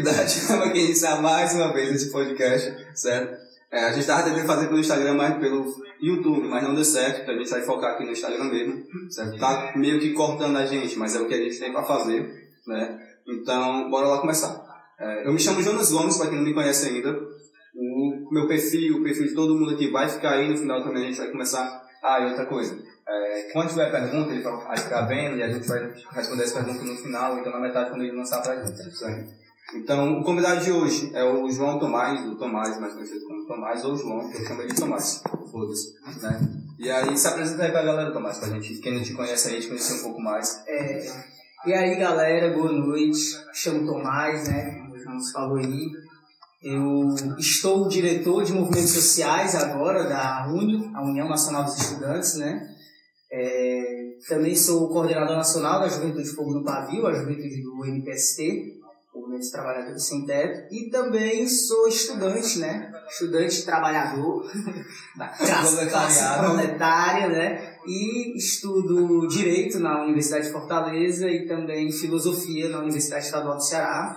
tranquilidade, estamos aqui iniciar mais uma vez esse podcast, certo? É, a gente estava tentando fazer pelo Instagram, mas pelo YouTube, mas não deu certo, então a gente vai focar aqui no Instagram mesmo, certo? Tá meio que cortando a gente, mas é o que a gente tem para fazer, né? Então, bora lá começar. É, eu me chamo Jonas Gomes, para quem não me conhece ainda. O meu perfil, o perfil de todo mundo aqui vai ficar aí, no final também a gente vai começar. Ah, e outra coisa. É, quando tiver pergunta, ele vai ficar vendo e a gente vai responder essa pergunta no final, então na metade quando ele lançar gente. Isso aí. Então, o convidado de hoje é o João Tomás, o Tomás, mais conhecido como Tomás, ou João, que eu chamo ele de Tomás. Foda-se. Né? E aí, se apresenta aí pra galera, Tomás, pra gente, quem não te conhece aí, te conhecer um pouco mais. É, e aí, galera, boa noite. Chamo Tomás, né? Como João falou aí. Eu estou diretor de movimentos sociais agora da UNI, a União Nacional dos Estudantes, né? É, também sou coordenador nacional da Juventude Fogo no Pavio, a juventude do MPST, dos Trabalhadores Sem Teto, e também sou estudante, né? Estudante trabalhador da classe, classe proletária, né? E estudo Direito na Universidade de Fortaleza e também Filosofia na Universidade Estadual do Ceará.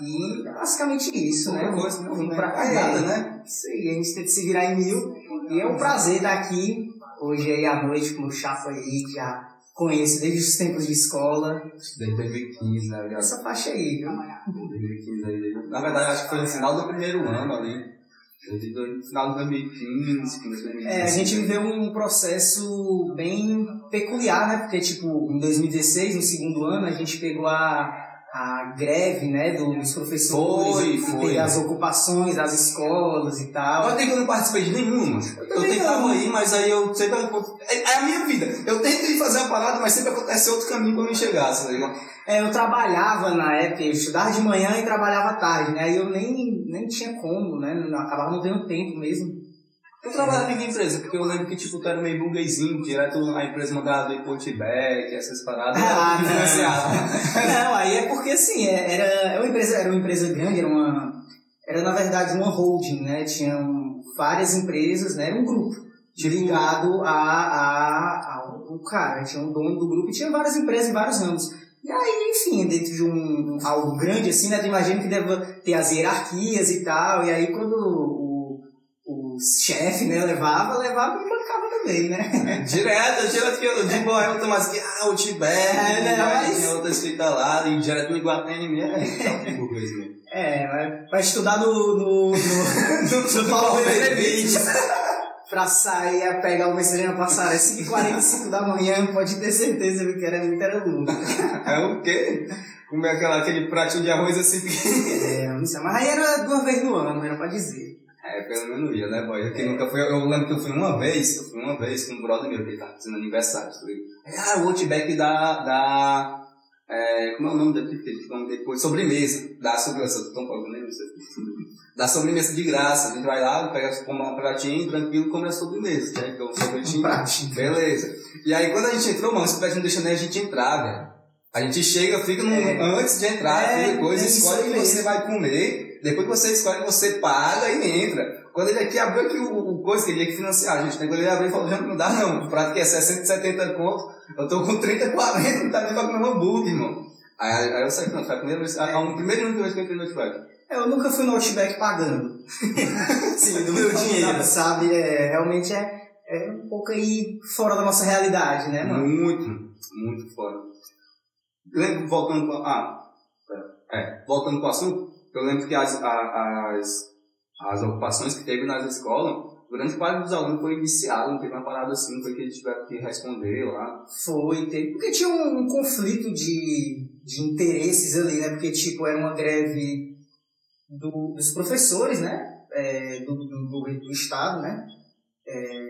E basicamente isso, né? Coisa, Um não pra... faz nada, né? Isso aí, a gente tem que se virar em mil. E é um prazer estar aqui hoje aí à noite com o Chapo aí, que já conheço desde os tempos de escola. Desde 2015, né? já- Essa faixa aí, viu? 2015 aí. Na verdade, acho que foi no final do primeiro ano ali. De dois- Final de 2015, começo de 2015. É, a gente viveu um processo bem peculiar, né? Porque, tipo, em 2016, no segundo ano, a gente pegou a, a greve, né, dos professores. Foi, e foi. as ocupações das escolas e tal. Eu tenho que eu não participei de nenhuma. Eu, também tentava ir, mas aí eu sempre. É, é a minha vida. Eu tento ir fazer a parada, mas sempre acontece outro caminho pra me chegar, ligado? É, eu trabalhava na época, eu estudava de manhã e trabalhava tarde, né? Aí eu nem, nem tinha como, né? Acabava não tendo tempo mesmo. Eu trabalhava em empresa, porque eu lembro que tipo, tu era meio burguesinho, direto a empresa mandava do Ipotibek, essas paradas. Ah, não. financiava. Não, aí é porque assim, é- era, era, uma empresa, era uma empresa grande, era uma. Era na verdade uma holding, né? Tinham várias empresas, né? Era um grupo ligado a, a, ao cara. Tinha um dono do grupo e tinha várias empresas em vários ramos. E aí, enfim, dentro de um algo grande assim, né? Tu imagina que deve ter as hierarquias e tal. E aí quando o, o chefe, né, levava, levava e bancava também, né? Direto, direto que eu de boa, eu tô mais que, ah, o Tibete, É, né, mas- tinha outra escrita lá, e direto no Iguatemi mesmo, é, que burguês mesmo. É, vai, estudar no, no, no, no, no Paulo Benevides pra sair a pegar o mensageiro na passarela 5h45 da manhã, pode ter certeza que era muito era louco. É o quê? Comer aquela, aquele pratinho de arroz assim. É, não sei, mas aí era duas vezes no ano, era pra dizer. É, pelo menos ia, né, boy? Eu, que nunca fui, eu lembro que eu fui uma vez, eu fui uma vez com um brother meu que ele tava fazendo aniversário, tá ligado? Ah, o Outback da, da, é, como é o nome daquele que eles falam depois? Sobremesa, da sobremesa, eu tô falando, nem sei. Da sobremesa de graça, a gente vai lá, pega come um pratinho, tranquilo, come a sobremesa, né? Que é um sorvetinho. pratinho. Beleza. E aí quando a gente entrou, mano, esse prédio não deixa nem a gente entrar, velho. A gente chega, fica no, É. antes de entrar, É, fica coisa, é escolhe o que você vai comer, depois que você escolhe, você paga e entra. Quando ele aqui abriu aqui o, o coisa que ele ia que financiar, a gente tem que ele abriu e falou, já não dá não, o prato que é 60, 70 conto, eu tô com 30, 40, não tá nem pra comer um hambúrguer, irmão. Aí, aí eu saí, não, foi a primeira vez, a, a, primeira vez que eu entrei no Outback. É, Eu nunca fui no Outback pagando. Sim, do meu dinheiro, sabe? É, realmente é, é um pouco aí fora da nossa realidade, né, mano? Muito, muito fora. Lembro, voltando para. Ah, é, voltando para o assunto, eu lembro que as, as, as ocupações que teve nas escolas, grande parte dos alunos foi iniciado, não teve uma parada assim, foi que eles tiveram que responder lá. Foi, teve. Porque tinha um, um conflito de, de interesses ali, né? Porque, tipo, era uma greve do- dos professores, né? É, do, do, do, do Estado, né? É,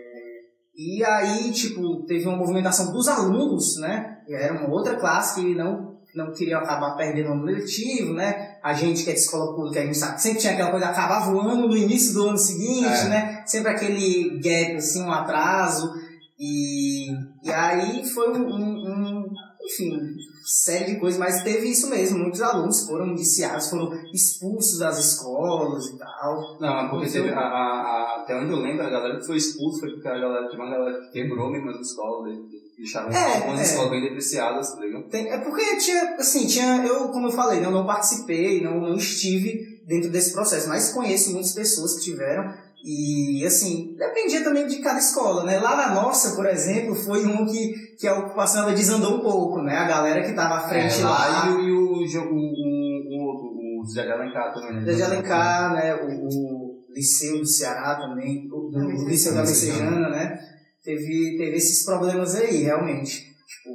e aí, tipo, teve uma movimentação dos alunos, né? Era uma outra classe que não, não queria acabar perdendo o ano letivo, né? A gente que é de escola pública, a gente sabe que sempre tinha aquela coisa, acabava o ano no início do ano seguinte, É. né? Sempre aquele gap, assim, um atraso. E, e aí foi um, um- um- enfim, série de coisas, mas teve isso mesmo. Muitos alunos foram indiciados, foram expulsos das escolas e tal. Não, é porque Então- teve, a, a, até onde eu lembro, a galera que foi expulsa foi porque a galera, tinha uma galera que quebrou mesmo as escolas, deixaram É, algumas é. escolas bem depreciadas, tá ligado? Tem- é porque tinha, assim, tinha, eu, como eu falei, eu não participei, não, não estive dentro desse processo, mas conheço muitas pessoas que tiveram e, assim, dependia também de cada escola, né? Lá na nossa, por exemplo, foi um que, que a ocupação ela desandou um pouco, né? A galera que estava à frente É, lá, lá e, o- e o, o, o, Zé de Alencar também, né? Zé de Alencar, né? O, o Liceu do Ceará também, o, o Liceu da Messejana, né? Teve, teve esses problemas aí, realmente. Tipo,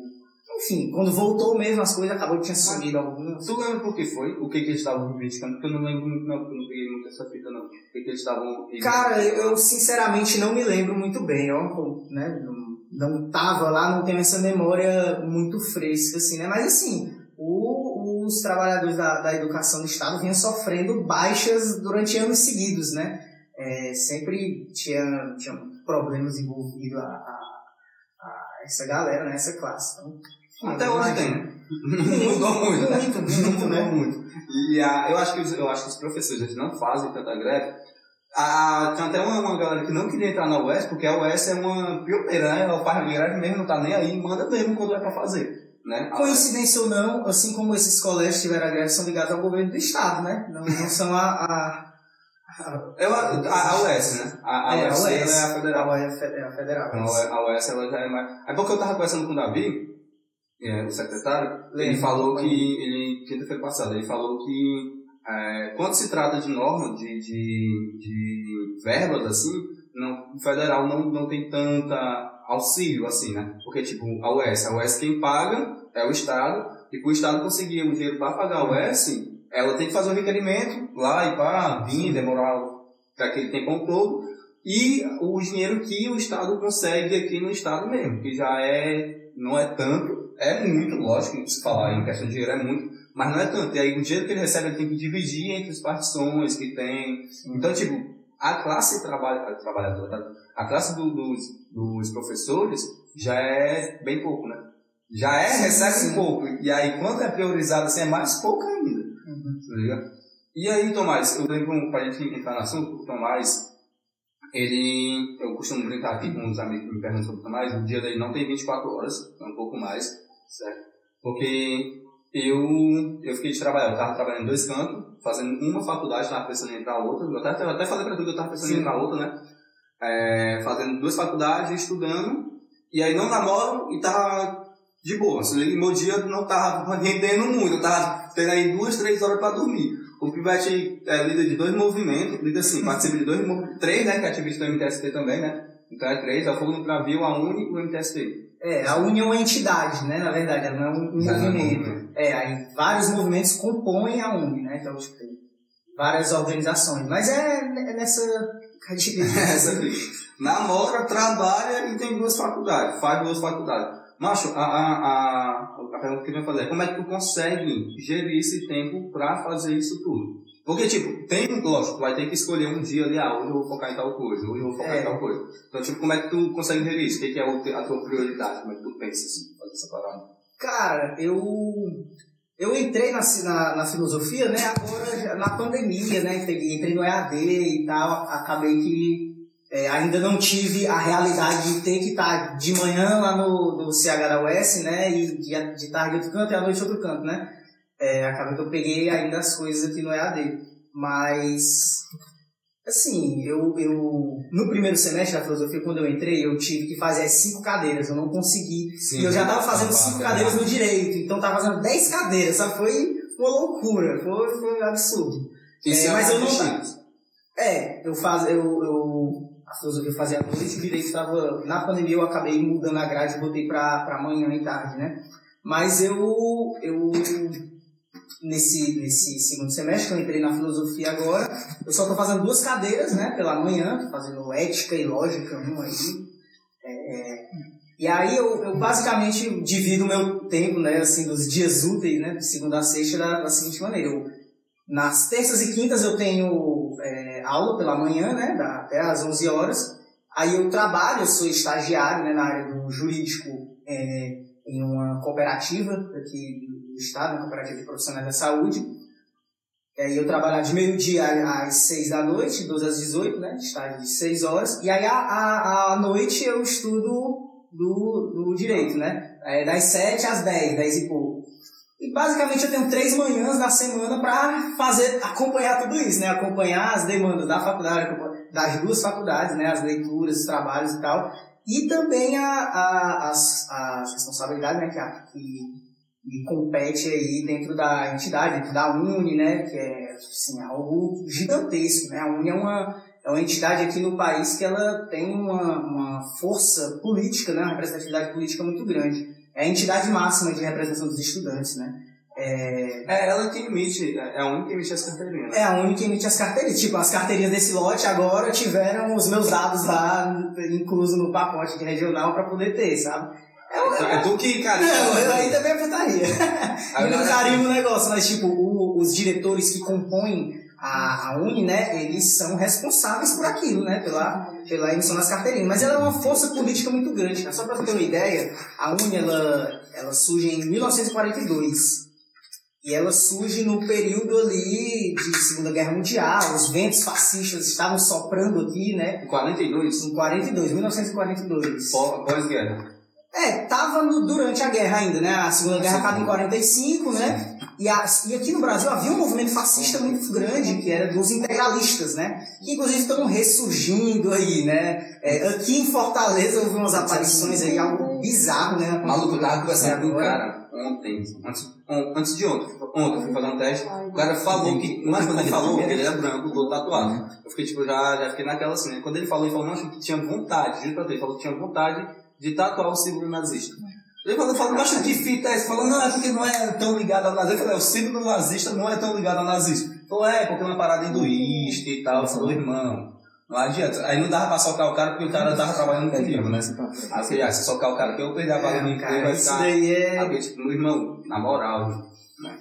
enfim, quando voltou mesmo as coisas, acabou que tinha sumido algumas. Tu lembra por que foi? O que, que eles estavam reivindicando? Porque eu não lembro muito, não, porque eu não peguei muito essa fita, não. O que, que eles estavam? Cara, eu eu sinceramente não me lembro muito bem, ó, né? Não, não tava lá, não tenho essa memória muito fresca, assim, né? Mas assim, o- os trabalhadores da, da educação do Estado vinham sofrendo baixas durante anos seguidos, né? É, sempre tinha, tinha problemas envolvidos a, a- a essa galera, né? Essa classe. Então, Até hoje imagina. tem. Mudou muito, né? Muito, muito, né? Mudou muito. E a, eu, acho que os, eu acho que os professores eles não fazem tanta greve. A, tem até uma, uma galera que não queria entrar na UES, porque a UES é uma pioneira, né? Ela faz greve mesmo, não tá nem aí, manda mesmo quando é pra fazer. Né? A- Coincidência ou não, assim como esses colégios tiveram a greve, são ligados ao governo do Estado, né? Não, não são a, a, Eu, a, a UES, né? A, a É, a UFC UES. ela é a federal. a, UES, é a federal. Então, a UES ela já é mais. É porque eu tava conversando com o Davi, é, o secretário, ele falou que. Ele, quinta-feira passada, ele falou que é, quando se trata de norma, de, de, de verbas, assim, não, o federal não, não tem tanta auxílio, assim, né? Porque, tipo, a UES, a UES quem paga é o Estado, e para o Estado conseguir o dinheiro para pagar a UES, ela tem que fazer o requerimento lá e pá, vir, demorar aquele tempo todo, e o dinheiro que o Estado consegue aqui no Estado mesmo, que já é, não é tanto, é muito, lógico, se falar em questão de dinheiro é muito, mas não é tanto. E aí o dinheiro que ele recebe ele tem que dividir entre as partições que tem. Então, tipo, a classe trabalha, a trabalhadora, a classe do- dos, dos professores já é bem pouco, né? Já é, recebe sim. pouco. E aí, quando é priorizado assim, é mais pouco ainda. Uhum. Tá ligado? E aí, Tomás, eu lembro, pra gente entrar no assunto, Tomás, ele, eu costumo brincar aqui com os amigos que me perguntam sobre Tomás, o dia dele não tem 24 horas, é um pouco mais, certo? Porque eu, eu fiquei de trabalhar, eu tava trabalhando em dois campos, fazendo uma faculdade, tava pensando em entrar outra, eu até, eu até falei pra tu que eu tava pensando em Sim. entrar outra, né? É, fazendo duas faculdades, estudando, e aí não namoro e tava de boa. Assim, e meu dia não tava rendendo muito, eu tava tendo aí duas, três horas pra dormir. O Pivete é líder de dois movimentos, líder assim, participa de dois movimentos, três, né, que é ativista do MTST também, né? Então é três, é o Fogo no Travio, a UNI e o MTST. É, a União é uma entidade, né? Na verdade, ela não é um, não é movimento. É, aí vários movimentos compõem a UNI, né? Então, tipo, várias organizações. Mas é é nessa categoria. Essa aqui. Namora, trabalha e tem duas faculdades, faz duas faculdades. Macho, a, a, a, a pergunta que eu ia fazer é como é que tu consegue gerir esse tempo pra fazer isso tudo? Porque, tipo, tem, lógico, tu vai ter que escolher um dia ali, ah, hoje eu vou focar em tal coisa, hoje eu vou focar É. em tal coisa. Então, tipo, como é que tu consegue gerir isso? O que, que é a tua prioridade? Como é que tu pensa, assim, fazer essa parada? Cara, eu eu entrei na, na, na filosofia, né? Agora na pandemia, né? Entrei, entrei no EAD e tal. Acabei que é, ainda não tive a realidade de ter que estar de manhã lá no, no CH da UES, né? E de, de tarde outro canto e à noite outro canto, né? É, acabei que eu peguei ainda as coisas aqui no EAD. Mas Assim, eu, eu no primeiro semestre da filosofia, quando eu entrei, eu tive que fazer as cinco cadeiras, eu não consegui. Sim, e eu já tava fazendo tá cinco cadeiras no direito, então tava fazendo dez cadeiras, sabe? Foi uma loucura, foi, foi um absurdo. É, é mas eu não-. É, eu faz, eu, a filosofia eu fazia à noite, o estava. Na pandemia eu acabei mudando a grade e botei pra, pra manhã e tarde, né? Mas eu, eu nesse, nesse segundo semestre, eu entrei na filosofia agora, eu só tô fazendo duas cadeiras, né, pela manhã, fazendo ética e lógica, um aí. É, e aí eu, eu basicamente divido o meu tempo, né, assim, dos dias úteis, né, de segunda a sexta, da, da seguinte maneira. Eu, nas terças e quintas eu tenho é, aula pela manhã, né, até às 11 horas. Aí eu trabalho, sou estagiário, né, na área do jurídico, é, em uma cooperativa aqui do estado, uma cooperativa de profissionais da saúde. E aí eu trabalhava de meio-dia às 6 da noite, 12 às 18, né? Estágio de 6 horas. E aí à, à noite eu estudo do, do direito, né? É, das 7 às 10, 10 e pouco. E basicamente eu tenho três manhãs da semana para fazer, acompanhar tudo isso, né? Acompanhar as demandas da faculdade, das duas faculdades, né? As leituras, os trabalhos e tal. E também a, a, as, as responsabilidades, né? Que, a, que me compete aí dentro da entidade, dentro da Uni, né? Que é, assim, algo gigantesco, né? A Uni é uma é uma entidade aqui no país que ela tem uma, uma força política, né, uma representatividade política muito grande. É a entidade máxima de representação dos estudantes, né? É, é ela que emite, é a única que emite as carteirinhas. É a única que emite as carteirinhas. Tipo, as carteirinhas desse lote agora tiveram os meus dados lá incluso no pacote de regional para poder ter, sabe? É, é tu que carimba. Não, eu aí também é putaria. Eu não carimbo o negócio, mas tipo, o, os diretores que compõem a, a Uni, né, eles são responsáveis por aquilo, né, pela, pela emissão das carteirinhas. Mas ela é uma força política muito grande, Só para ter uma ideia, a Uni, ela, ela surge em 1942. E ela surge no período ali de Segunda Guerra Mundial, os ventos fascistas estavam soprando aqui, né? Em 42? Em 42, 1942. Pós-guerra. É, tava no, durante a guerra ainda, né? A Segunda Guerra estava em 45, né? E, a, e aqui no Brasil havia um movimento fascista muito grande, que era dos integralistas, né? Que inclusive estão ressurgindo aí, né? É, aqui em Fortaleza houve umas aparições aí, algo bizarro, né? Maluco, eu tava conversando com um cara ontem, antes, antes de ontem, ontem eu fui fazer um teste, o cara falou que, mas quando ele falou, ele era branco, todo tatuado. Eu fiquei tipo, já, já fiquei naquela assim, né? Quando ele falou, ele falou, não, que tinha vontade, juro pra ele falou que tinha vontade de tatuar o símbolo nazista. Ele falou, falou, mas que fita é essa? Falou, não, é porque não é tão ligado ao nazista. Eu falei, o símbolo nazista não é tão ligado ao nazista. Falou, é, porque é uma parada hinduísta e tal. Falou, irmão, não adianta. Aí não dava pra socar o cara porque o cara tava trabalhando comigo, né? Aí eu falei, ah, se socar o cara que eu perder a vaga no emprego, vai ficar... é... Aí, tipo, irmão, na moral, né?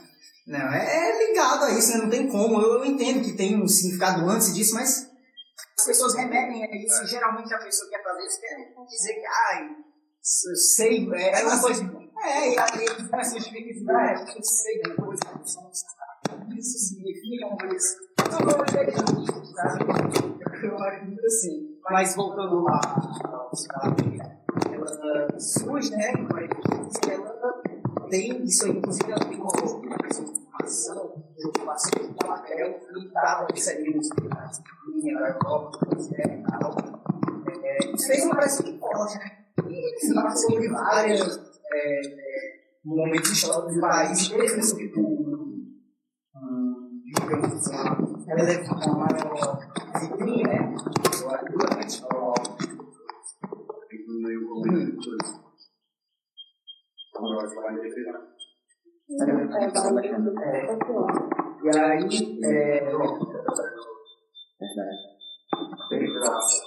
Não, é, é, ligado a isso, né? Não tem como. Eu, eu entendo que tem um significado antes disso, mas as pessoas remetem a isso. Geralmente a pessoa que quer fazer isso quer dizer que, ai, sei, é, é uma coisa. É, e aí essa justificativa é, porque sei coisa, isso significa uma coisa. Não, não, eu acho muito assim. Mas voltando lá, ela surge, né? Ela tem isso aí, inclusive, ela tem uma informação de ocupação de papel que estava recebendo da Europa, e tal. Isso fez uma pressão forte, né? E passou de vários é, momentos históricos do país, teve esse tipo digamos assim, ela deve ficar uma maior vitrine, né? Durante o e aí, é,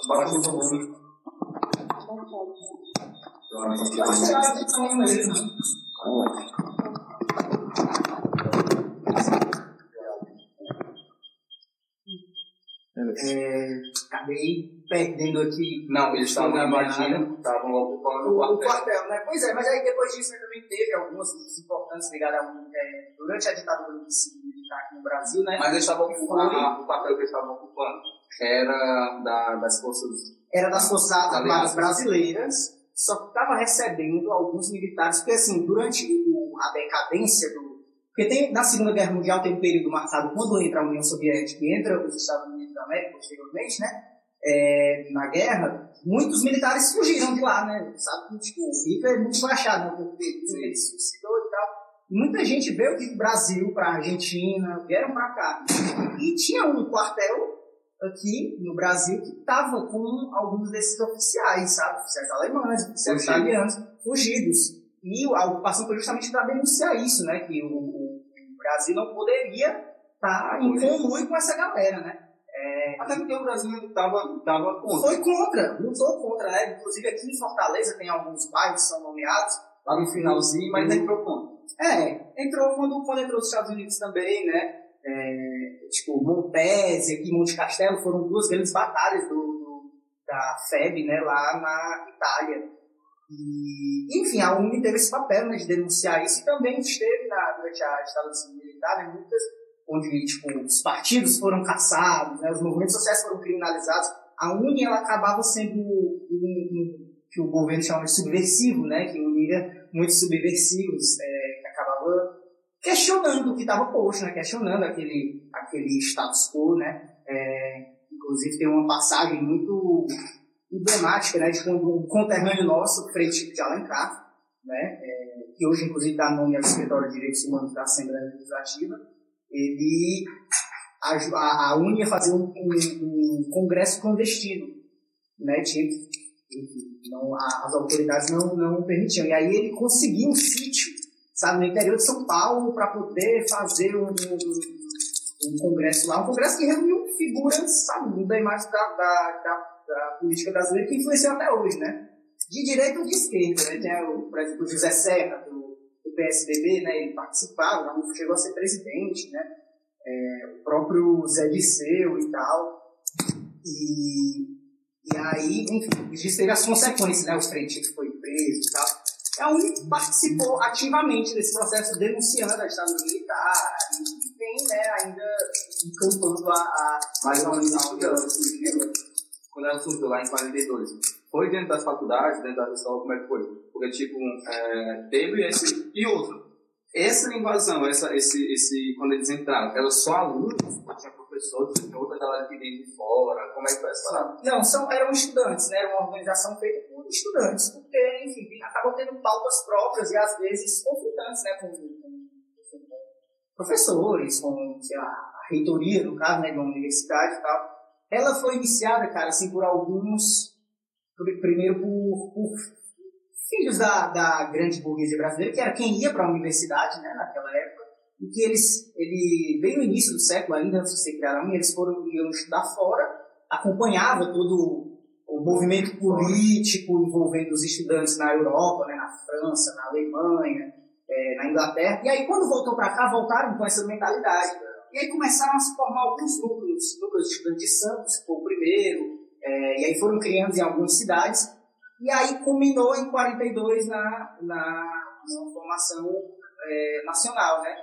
baixa o volume. É, acabei perdendo aqui. Não, eles estavam invadindo, estavam ocupando o quartel. o quartel. né? Pois é, mas aí depois disso também teve algumas importantes ligadas a é, durante a ditadura militar aqui no Brasil, né? Mas eles estavam ocupando, o papel que eles estavam ocupando era da, das forças. Era das forças armadas brasileiras só que estava recebendo alguns militares, porque assim, durante a decadência do. Porque tem, na Segunda Guerra Mundial tem um período marcado quando entra a União Soviética e entra os Estados Unidos da América, posteriormente, né? É, na guerra, muitos militares fugiram de lá, né? Sabe? Tipo, o Hitler é muito flashado corpo dele, ele se suicidou e tal. Muita gente veio do Brasil para Argentina, vieram para cá. E tinha um quartel aqui no Brasil que estava com alguns desses oficiais, sabe? Oficiais alemães, oficiais Fugido. italianos, fugidos. E a ocupação foi justamente para denunciar isso, né? Que o, o, Brasil não poderia estar tá em conluio com essa galera, né? É, Até porque o Brasil estava tava contra. Foi contra, lutou contra, né? Inclusive aqui em Fortaleza tem alguns bairros que são nomeados. Lá no finalzinho, mas entrou quando? É, entrou quando, quando entrou os Estados Unidos também, né? É, tipo, Montese, aqui Monte Castelo, foram duas grandes batalhas do, do, da FEB, né, lá na Itália. E, enfim, a UNE teve esse papel né, de denunciar isso e também esteve na, durante a ditadura militar, né, muitas, onde tipo, os partidos foram caçados, né, os movimentos sociais foram criminalizados. A UNE ela acabava sendo um, um, que o governo chama de subversivo, né, que unia muitos subversivos, é, questionando o que estava posto, né, questionando aquele, aquele status quo, né, é, inclusive tem uma passagem muito emblemática, né, de quando um conterrâneo nosso, Frei Chico de Alencar, né, é, que hoje inclusive dá nome ao Escritório de Direitos Humanos da Assembleia Legislativa, ele a, a, a ia fazer um, um, um, congresso clandestino, né, tinha não, a, as autoridades não, não permitiam. E aí ele conseguiu um sítio, sabe, no interior de São Paulo, para poder fazer um, um, congresso lá, um congresso que reuniu figuras, sabe, da imagem da, da, da da política brasileira que influenciou até hoje, né? De direita ou de esquerda, né? Tem, o, por exemplo, o José Serra, do, do PSDB, né? Ele participava, chegou a ser presidente, né? É, o próprio Zé Disseu e tal. E, e aí, enfim, teve as consequências, né? O Frente foi preso e tal. E a UNI participou ativamente desse processo, denunciando a ditadura militar, e vem né, ainda encampando a, a mais uma visão quando ela surgiu lá em 42, foi dentro das faculdades, dentro das escolas, como é que foi? Porque, tipo, é, teve esse. E outro, essa invasão, essa, esse, esse, quando eles entraram, era só alunos? Tinha professores, tinha outra galera que veio de fora? Como é que foi essa? Não, são, eram estudantes, né? Era uma organização feita por estudantes, porque, enfim, acabam tendo pautas próprias e às vezes conflitantes, né? Com, com, com professores, com, sei lá, a reitoria, no caso, né, de uma universidade e tal. Ela foi iniciada, cara, assim, por alguns. Primeiro por, por filhos da, da grande burguesia brasileira, que era quem ia para a universidade, né, naquela época, e que eles, ele, bem no início do século ainda, antes de ser criada eles foram iam estudar fora, acompanhava todo o movimento político envolvendo os estudantes na Europa, né, na França, na Alemanha, é, na Inglaterra, e aí quando voltou para cá, voltaram com essa mentalidade. E aí começaram a se formar alguns núcleos, núcleos de estudantes de Santos, que foi o primeiro, é, e aí foram criando em algumas cidades, e aí culminou em 42 na, na, na formação é, nacional, né?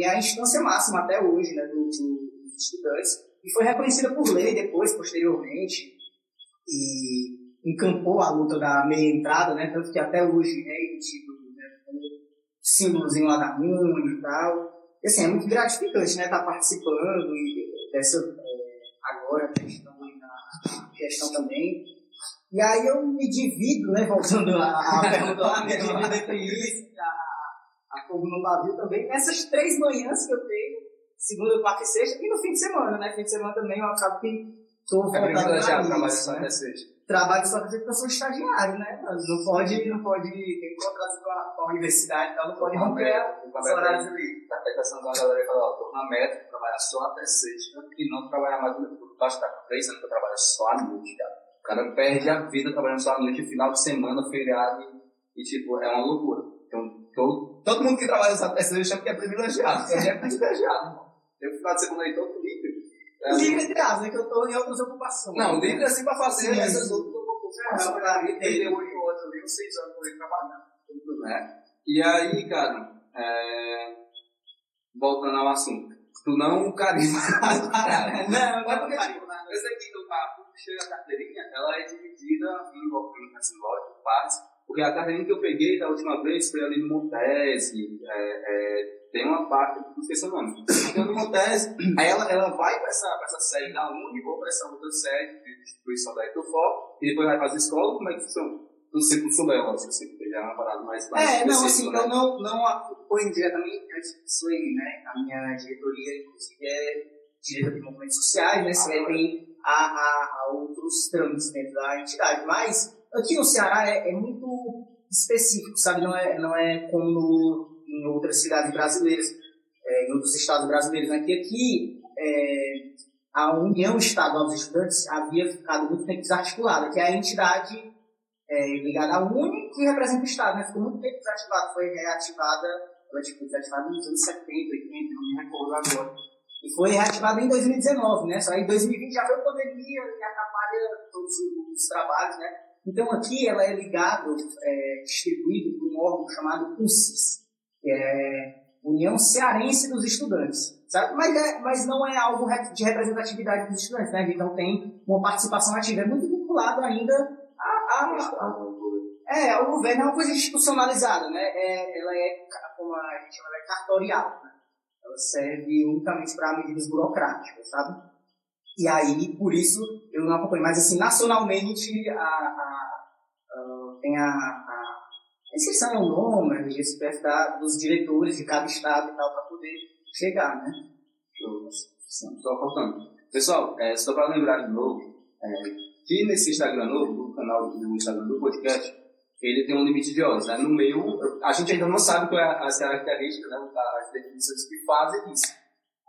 É a instância máxima até hoje né, do, do, dos estudantes, e foi reconhecida por lei depois, posteriormente, e encampou a luta da meia entrada, né? Tanto que até hoje é emitido né, como símbolozinho lá da UNE e tal assim, é muito gratificante, né, estar tá participando e dessa, é, agora, questão na questão também. E aí eu me divido, né, voltando à pergunta lá, me divido entre isso, a Fogo no Navio também, nessas três manhãs que eu tenho, segunda, quarta e sexta, e no fim de semana, né, fim de semana também eu acabo que estou é voltando na isso, né? sexta trabalho só porque eu sou estagiário, né? Não pode, não pode, tem que colocar com a, com a universidade, então não pode romper os horários ali. A aplicação da galera fala, ó, tô na meta, trabalhar só até sexta e não trabalhar mais no estar com três anos pra trabalhar só à noite, cara. O cara perde a vida trabalhando só à noite, final de semana, feriado, e tipo, é uma loucura. Então, todo, todo mundo que trabalha até sexta chama que é privilegiado, é privilegiado. Tem um final de semana aí todo livre. É, livre entre aspas, né? Que eu tô em outras ocupações. Não, livre assim pra fazer Sim. essas outras ocupações. Não, pra mim, tem oito horas ali, uns seis anos por aí trabalhando. Né? E aí, cara, é... voltando ao assunto. Tu não carimba as. Não, não, porque, tipo, esse aqui do papo, chega a carteirinha, ela é dividida em, assim, lógico, partes. Porque a carteirinha que eu peguei da última vez foi ali no Montese, é, é, tem uma parte, não esqueci o nome. Então, no Montese, aí ela, ela vai para essa, pra essa sede da Uni, ou para essa outra sede de distribuição da Ecofor, e depois vai para a escola, como é que funciona? Não sei como souber, lógico, assim, porque já é uma parada mais É, não, assim, né? eu não, não apoio diretamente antes disso aí, né? A minha diretoria, inclusive, é diretora de movimentos sociais, né? Se tem a, a, a outros trâmites dentro da entidade. Mas aqui no Ceará é, é muito específico, sabe? Não é, não é como em outras cidades brasileiras, é, em outros estados brasileiros, né? Que aqui é, a União Estadual dos Estudantes havia ficado muito tempo desarticulada, que é a entidade é, ligada à UNE que representa o Estado, né? Ficou muito tempo desativada, foi reativada, ela tipo, desativada nos anos 70, 80, não me recordo agora. E foi reativada em 2019, né? Só em 2020 já foi pandemia e atrapalha todos os trabalhos, né? Então aqui ela é ligado, é, distribuído por um órgão chamado UNCIS, que é União Cearense dos Estudantes, sabe? Mas, é, mas não é algo de representatividade dos estudantes, né? Então tem uma participação ativa, é muito vinculado ainda a, a, a é, o governo é uma coisa institucionalizada, né? É, ela é, como a gente chama, ela é cartorial, né? Ela serve unicamente para medidas burocráticas, sabe? E aí, por isso, eu não acompanho. Mas, assim, nacionalmente, a, a, a tem a, a, inscrição o nome, a GSPF da, dos diretores de cada estado e tal, para poder chegar, né? Só cortando. Pessoal, é, só para lembrar de novo, é, que nesse Instagram novo, do canal do Instagram do podcast, ele tem um limite de horas. Né? No meio, a gente ainda não sabe qual é as características, né, as definições que fazem isso.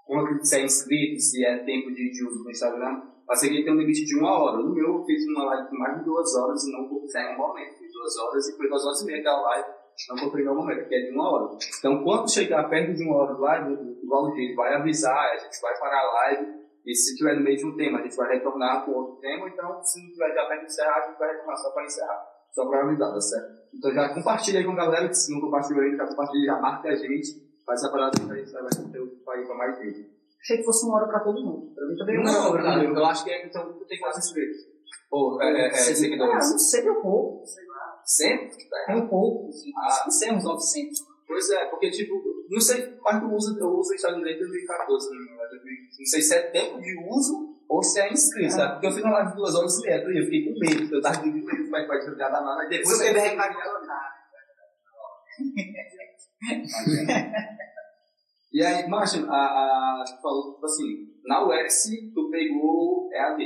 Quanto se é inscrito, se é tempo de, de uso no Instagram. A seguir tem um limite de uma hora. No meu, eu fiz uma live com mais de duas horas e não comprei um momento. Fiz duas horas e foi duas horas e meia da live. Não comprei em um momento, que é de uma hora. Então, quando chegar perto de uma hora de live, o Valdir vai avisar, a gente vai parar a live. E se tiver no um tema, a gente vai retornar com outro tema. Então, se não tiver já perto de encerrar, a gente vai retornar só para encerrar. Só para avisar, tá certo? Então, já compartilha aí com a galera, que se não compartilhou aí, já compartilha, já marca a gente. Faz essa parada aí, a gente vai ter para ir para mais gente. Achei que fosse uma hora para todo mundo. Pra mim também não, não, não, não, eu acho que é, então tem quase inscritos. Ou é, é, é, seguidores. Ah, não sei, é pouco. Sei lá. Sempre? É um pouco. Ah. Não sei, uns 900. Pois é, porque tipo, não sei, mas eu uso, eu uso o Instagram desde 2014, né? não sei se é tempo de uso ou se é inscrito, sabe? Porque eu fiz uma live de duas horas e meia, eu fiquei com medo, porque eu tava com medo, mas pode jogar da nada, depois você vai recarregar. E aí, Martin, a, a, tu falou, tipo assim, na UX tu pegou EAD,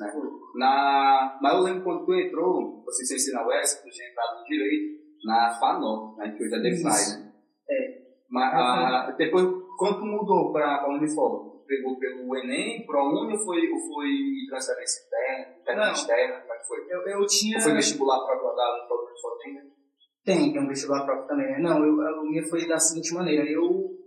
né? Na, mas eu lembro quando tu entrou, você sem ser na UX, tu tinha entrado no Direito, na FANO, né? Que hoje é DeFi, né? É. Mas a, depois, quando tu mudou para a Unifor, pegou pelo Enem, ProUni ou foi, ou foi transferência interna, interna externa, como é que foi? Eu, eu tinha... Ou foi vestibular para guardar no Unifor tem? Tem, tem um vestibular próprio também, né? Não, eu, a minha foi da seguinte maneira, eu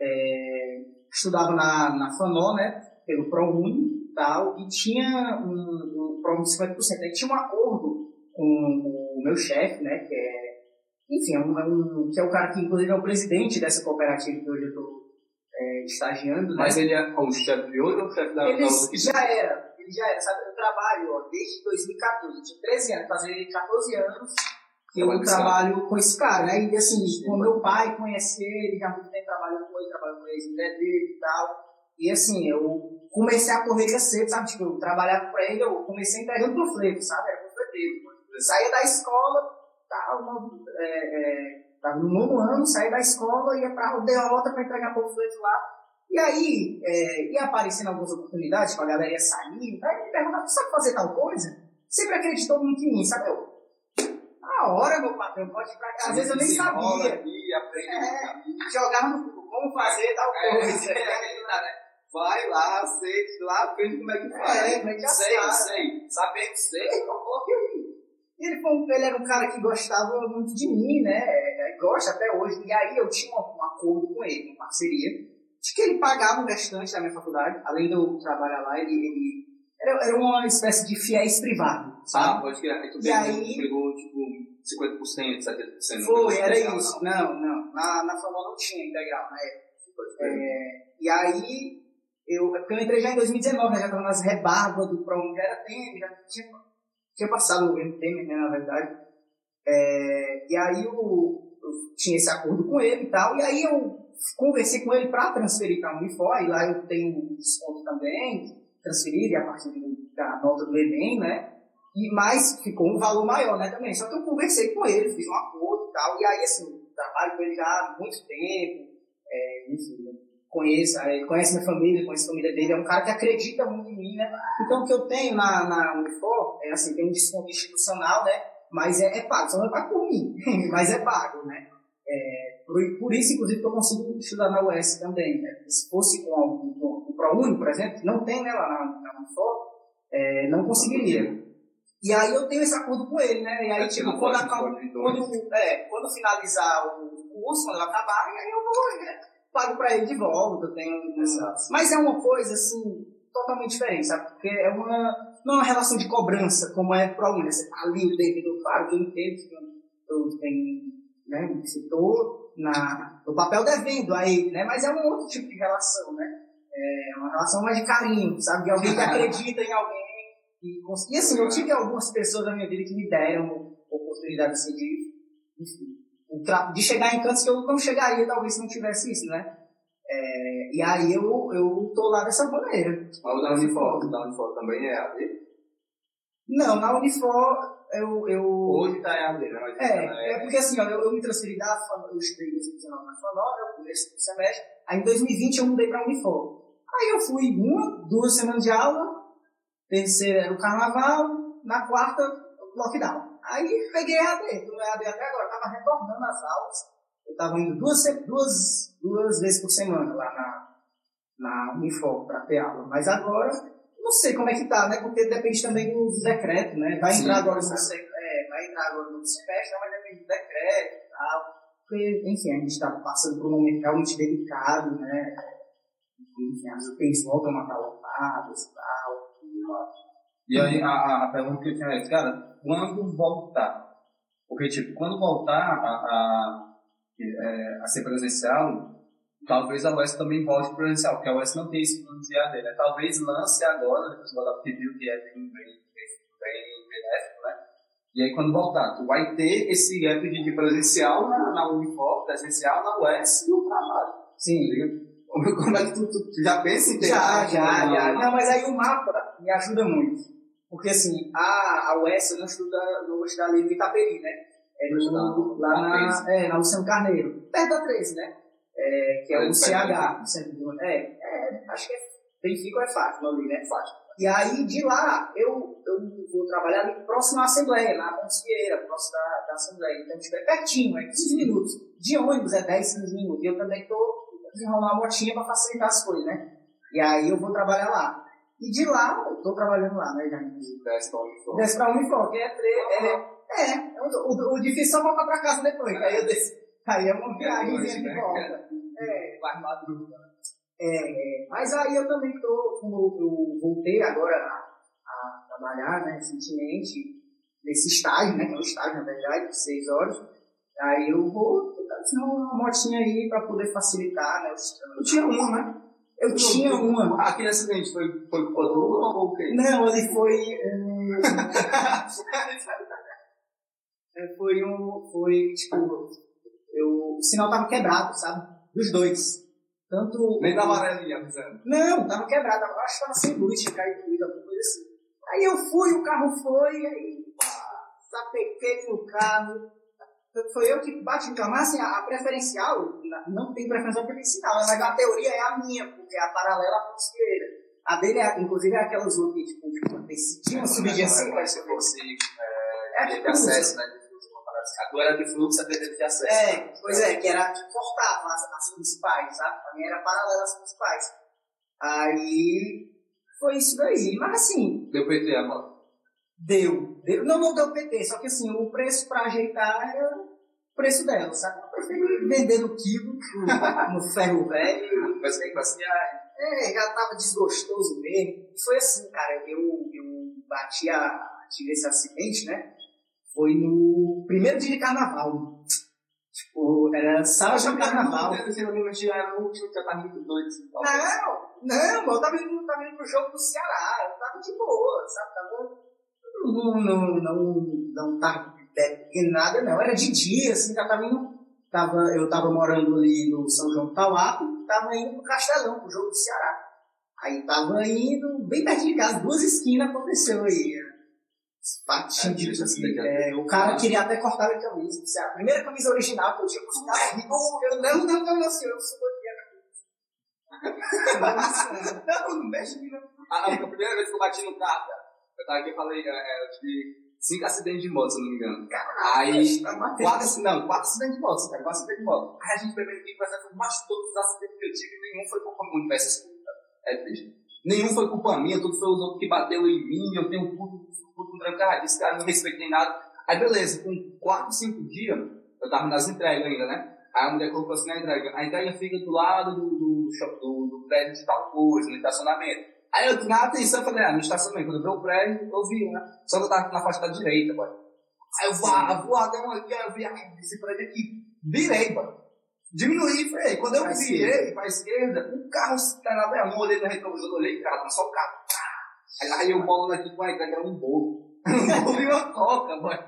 é, estudava na, na FANO, né, pelo ProUni e tal, e tinha um, um ProUni de 50%. Aí tinha um acordo com o meu chefe, né, que é, enfim, é um, é um, que é o cara que inclusive é o presidente dessa cooperativa que hoje eu estou é, estagiando. Né? Mas ele é o chefe de hoje ou o chefe da Ele já era, ele já era, sabe, eu trabalho ó, desde 2014, eu tinha 13 anos, fazer 14 anos eu trabalho com esse cara, né? E assim, com meu pai conhecer, ele já muito tempo trabalhando com ele, trabalhando com ele, mulher dele e tal. E assim, eu comecei a correr cedo, sabe? Tipo, eu trabalhava pra ele, eu comecei entregando panfleto, sabe? Era panfleteiro. Eu saía da escola, tava, é, é, tava no nono ano, saía da escola, ia pra aldeota pra entregar panfleto lá. E aí, é, ia aparecendo algumas oportunidades, tipo, a galera ia sair, aí me perguntava, sabe fazer tal coisa? Sempre acreditou muito em mim, sabe? Eu, hora, meu patrão, pode ir pra cá. Às vezes eu nem sabia. Aqui, aprende é, jogava no como fazer tal é, coisa. É, Vai lá, sei, lá, aprende como é que faz. É, como é que sei, sei. Sabendo, sei, então coloque aí. Ele, foi, ele era um cara que gostava muito de mim, né? Gosta até hoje. E aí eu tinha um, um acordo com ele, uma parceria, de que ele pagava o restante da minha faculdade, além de eu trabalhar lá, ele, ele era, era uma espécie de fiéis privado, sabe? Ah, pode criar. E aí, pegou, tipo, 50%, 70%. Foi, era isso. Não, não. Na, na Fórmula não tinha integral na época. É, e aí, eu, porque eu entrei já em 2019, né, já estava nas rebarbas do Prom, já era Temer, já tinha, tinha passado o governo Temer, né, na verdade. É, e aí eu, eu, tinha esse acordo com ele e tal, e aí eu conversei com ele para transferir para a Unifor, e lá eu tenho desconto também, transferir a partir da nota do Enem, né? E, mas ficou um valor maior, né, também. Só que eu conversei com ele, fiz um acordo e tal, e aí, assim, trabalho com ele já há muito tempo, é, enfim, conheço, ele conhece minha família, conhece a família dele, é um cara que acredita muito em mim, né? Então, o que eu tenho na, na Unifor é, assim, tem um desconto institucional, né? Mas é, é pago, só não é pago por mim, mas é pago, né? É, por, por, isso, inclusive, que eu consigo estudar na UES também, né? Se fosse com, o ProUni, por exemplo, não tem né, lá na, na Unifor, é, não conseguiria. E aí eu tenho esse acordo com ele, né? E aí, tipo, quando, acaba, quando, é, quando finalizar o curso, quando acabar, aí eu vou, né? Pago pra ele de volta, tenho... Mas é uma coisa, assim, totalmente diferente, sabe? Porque é uma... não é uma relação de cobrança, como é pro aluno. Você tá ali o devido, claro eu entendo que eu tenho, né, estou na, no papel devendo a ele, né, mas é um outro tipo de relação, né? É uma relação mais de carinho, sabe? De alguém que acredita em alguém. E, e assim, eu tive algumas pessoas na minha vida que me deram oportunidade assim, de, de chegar em cantos que eu não chegaria, talvez, se não tivesse isso, né? É, e aí eu, eu tô lá dessa maneira. Mas o da Unifor, da Unifor também é AD? Não, na Unifor eu. eu... Hoje tá AD, né? Mas é, é, é porque assim, ó, eu, eu me transferi da eu estudei em 2019 na FANOL, eu começo do semestre, aí em 2020 eu mudei pra Unifor. Aí eu fui uma, duas semanas de aula, terceira era o carnaval, na quarta, lockdown. Aí peguei AD, tô no AD até agora, tava retornando as aulas eu estava indo duas, duas, duas vezes por semana lá na, na Unifor para ter aula. Mas agora, não sei como é que tá, né? Porque depende também do decreto, né? Vai entrar Sim, agora no, é, vai entrar agora no semestre, mas depende do decreto e tal. Porque, enfim, a gente está passando por um momento realmente delicado, né? Enfim, as UTIs voltam a estar lotadas e tal. E aí, a, a pergunta que eu tinha é, cara, quando voltar? Porque, tipo, quando voltar a, a é, a ser presencial, talvez a UES também volte presencial, porque a UES não tem esse plano de AD, né? Talvez lance agora, depois o Adap viu que é bem, bem, bem benéfico, né? E aí quando voltar, tu vai ter esse gap de presencial na, na Unifor, presencial na UES e no trabalho. Sim. Como, como é que tu, tu, tu já pensa em ter? Já, já, já. Não, mas aí o mapa me ajuda muito. Porque assim, a, a UES eu não estudo, estudar ali no Itaperi, né? É no, lá na, é, na Luciano Carneiro, perto da 13, né? É, que é o CH, centro é, é, acho que é Benfica ou é Fátima ali, né? Fátima. E aí, de lá, eu, eu vou trabalhar ali próximo à Assembleia, na Concieira, próximo da, da Assembleia. Então, tipo, é pertinho, é 15 minutos. De ônibus é 10, 15 minutos. E eu também estou desenrolando uma motinha para facilitar as coisas, né? E aí eu vou trabalhar lá. E de lá, eu estou trabalhando lá, né? Já, desce para Unifor. Desce para Unifor, que é, é, é, o, o difícil é só voltar pra casa depois. Aí eu desci. Aí é uma viagem de né? volta. É, vai madruga. É, mas aí eu também tô, como eu voltei agora a, a trabalhar, né, recentemente, nesse estágio, né, que é um estágio, na verdade, de seis horas, aí eu vou tentar uma motinha aí para poder facilitar, né, Eu tinha uma, né? Eu tinha uma. Aquele acidente foi, foi por ou o quê? Não, ele foi... Um... É, foi um. Foi, tipo. Eu, o sinal tava quebrado, sabe? Dos dois. Tanto. Nem da amarelinha avisando. Não, tava quebrado. Eu acho que tava sem luz, tinha caído luz, alguma coisa assim. Aí eu fui, o carro foi, aí. Sapequei no carro. Foi eu que bati no carro. Mas assim, a, a preferencial, não tem preferencial preferencial, mas a teoria é a minha, porque é a paralela à esquerda. A dele, é, inclusive, é aquelas outras que, tipo, tipo decidiam subir assim, ser você. É, é tipo acesso, né? Agora de fluxo é de acesso. É, pois é, que era que cortava as, as principais, sabe? Pra mim era paralela às principais. Aí foi isso daí. Mas assim. Deu PT a moto? Deu, deu. Não, não deu PT, só que assim, o preço pra ajeitar era o preço dela, sabe? Eu preferi vender no quilo, no ferro velho. Mas que passear. É, já tava desgostoso mesmo. Foi assim, cara, eu, eu bati a. tive esse acidente, né? foi no primeiro dia de carnaval. Tipo, era sábado de carnaval. Geralmente já era o time que tava muito doido. Assim, não, não, eu tava indo, tava indo pro jogo do Ceará, eu tava de boa, sabe? Tava, não, não, não, não tava nada, não. Era de dia, assim, tava indo. Tava, eu tava morando ali no São João do Tauapo, tava indo pro Castelão, pro jogo do Ceará. Aí tava indo bem perto de casa, duas esquinas aconteceu aí fatídicos, assim. É, o cara queria até cortar a camisa. É a primeira camisa original que eu tinha costurado. Eu não, não, não, não, senhor, eu sou Não, não mexe em A primeira vez que eu bati no carro, eu tava aqui e falei, é, eu tive cinco acidentes de moto, se não me engano. Aí, tá quatro, não, quatro acidentes de moto, cara, quatro acidentes de moto. Aí a gente primeiro tem que fazer, mas todos os acidentes que eu tive, nenhum foi por conta de peças É triste. Nenhum foi culpa minha, tudo foi os outros que bateu em mim, eu tenho tudo, tudo trancado, esse cara não respeita nem nada. Aí beleza, com 4, 5 dias, eu tava nas entregas ainda, né? Aí a mulher colocou assim na entrega, a entrega fica do lado do, do, do, do prédio de tal coisa, no estacionamento. Aí eu na atenção, falei, ah, no estacionamento, quando eu vi o prédio, eu vi, né? Só que eu tava na faixa da direita, boy. Aí eu voa- voadão aqui, aí eu vi, ah, esse prédio aqui. Virei, boy. Diminuí e freio. Quando eu Pra virei pra esquerda, um carro parado aí, eu olhei no retrovisor, olhei, cara, tá só o carro. Aí, aí eu bolando aqui com a que era um bolo. Um bolo e uma coca, boy.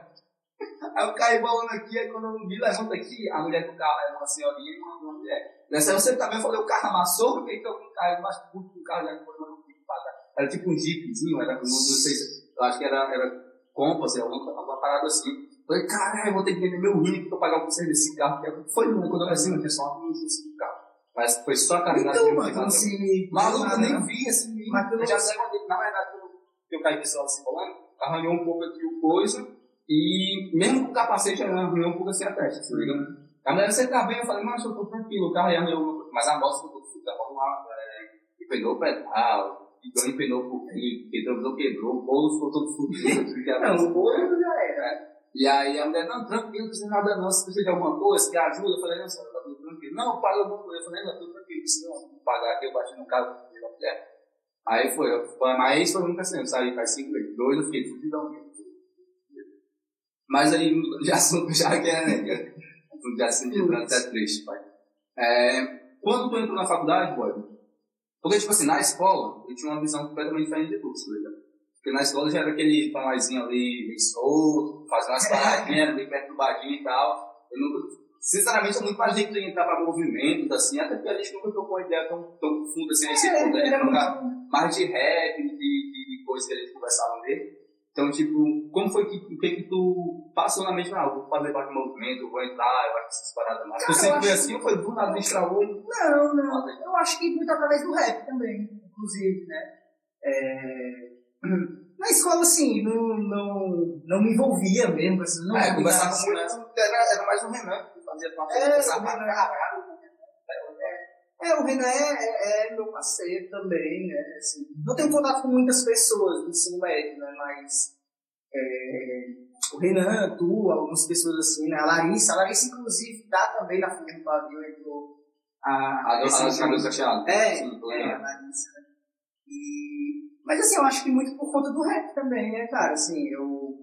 Aí eu caí bolando aqui, aí quando eu me levanto aqui, a mulher do carro era uma senhorinha e uma, mulher. Nessa você também eu falei, o carro amassou, porque então o carro mais puto que o carro já foi mais puto pra trás. Era tipo um jeepzinho, era, não, não sei se, eu acho que era, era Compass, alguma, alguma parada assim. Falei, caralho, eu vou ter que vender meu rim pra eu pagar o conserto desse carro. Porque foi nunca, quando eu era assim, eu tinha só uma desse carro. Mas foi só a caminhada Então, que eu mano, fiz. assim, Maluco, eu nem né? vi assim. Mas Eu já sei na verdade, quando eu caí lado assim falando, arranhou um pouco aqui o coisa, e mesmo com o capacete, arranhou um pouco assim a testa, tá ligado? A mulher, você tá bem? Eu falei, mas eu tô tranquilo, o carro aí arranhou uma coisa. Mas a moto ficou fuda, vamos lá, é, empenou o pedal, e empenou o pouquinho, o retrovisor quebrou, o bolo ficou todo fudido. porque a- Não, o bolo já era. e aí a mulher, não, tranquilo, não precisa nada não, se precisa de alguma coisa, que ajuda, eu falei, não, senhora, tá tudo tranquilo. Não, paga alguma coisa, eu falei, não, tudo tranquilo, se não pagar aqui, eu bati no carro da mulher. Aí foi, mas foi muito assim, eu saí faz cinco meses, dois eu fiquei fudidão mesmo. Mas aí, já assunto já que é, né, de assim, de até triste, pai. É, quando tu entrou na faculdade, boy, porque, tipo assim, na escola, eu tinha uma visão completamente diferente de tudo, tá ligado? Porque na escola já era aquele pamazinho ali, meio solto, fazendo umas paradinhas, bem perturbadinho e tal. Eu nunca, sinceramente, eu muito mais de entrar pra movimentos, assim, até porque a gente nunca trocou uma ideia tão, tão profunda assim, a esse ponto, né? era Trocar muito- mais de rap, de, de, de coisas que a gente conversava nele. Então, tipo, como foi que, que que tu passou na mente? Não, vou fazer parte do movimento, vou entrar, eu acho que essas paradas mais. Tu sempre foi assim, ou foi do nada, destravou? Não, não. Eu acho que muito através do rap também, inclusive, né? É, Na escola, assim, não, não, não me envolvia mesmo essas não é, conversava muito, era, era mais o Renan que fazia parte, É, conversava o pra Renan. caralho. É, o Renan é, é- é meu parceiro também, né? Assim, não tenho contato com muitas pessoas do ensino médio, né? Mas é, o Renan, tu, algumas pessoas assim, né? A Larissa, a Larissa, inclusive, tá também na Folha do Pavio, entrou a, A cabelo cacheado. É, é, a Larissa, né? E, mas assim, eu acho que muito por conta do rap também, né, cara? Assim, eu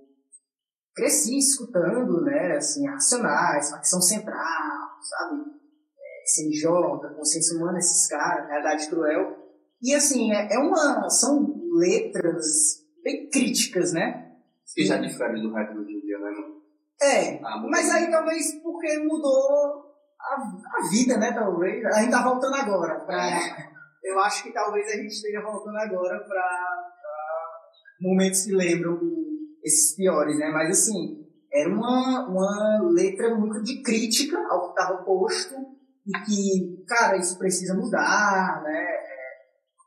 cresci escutando, né, assim, Racionais, Facção Central, sabe? É, CNJ, Consciência Humana, esses caras, Realidade Cruel. E assim, é, é uma, são letras bem críticas, né? Que já difere do rap do dia, né, mano? É, Ah, mas aí talvez porque mudou a, a vida, né, talvez. A gente tá voltando agora pra... Eu acho que talvez a gente esteja voltando agora pra, pra momentos que lembram esses piores, né? Mas assim, era uma, uma letra muito de crítica ao que estava posto e que, cara, isso precisa mudar, né?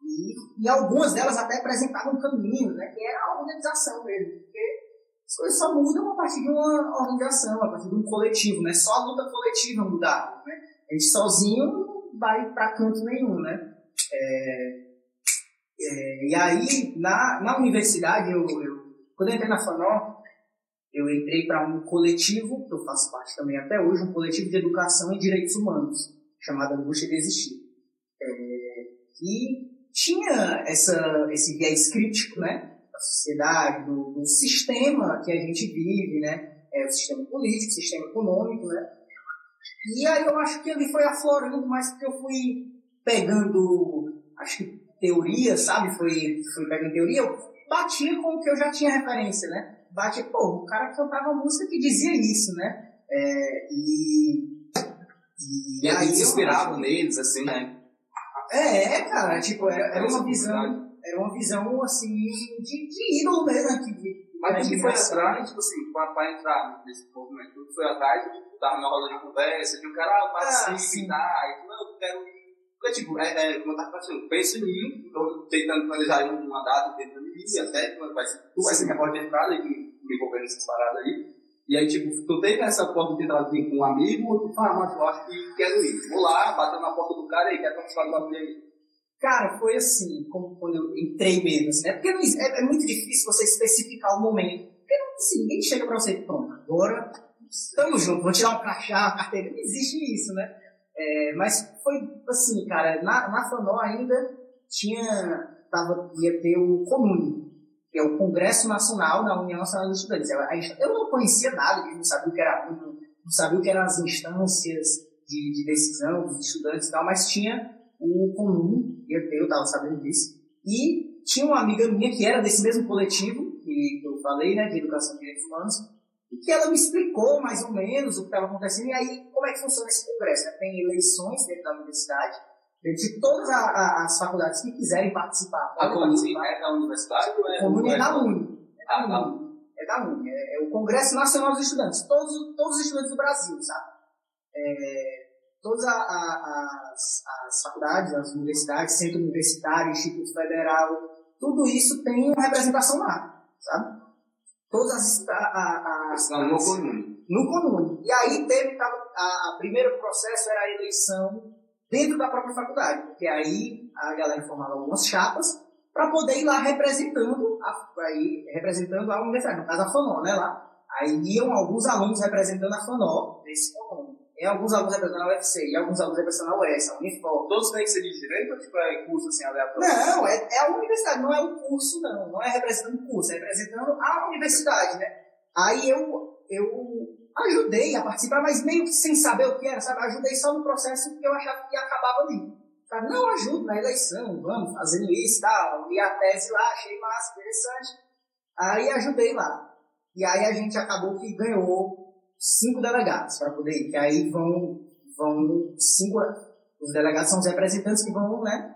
E, e algumas delas até apresentavam caminhos, né? Que era a organização mesmo. Porque as coisas só mudam a partir de uma organização, a partir de um coletivo, né? Só a luta coletiva mudar, né? A gente sozinho não vai pra canto nenhum, né? É, é, e aí, na, na universidade, eu, eu- quando eu entrei na FANO, eu entrei para um coletivo, que eu faço parte também até hoje, um coletivo de educação e direitos humanos, chamado Angústia de Existir. É, e tinha essa, esse viés crítico, né? Da sociedade, do, do sistema que a gente vive, né? É, o sistema político, o sistema econômico, né? E aí eu acho que ali foi aflorando mais porque eu fui pegando, acho que teoria, sabe? Foi, fui pegando teoria, eu batia com o que eu já tinha referência, né? Batia, pô, o cara cantava música que dizia isso, né? É, e, E aí se eu inspiravam acho- neles, assim, né? É, é, cara, tipo, era, era uma visão, era uma visão, assim, de, de ídolo mesmo, né? de- Mas de tu que foi atrás, tipo assim, pra, pra entrar nesse movimento, que foi atrás, tava na roda de conversa, de um cara, ah, participe, sim. tá, e não, eu quero ir. Porque, tipo, é, é, como eu tava falando, eu penso em mim, tô tentando planejar aí uma data, tentando ir, até vai ser, tu vai ser minha porta de entrada e me envolver nessas paradas aí. E aí, tipo, tu teve essa porta de entrada com um amigo, tu fala, mas eu acho que quero ir. Vou lá, bateu na porta do cara e quero participar do bagulho aí. Cara, foi assim, como quando eu entrei mesmo, assim, né? Porque não, é, é muito difícil você especificar o momento. Porque não, assim, ninguém chega pra você pronto, agora estamos juntos, vou tirar um crachá, uma carteira. Não existe isso, né? É, mas foi assim, cara, na, na Fanó ainda tinha tava, ia ter o CONUNE, que é o Congresso Nacional da União Nacional dos Estudantes. Eu, não conhecia nada, não sabia o que era não, sabia o que eram as instâncias de, de decisão dos estudantes e tal, mas tinha o CONUNE, eu, estava sabendo disso, e tinha uma amiga minha que era desse mesmo coletivo, que eu falei, né, de Educação e Direitos Humanos, e que ela me explicou mais ou menos o que estava acontecendo, e aí como é que funciona esse congresso. Né? Tem eleições dentro da universidade, de todas a, a, as faculdades que quiserem participar. A Comune é da universidade ou é? A Comune é da UNI. É da UNI. É da UNI. É, é, o Congresso Nacional dos Estudantes. Todos, todos os estudantes do Brasil, sabe? É, todas a, as, as faculdades, as universidades, centro universitário, instituto federal, tudo isso tem uma representação lá, sabe? Todas as... A, a, as, no Comune. No Comune. E aí teve, a, a, a primeiro processo era a eleição dentro da própria faculdade, porque aí a galera formava algumas chapas para poder ir lá representando a, aí, representando a universidade, no caso a FANO, né, lá. Aí iam alguns alunos representando a FANO, nesse condomínio. E alguns alunos representando a UFC, e alguns alunos representando a UES, a Unifor. Todos têm que ser de direito ou tipo é curso assim aleatório? Não, é, é a universidade, não é o curso, não. Não é representando o curso, é representando a universidade, né? Aí eu, eu ajudei a participar, mas meio que sem saber o que era, sabe? Ajudei só no processo que eu achava que acabava ali. Falei, não, ajudo na eleição, vamos fazendo isso e tal. E a tese lá, achei massa, interessante. Aí ajudei lá. E aí a gente acabou que ganhou cinco delegados para poder ir, que aí vão, vão cinco, os delegados são os representantes que vão, né,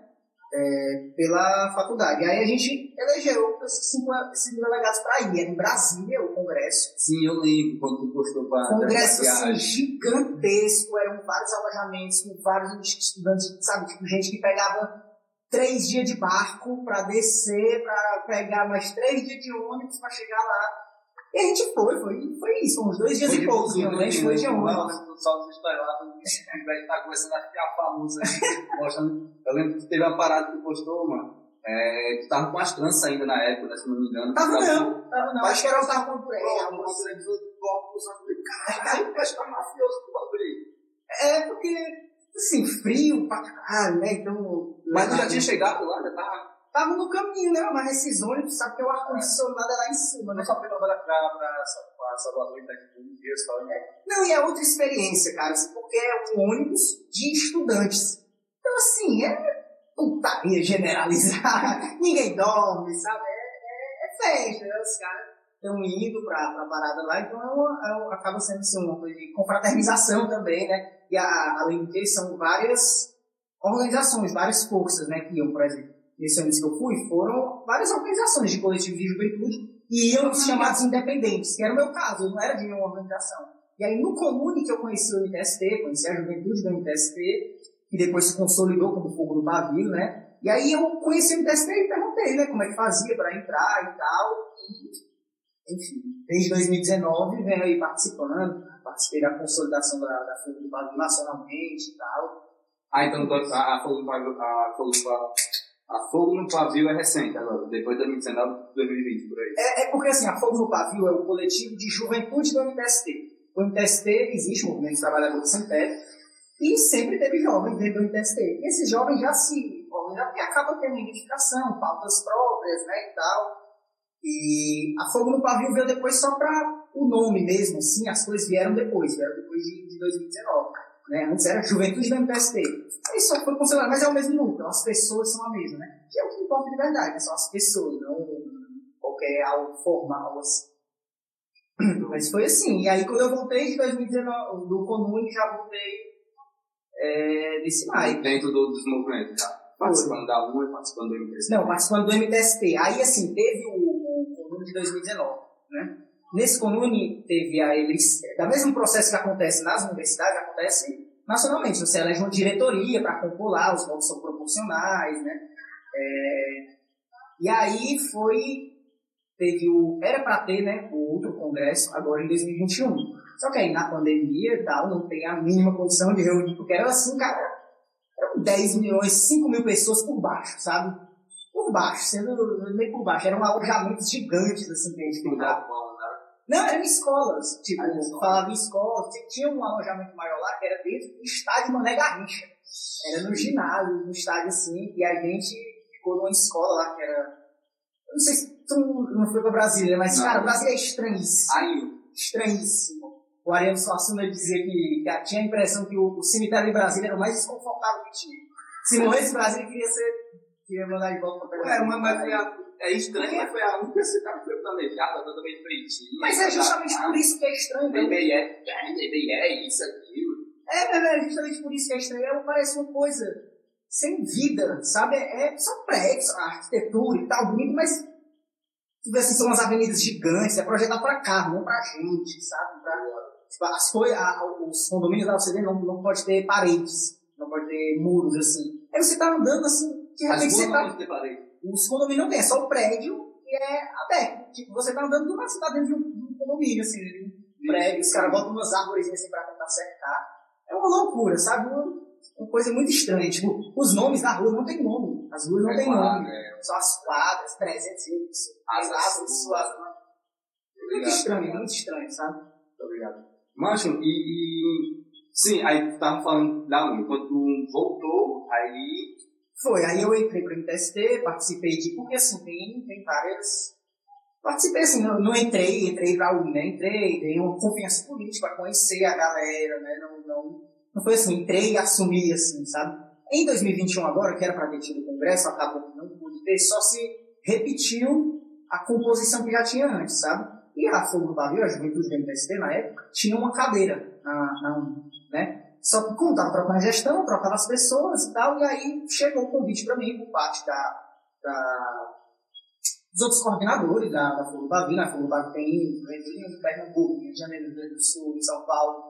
é, pela faculdade. Aí a gente elegeu esses cinco, cinco delegados para ir. Era em Brasília, o congresso. Sim, eu lembro quando tu postou para Congresso assim, gigantesco, eram vários alojamentos com vários estudantes, sabe? Tipo, gente que pegava três dias de barco para descer, para pegar mais três dias de ônibus para chegar lá. E a gente foi, foi, foi isso, uns dois dias foi e pouco, realmente foi de ônibus. Só dos histórias lá, o velho tá começando a ficar famoso aí, mostrando. Eu lembro que teve uma parada que postou, mano. É, tu tava com as tranças ainda na época, né, se não me engano. Tava não, tava não. Acho que era o tava com por aí. Você televisor de bloco, só falei, caralho, parece que tá mafioso do bagulho É, porque, assim, frio pra caralho, né, então... Mas tu já tinha chegado lá, já tava tava no caminho, né? Mas esses ônibus, sabe que o ar-condicionado é lá em cima, né? Só pegou pra, pra, pra Salvador e daqui dia, tal, né? Não, e é outra experiência, cara, porque é um ônibus de estudantes. Então, assim, é putaria generalizar. Ninguém dorme, sabe? É, é, é festa, né? Os caras estão indo pra, pra parada lá, então é uma, é uma, acaba sendo assim, uma coisa de confraternização também, né? E a, além disso, são várias organizações, várias forças, né, que iam, por exemplo ano que eu fui, foram várias organizações de coletivo de juventude e iam os chamados independentes, que era o meu caso, eu não era de nenhuma organização. E aí no Comune que eu conheci o MTST, conheci a juventude do MTST, que depois se consolidou como Fogo do Pavio, né? E aí eu conheci o MTST e perguntei, né, como é que fazia para entrar e tal. E, enfim, desde 2019 venho aí participando, participei da consolidação da, da Fogo do Pavio nacionalmente e tal. Ah, então a, a Fogo do a Pavio a Fogo no Pavio é recente agora, depois de 2019, 2020, por aí. É, é porque assim, a Fogo no Pavio é o coletivo de juventude do MTST. O MTST existe, o Movimento Trabalhador Sem Teto, e sempre teve jovens dentro do MTST. E esses jovens já se organizam porque acabam tendo identificação, pautas próprias, né, e tal. E a Fogo no Pavio veio depois só para o nome mesmo, assim, as coisas vieram depois, vieram depois de, de 2019. Né? Antes era Juventude do MTST. Aí só foi considerado, mas é o mesmo núcleo, as pessoas são a mesma, né? Que é o que importa de verdade, né? são as pessoas, não qualquer algo formal assim. Mas foi assim. E aí quando eu voltei de 2019, do Comune, já voltei é, desse maio. Dentro do, dos movimentos, tá? Participando da UA e participando do MTST. Não, participando do MTST. Aí assim, teve o, o Comune de 2019, né? Nesse Comune teve a eleição, da mesmo processo que acontece nas universidades, acontece nacionalmente. Você elege uma diretoria para compor lá, os votos são proporcionais, né? É, e aí foi, teve o, era para ter, né, o outro congresso agora em 2021. Só que aí na pandemia e tal, não tem a mínima condição de reunir, porque era assim, cara, eram 10 milhões, 5 mil pessoas por baixo, sabe? Por baixo, sendo nem por baixo, eram alojamentos gigantes, assim, que a gente lá. Não, eram escolas. Tipo, ah, falava em escolas. Tinha um alojamento maior lá que era dentro do estádio Mané Garrincha. Era no ginásio, no estádio assim, e a gente ficou numa escola lá que era. Eu não sei se tu não foi pra Brasília, mas, Não. cara, o Brasil é estranhíssimo. Aí, Estranhíssimo. O Ariano Suassuna dizia que, que tinha a impressão que o, o cemitério de Brasília era o mais desconfortável que tinha. Se morresse em Brasília, queria ser. queria mandar de volta pra é, Brasília. mas, mas foi a, é estranho, mas foi a única cidade que foi planejada, totalmente bonitinha. Mas é justamente por isso que é estranho, né? BBE, é, BBE, é isso, aquilo. É, é, é justamente por isso que é estranho. É, parece uma coisa sem vida, sabe? É, é só prédios, a arquitetura e tal, bonito, mas vê assim, são umas avenidas gigantes, é projetado pra carro, não pra gente, sabe? Pra, tipo, a- os condomínios da UCD não, não pode ter paredes, não pode ter muros, assim. Aí você tá andando assim, de repente você tá. não vão ter parede. Os condomínios não tem, é só o prédio e é aberto. Tipo, você tá andando do você tá dentro de um, de um condomínio, assim, de um prédio, os caras botam umas árvores assim pra tentar cercar. É uma loucura, sabe? Uma, uma coisa muito estranha. Tipo, os nomes da rua não tem nome. As ruas não É tem claro, nome. é. Só as quadras, 300 euros. As As árvores ruas. suas. Muito estranho, muito estranho, sabe? Muito obrigado. Mancho, e, e. Sim, aí tu tava falando da Uni. Quando tu voltou, aí. Foi, aí eu entrei para o MTST, participei de. Porque assim, tem, tem várias. Participei assim, não, não entrei, entrei para a UNE, né? Entrei, dei uma confiança política para conhecer a galera, né? Não, não, não foi assim, entrei e assumi assim, sabe? Em 2021, agora, que era para ter tido o congresso, acabou que não pude ter, só se repetiu a composição que já tinha antes, sabe? E a Fogo do Barril, a juventude do MTST na época, tinha uma cadeira na, na UNE, né? Só que como estava trocando a gestão, trocava as pessoas e tal, e aí chegou o convite para mim por parte da, da- dos outros coordenadores da, da Fogo Bavi. Na Fogo Bavi tem em Pernambuco, Rio de Janeiro, Rio Grande do Sul, em São Paulo,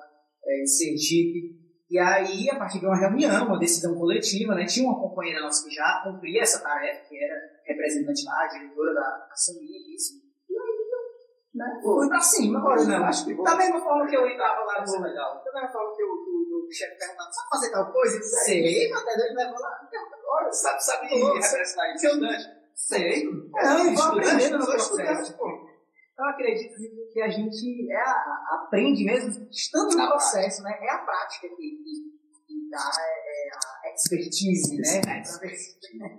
eh, em Sergipe. E aí, a partir de uma reunião, uma decisão coletiva, né, tinha uma companheira nossa que já cumpria essa tarefa, que era representante lá, diretora da assumir isso. E aí, né, fui pra cima. Olha, não, acho que da mesma forma que eu entrava lá no legal, da mesma forma que o, o, chefe perguntava, sabe fazer tal coisa? Sei, mas até ele levou lá, agora, Sabe, sabe louco, representar estudante? Sei. Não, eu vou sou processo. estudante, pô. Eu acredito que a gente é a- a- aprende mesmo estando no processo, né? É a prática que, que, que dá é, é a expertise, né? Pessoa.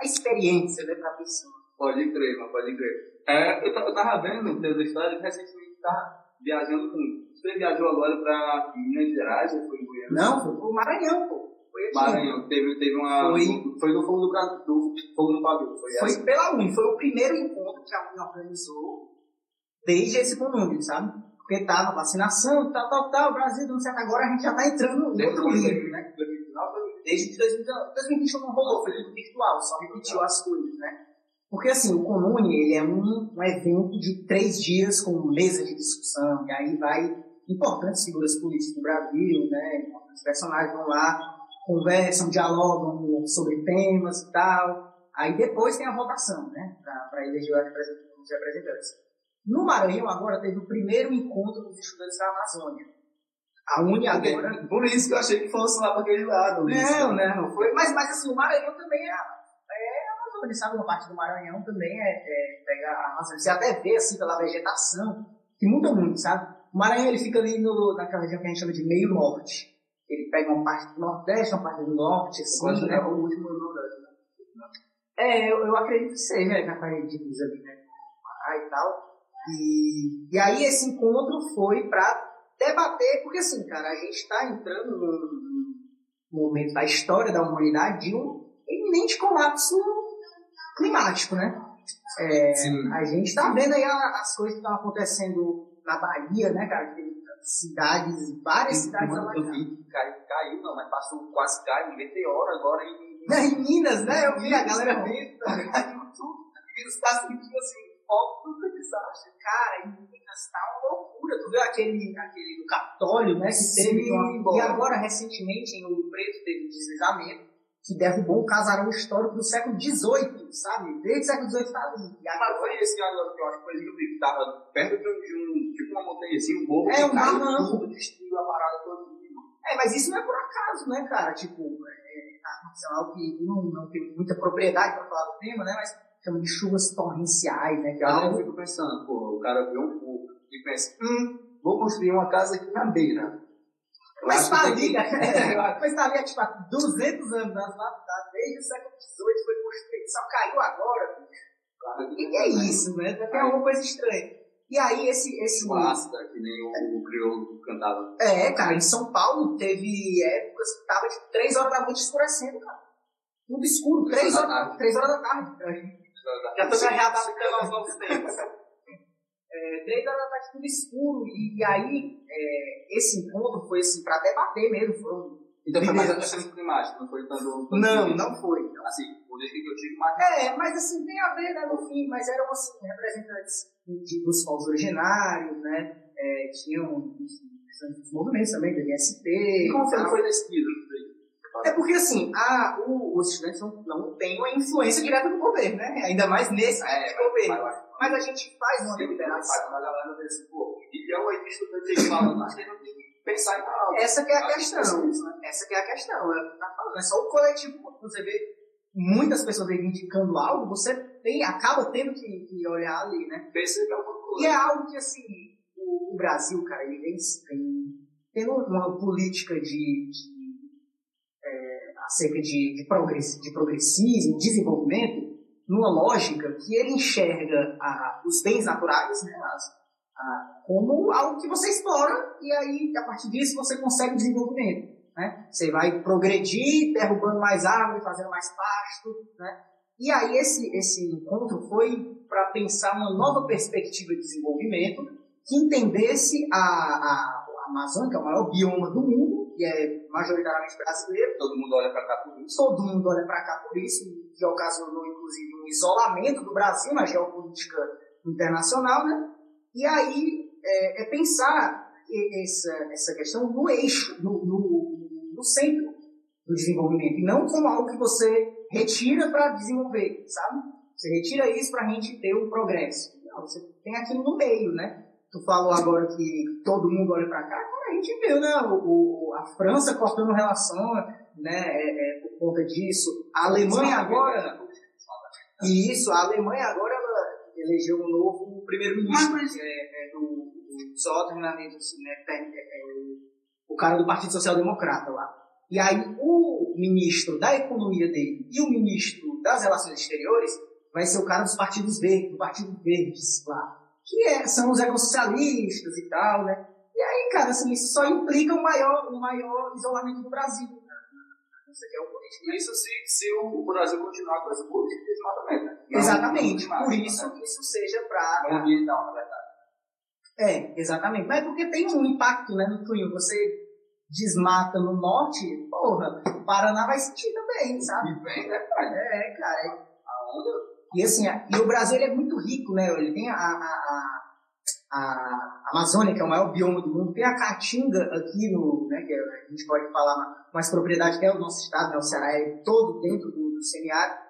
A experiência, né, pra pessoa. Pode crer, mano, pode crer. É, eu, eu tava vendo teus histórias recentemente tava viajando com. Você viajou agora pra Minas Gerais ou foi em Goiânia? Não, foi pro Maranhão, pô. Foi aqui. Maranhão, teve, teve uma. Foi. Foi no Fogo do do Fogo do Pavio. Foi. Foi pela Uni, foi o primeiro encontro que a Uni organizou desde esse conúnio, sabe? Porque tava vacinação, tal, tal, tal, Brasil, não sei, agora a gente já tá entrando no outro o nível, né? Desde 2019, 2021 não rolou, foi tudo virtual, só repetiu as coisas, né? Porque assim, o Comune, ele é um, um evento de três dias com mesa de discussão, e aí vai importantes figuras políticas do Brasil, né? Os personagens vão lá, conversam, dialogam sobre temas e tal. Aí depois tem a votação, né? Para eleger os representantes-. No Maranhão, agora, teve o primeiro encontro dos estudantes da Amazônia. A Uni agora. Por isso que eu achei que fosse lá pra aquele lado. Não, não, foi. Mas, mas assim, o Maranhão também é. É Amazônia, sabe? Uma parte do Maranhão também é, é pega a Amazônia. Você até vê assim pela vegetação, que muda muito, sabe? O Maranhão ele fica ali no, naquela região que a gente chama de meio norte. Ele pega uma parte do Nordeste, uma parte do Norte, assim. Quase né? é o último do Nordeste. É, eu, eu acredito que seja, já faz divisa ali, né? Ah, e tal. E, e aí esse encontro foi para debater, porque assim, cara, a gente está entrando num momento da história da humanidade de um eminente colapso climático, né? É, Sim. a gente está vendo aí as coisas que estão acontecendo na Bahia, né, cara? Tem cidades, várias cidades Mano, eu vi que caiu, caiu, não, mas passou, quase caiu, um meteoro agora em. Né, Em Minas, né? Eu vi a galera vendo, Os Estados Unidos, assim, ó, tudo desastre. Cara, em Minas tá uma loucura. Tu viu aquele, aquele do Capitólio, né? Que teve. E agora, recentemente, em Ouro Preto, teve um deslizamento que derrubou um casarão histórico do século XVIII, sabe? Desde o século XVIII tá ali. E Mas agora foi esse que eu acho que foi que eu vi, que tava perto de um, de tipo uma montanha assim, um morro, É, um barranco. tudo, destruiu a parada toda. É, mas isso não é por acaso, né, cara? Tipo, é, aconteceu algo que não, não tem muita propriedade para falar do tema, né? Mas chama de chuvas torrenciais, né? Que é Aí eu algo... fico pensando, pô, o cara vê um fogo e pensa, hum, vou construir uma casa aqui na beira. Mas que- né? mas há tipo, há 200 anos, né? Desde o século XVIII foi construído, só caiu agora. bicho. O que, que é isso, né? É uma coisa estranha. E aí, esse. esse Máscara, que nem o, o crioulo cantava. É, cara, em São Paulo teve épocas que tava de 3 horas da noite escurecendo, cara. Tudo escuro, 3 Três horas, da tarde. 3 horas da tarde. Já tô já readaptando aos novos tempos. É, 3 horas da tarde, tudo escuro. E, e aí, é, esse encontro foi assim, pra debater mesmo. Foram Então foi mais a líderes- questão climática, não foi tanto. Não, não foi. Assim, por isso que eu tive mais. É, mas assim, tem a ver, né, no fim, mas eram assim, representantes de, dos povos originários, né? É, tinham os movimentos também, do MST. E como foi, foi dia? É porque assim, a, o- os estudantes não, não têm uma influência direta do governo, né? Ainda mais nesse tipo É, de mas- governo. mas- Mas a gente faz uma Sempre deliberação. faz, mas a galera vê assim, pô, milhão aí de estudantes que a gente tem que pensar em algo. Essa que é a questão. que é né? Essa que é a questão. É, tá falando, é só o coletivo. Você vê muitas pessoas reivindicando algo, você tem, acaba tendo que, que olhar ali, né? Perceber alguma E coisa. é algo que, assim, o, o Brasil, cara, ele vem, vem tendo uma política de, de, é, acerca de, de, progress, de progressismo, desenvolvimento, numa lógica que ele enxerga a, os bens naturais, né, as, a, como algo que você explora e aí, a partir disso, você consegue desenvolvimento. Né? Você vai progredir, derrubando mais árvore, fazendo mais pasto, né? E aí esse, esse encontro foi para pensar uma nova perspectiva de desenvolvimento que entendesse a, a, a Amazônia, que é o maior bioma do mundo, e é majoritariamente brasileiro, Todo mundo olha pra cá por isso. todo mundo olha para cá por isso, que ocasionou inclusive um isolamento do Brasil na geopolítica internacional, né? E aí é, é pensar essa, essa questão no eixo, no, no, no centro do desenvolvimento, e não como algo que você retira para desenvolver, sabe? Você retira isso para a gente ter o progresso. Não, você tem aquilo no meio, né? Tu falou agora que todo mundo olha para cá, a gente viu, né? O, o- a França cortando relação, né? É, é, por conta disso. A Alemanha agora, e isso, a Alemanha agora ela elegeu um novo primeiro-ministro, é, é do, só terminamento, assim, né? É, é, o cara do Partido Social Democrata lá. E aí o ministro da economia dele e o ministro das relações exteriores vai ser o cara dos partidos verdes, do Partido Verdes lá. Que é, são os ecossocialistas e tal, né? E aí, cara, assim, isso só implica um maior, um maior isolamento do Brasil. né? Isso aqui é o político. Isso se, se o Brasil continuar com essa política de desmatamento. né? Não- Exatamente. não- Por isso que isso seja para Não ambiental, na verdade. É, exatamente. Mas é porque tem um impacto, né, no clima. Você desmata no norte, porra, o Paraná vai sentir também, sabe? E vem, né, cara? É, cara. A onda. E assim, e o Brasil ele é muito rico, né? Ele tem a, a, a, Amazônia, que é o maior bioma do mundo, tem a Caatinga aqui no, né, que a gente pode falar ma- mais propriedade, que é o nosso estado, né? O Ceará é todo dentro do, do semiárido.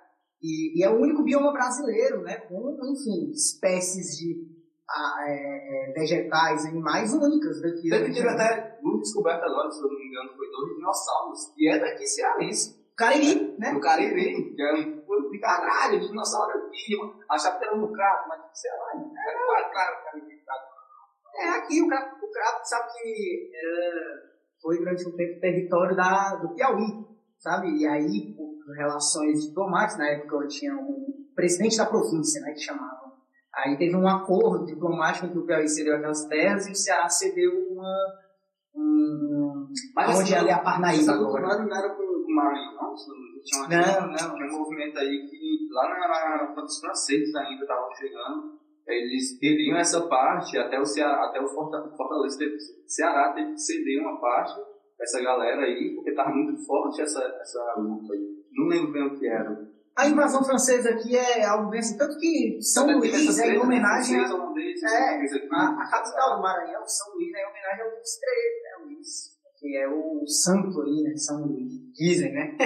E, e é o único bioma brasileiro, né? Com, enfim, espécies de a, é, é, vegetais, animais únicas daqui. Teve, né? teve até uma descoberta agora, se eu não me engano, foi dois dinossauros. E é daqui cearense. Cariri, né? No Cariri, que é um pulo de caralho, de dinossauro aqui, mano. Achava que era no crato, mas sei lá, é claro, Cariri. tá. É, aqui o Crato, o Crato sabe que era, foi durante um tempo território da, do Piauí, sabe? E aí, por relações diplomáticas, na época eu tinha um presidente da província, né, que chamavam. Aí teve um acordo diplomático entre o Piauí cedeu aquelas terras e o Ceará cedeu uma. Um, Mas onde é a Parnaíba agora. não era com o Maranhão, não? Tinha, uma, Não, não. tinha um movimento aí que lá na, na, quando os franceses ainda estavam chegando, eles teriam essa parte até o Ceará, até o Forta- Fortaleza, teve, Ceará teve que ceder uma parte dessa galera aí, porque estava muito forte essa, essa luta aí. Não lembro bem o que era. A invasão francesa aqui é algo bem assim, tanto que São Luís essa é em né, homenagem a É. A, a capital do Maranhão, São Luís, é em homenagem ao Luís XIII, né, Luís, que é o santo ali, né, São Luís, dizem, né?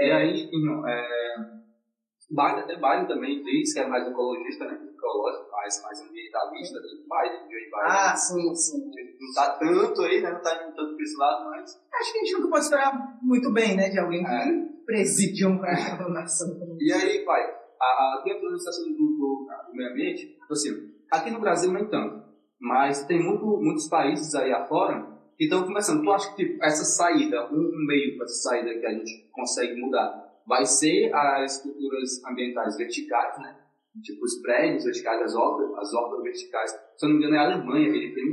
E aí, irmão, é, Biden, até Biden também diz que é mais ecologista, né? Ecológico, mais, mais ambientalista. né? Biden, Joe Biden. Ah, sim, sim. Não tá tanto aí, né? Não tá indo tanto pra esse lado, mas. Acho que a gente nunca pode esperar muito bem, né, de alguém que É. preside uma nação. E aí, pai, a, a, dentro da legislação do, do, do meio ambiente, assim, aqui no Brasil nem tanto, mas tem muito, muitos países aí afora Então, começando, tu acha que tipo, essa saída, um, meio para essa saída que a gente consegue mudar, vai ser as estruturas ambientais verticais, né? Tipo os prédios verticais, as obras, as obras verticais. Se eu não me engano, é a Alemanha, ele tem,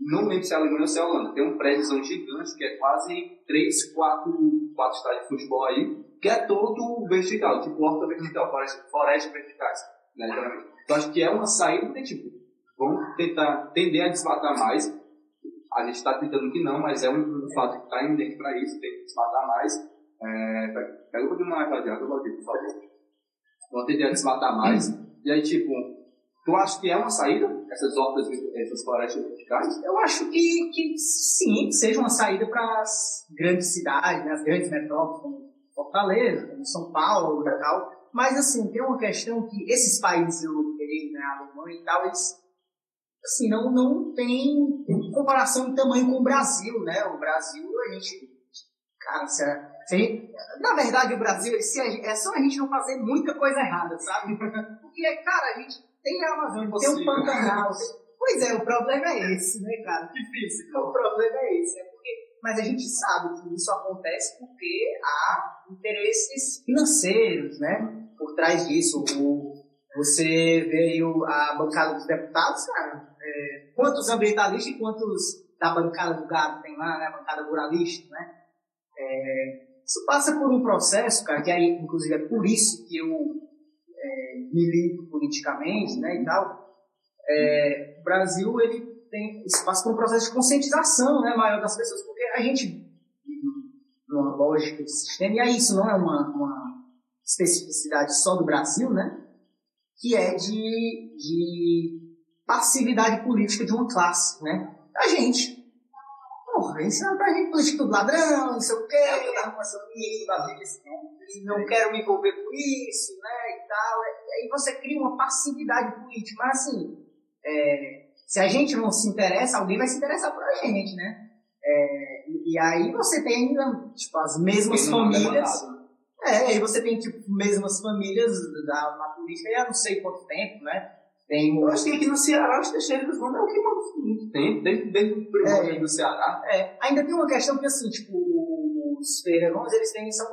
não lembro se é a Alemanha ou se é a Holanda, tem um prédio gigante que é quase 3, 4, 4 estádios de futebol aí, que é todo vertical, tipo horta vertical, floresta, floresta verticais, né, geralmente. Então acho que é uma saída porque, tipo, vamos tentar tender a desmatar mais. A gente está tentando que não, mas é um, um fato que está indo para isso, tem que desmatar mais. É, pega um pouquinho mais radiado, por favor. Vão tender a desmatar mais. E aí, tipo, tu acha que é uma saída, essas hortas, essas florestas verticais? Eu acho que, que sim, seja uma saída para as grandes cidades, né, as grandes metrópoles, como Fortaleza, como São Paulo e tal. Mas, assim, tem uma questão que esses países europeus, né, Alemanha e tal, eles, assim, não, não tem comparação de tamanho com o Brasil, né? O Brasil, a gente, cara, se, a, se a gente, na verdade, o Brasil, se a, é só a gente não fazer muita coisa errada, sabe? Porque, cara, a gente tem a Amazônia, tem um Pantanal. Pois é, o problema é esse, né, cara? Difícil. O problema é esse, é porque, mas a gente sabe que isso acontece porque há interesses financeiros, né? Por trás disso, o, você vê aí o, a bancada dos deputados, cara, é, quantos ambientalistas e quantos da bancada do gado tem lá, né? A bancada ruralista, né? É, isso passa por um processo, cara, que aí, inclusive, é por isso que eu é, milito politicamente, né, e tal. É, o Brasil, ele tem, isso passa por um processo de conscientização, né, maior das pessoas, porque a gente numa lógica de sistema, e aí isso não é uma, uma especificidade só do Brasil, né, que é de, de passividade política de uma classe, né, a gente, porra, ensinando pra gente política do ladrão, não sei o quê, eu tava começando e não quero me envolver com isso, né, e tal. E aí você cria uma passividade política, mas assim, é, se a gente não se interessa, alguém vai se interessar por a gente, né? É, e, aí você tem ainda, tipo, as mesmas não é famílias. demandado. É, aí você tem, tipo, mesmas famílias da, na política há não sei quanto tempo, né? Tem o, Eu acho que aqui no Ceará os Teixeiras não é o que manda muito tempo, desde, desde o primórdio É. do Ceará. É, ainda tem uma questão que, assim, tipo, os Ferreira Gomes, eles têm, são,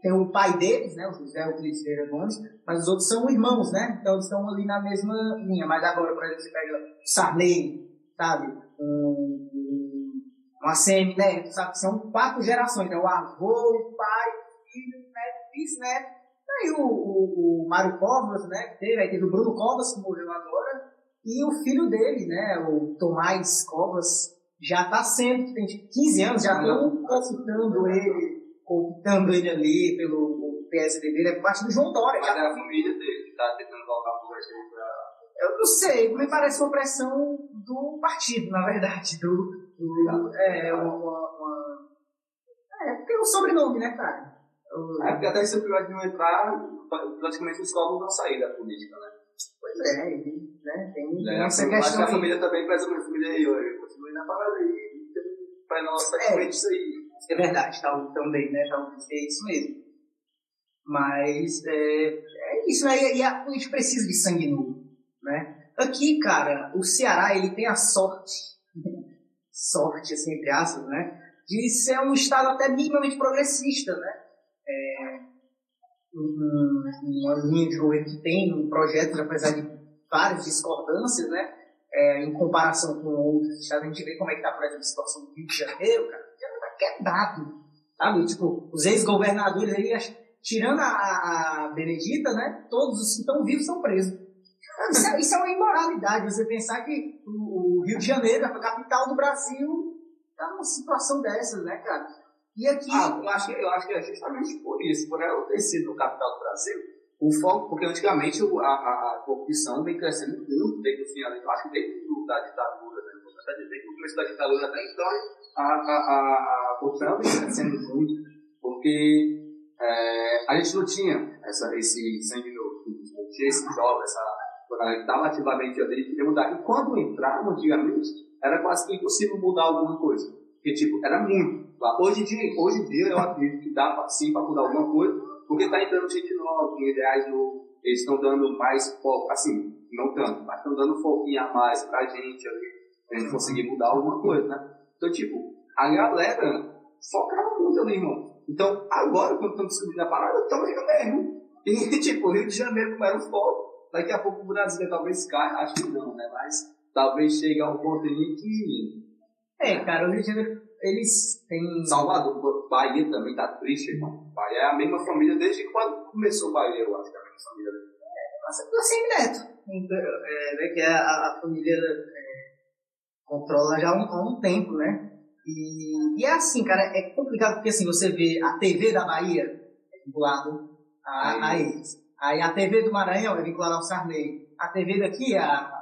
tem o pai deles, né, o José Euclides Ferreira Gomes, mas os outros são irmãos, né, então eles estão ali na mesma linha, mas agora, por exemplo, você pega o Sarney, sabe, um, um, uma CM, né, sabe, são quatro gerações, né, o avô, o pai, o filho, o neto, bisneto, aí o, o, o Mário Covas, né, que teve, aí teve o Bruno Covas, que morreu agora, e o filho dele, né, o Tomás Covas, já está sendo, tem tipo 15 anos, já estão consultando ele, consultando ele ali pelo o PSDB, ele é parte do João Dória. Mas Já, é a família dele que tá tentando voltar pro Brasil pra. eu não sei, me parece uma pressão do partido, na verdade. Do, do- é, uma, uma, uma- É, tem um sobrenome, né, cara? É porque até se o privativo entrar, praticamente os cobros vão sair da política, né? Pois é, né, tem É, essa acho que a família também preza muito a família aí, olha, continue na parada aí. Pra nós, praticamente isso aí. É verdade, tal, também, né? Talvez é isso mesmo. Mas é, é isso, né? E a política precisa de sangue novo, né? Aqui, cara, o Ceará, ele tem a sorte, sorte, assim, entre aspas, né? De ser um estado até minimamente progressista, né? É, um- uma linha de governo que tem um projeto, apesar de várias discordâncias, né? É, em comparação com outros estados, a gente vê como é que tá, por exemplo, a situação do Rio de Janeiro, cara. Janeiro tá quebrado, sabe? Tipo, os ex-governadores aí, tirando a, a, a Benedita, né? Todos os que estão vivos são presos. Isso é, isso é uma imoralidade, você pensar que o, o Rio de Janeiro, a capital do Brasil, tá numa situação dessas, né, cara? E aqui. Ah, eu acho, que, eu acho que é justamente por isso, por ela ter sido no capital do Brasil, o foco, porque antigamente a, a, a corrupção vem crescendo muito desde o final, eu acho que desde o da ditadura, né? Vou dizer que o começo da ditadura até então, a, a, a, a corrupção vem crescendo muito, porque é, a gente não tinha essa, esse sangue novo, não tinha esse jovem, essa galera que estava ativamente ali, queria mudar. E quando entrava antigamente, era quase que impossível mudar alguma coisa. Porque, tipo, era muito. Hoje em dia, hoje em dia eu acredito que dá sim para mudar alguma coisa, porque está entrando gente nova, com ideais novos, eles estão dando mais foco, assim, não tanto, mas estão dando foquinho a mais pra gente ali, pra gente conseguir mudar alguma coisa, né? Então, tipo, a galera focava muito ali, irmão. Então, agora, quando estamos descobrindo a parada, estamos indo mesmo. E, tipo, Rio de Janeiro, como era o foco, daqui a pouco o Brasil talvez caia, acho que não, né? Mas talvez chegue a um ponto ali que. É, cara, o Rio de Janeiro, eles têm. Salvador, Bahia também tá triste, irmão. Bahia é a mesma família desde quando começou Bahia, eu acho que é a mesma família. Nossa, do Semineto. É, né, que a, a família é, controla já há um, há um tempo, né? E, e é assim, cara, é complicado porque assim, você vê a TV da Bahia é vinculado a, a eles. Aí a TV do Maranhão é vinculada ao Sarney. A TV daqui, a, a,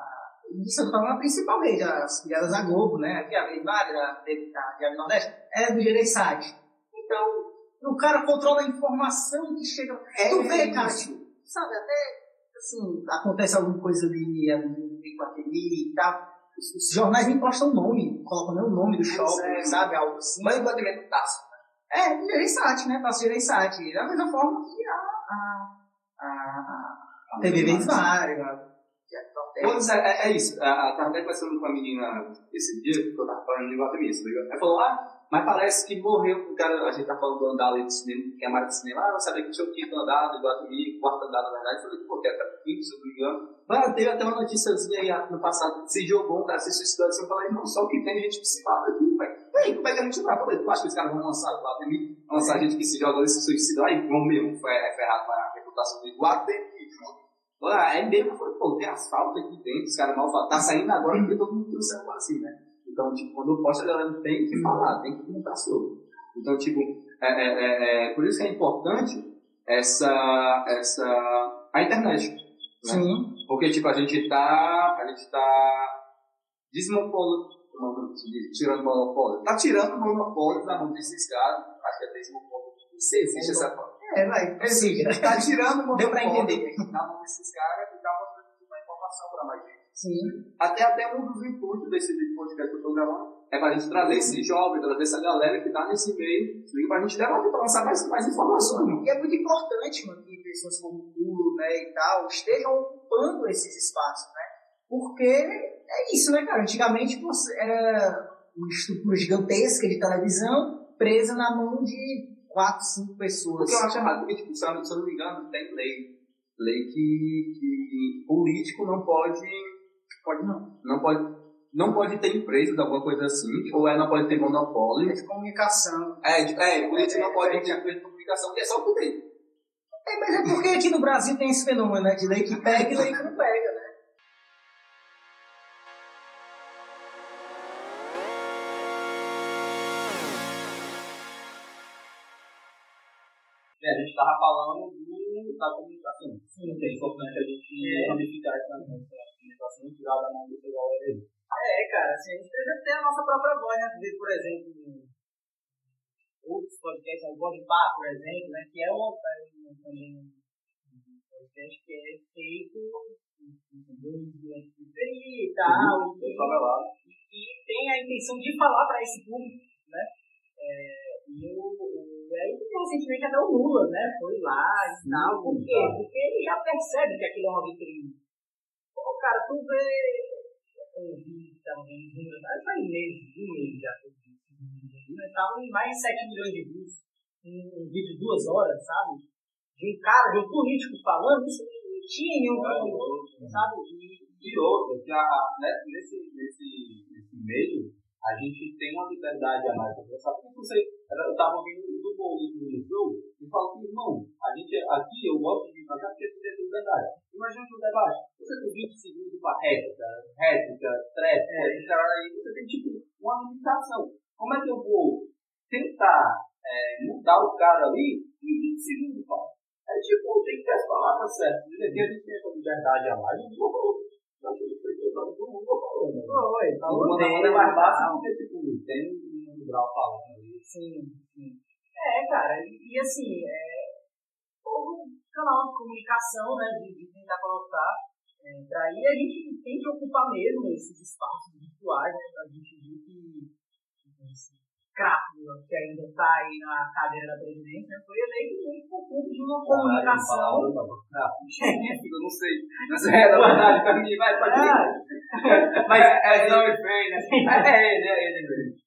isso eu tô a principal rede, as filiadas da Globo, né? Aqui a Rede Mário, a, Diário Nordeste, é do Gereissati. Então, o cara controla a informação que chega. É tu vê, cara, isso. tipo, sabe, até assim, acontece alguma coisa ali, ali com aquele e tal. Os, jornais nem postam nome, colocam nem o nome do shopping, é, sabe? Algo assim. Mas o batimento taça. É, Gereissati, né? Passa Gereissati. Da mesma forma que a, a, a, a TV Vensvário, a é, é, é isso. A, a, até conversando com a menina esse dia, que eu tava falando de tá ligado? Ela falou, ah, mas parece que morreu o cara, a gente tá falando do andar do cinema, que é mais de cinema, ah, sabe que tinha o quinto andar do Guatemi, quarto andar, na verdade, eu falei, pô, que até quinto, se eu não me engano. Mas teve até uma noticiazinha aí no passado, se jogou um cara se suicidou, assim, eu falei, não, só que tem gente que se mata aqui. Aí, como é que a gente vai? Eu falei, tu acha que os caras vão lançar o Guatemi, lançar gente que se joga ali, se suicidou, aí vão mesmo, foi é, ferrado com a reputação do Guatemi, ah, é mesmo, eu falei, pô, tem asfalto aqui dentro, os caras mal falam. Tá saindo agora porque todo mundo tem o celular assim, né? Então, tipo, quando eu posto, a galera tem que falar, tem que comentar sobre. Então, tipo, é, é, é, é por isso que é importante essa, essa, a internet. Né? Sim. Porque, tipo, a gente tá, a gente tá desmonopólio, tirando monopólio. Tá tirando o monopólio da mão desses caras, acho que é desmonopólio. Se existe essa forma. É, vai, prossiga. Tá tirando o Deu pra monopólio entender. da mão desses caras e dá uma, uma informação pra mais gente. Sim. Até, até um dos intuitos desse podcast que eu estou gravando é para a gente trazer esse jovem, trazer essa galera que está nesse meio, para a gente debater, para lançar mais, mais informações. Mano. E é muito importante, mano, que pessoas como o Pulo, né, e tal, estejam ocupando esses espaços, né? Porque é isso, né, cara? Antigamente você era uma estrutura gigantesca de televisão presa na mão de quatro, cinco pessoas. O que eu acho errado, porque, tipo, se eu não me engano, tem lei. Lei que, que político não pode. Pode não. Não pode. Não pode ter empresa, alguma coisa assim, ou é, não pode ter monopólio. de comunicação. É, de- é, político não pode ter empresa de comunicação, que é só o que tem. É, mas é porque aqui no Brasil tem esse fenômeno, né? De lei que pega e lei que não pega, estava falando do, da comunicação. Sim, é importante a gente modificar essa, essa comunicação e tirar da mão dessa galera aí. É, cara, assim, a gente precisa ter a nossa própria voz, né? Ver, por exemplo, outros podcasts, o Podpah, por exemplo, né? Que é um, é um, também um podcast que é feito e tal, e, e tem a intenção de falar para esse público, né? É, e, eu, e aí, recentemente, até o Lula, né? Foi lá e tal. Por quê? Porque ele já percebe que aquilo é uma vitrine. Pô, cara, tu vê. Eu vi também faz meses, um mês já que eu vi estavam em mais de 7 milhões de views. Um, um vídeo de duas horas, sabe? De um cara, de um político falando, isso não tinha nenhum canto, sabe? E, E outra, que a, né, nesse, nesse, nesse meio, a gente tem uma liberdade a mais. Você sabe que você. Eu estava ouvindo o do Boulos no show e falo que, irmão, a gente aqui eu gosto de vir pra cá porque tem essa liberdade. Imagina no debate, você tem 20 segundos para réplica, réplica, tréplica, aí, você tem tipo uma limitação. Como é que eu vou tentar é, mudar o cara ali em 20 segundos, cara? É tipo, tem que ter as palavras certas. E aqui a gente tem essa liberdade a mais, eu não vou falar. Eu acho que foi todo mundo falando. né? Falou uma demanda mais baixa porque, tipo, tem um grau falando ali. Sim, sim. É, cara, e, e assim, é um canal de comunicação, né, de, de tentar colocar é, pra aí, a gente tem que ocupar mesmo esses espaços virtuais, né, a gente viu que que esse Crápula, que ainda está aí na cadeira da presidência, foi eleito muito por conta de uma comunicação. Eu não sei. Mas é, na verdade, pra mim, vai, pode ir. É, Mas é não e feio, né? É ele, é ele mesmo.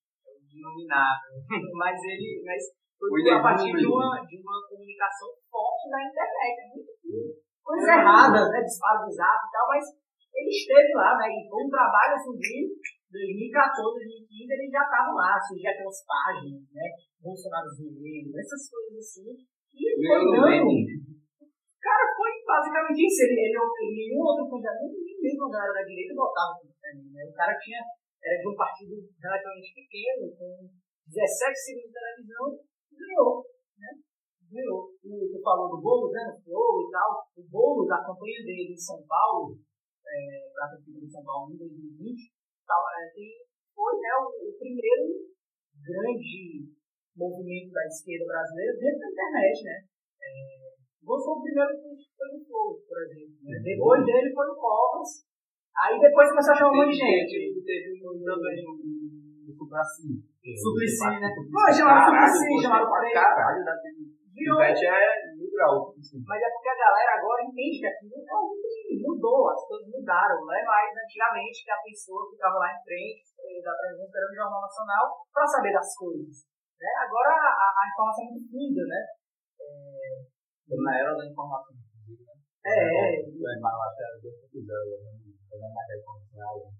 Inominável. mas ele. Mas foi a partir de uma, de uma comunicação forte na internet. Muito, coisas erradas, né? Disparo de zap e tal, mas ele esteve lá, né? E foi um trabalho assim de 2014, 2015, ele já estava lá, surgia aquelas páginas, né? Bolsonaro Zoeiro, essas coisas assim. E foi dando. Cara, foi basicamente isso. Ele, ele, ele nenhum outro candidato, nem mesmo a galera da direita votava né? O cara tinha, era de um partido relativamente pequeno, com 17 segundos de televisão, e ganhou, né? Ganhou. O, tu falou do Boulos, né? No Flow e tal. O Boulos, a campanha dele em São Paulo, é, para a Prefeitura de São Paulo em 2020, tal, é, tem, foi né, o, o primeiro grande movimento da esquerda brasileira dentro da internet, né? É, ser o primeiro que foi no Flow, por exemplo. Né? Depois dele foi o Covas. Aí depois começou a chamar um monte de gente. Teve um também o Suplicy. Suplicy, né? Pô, chamaram Suplicy, chamaram pra caralho da TV. Virou. Ivete é mil graus. assim. Mas é porque a galera agora entende que aquilo é um crime, mudou, as coisas mudaram. Não é mais antigamente que a pessoa ficava lá em frente eh, da televisão esperando o Jornal Nacional para saber das coisas. Né? Agora a, a informação é muito fluida, né? Estamos na era da informação. né? É, é. É, 2.0, né? Não é informação.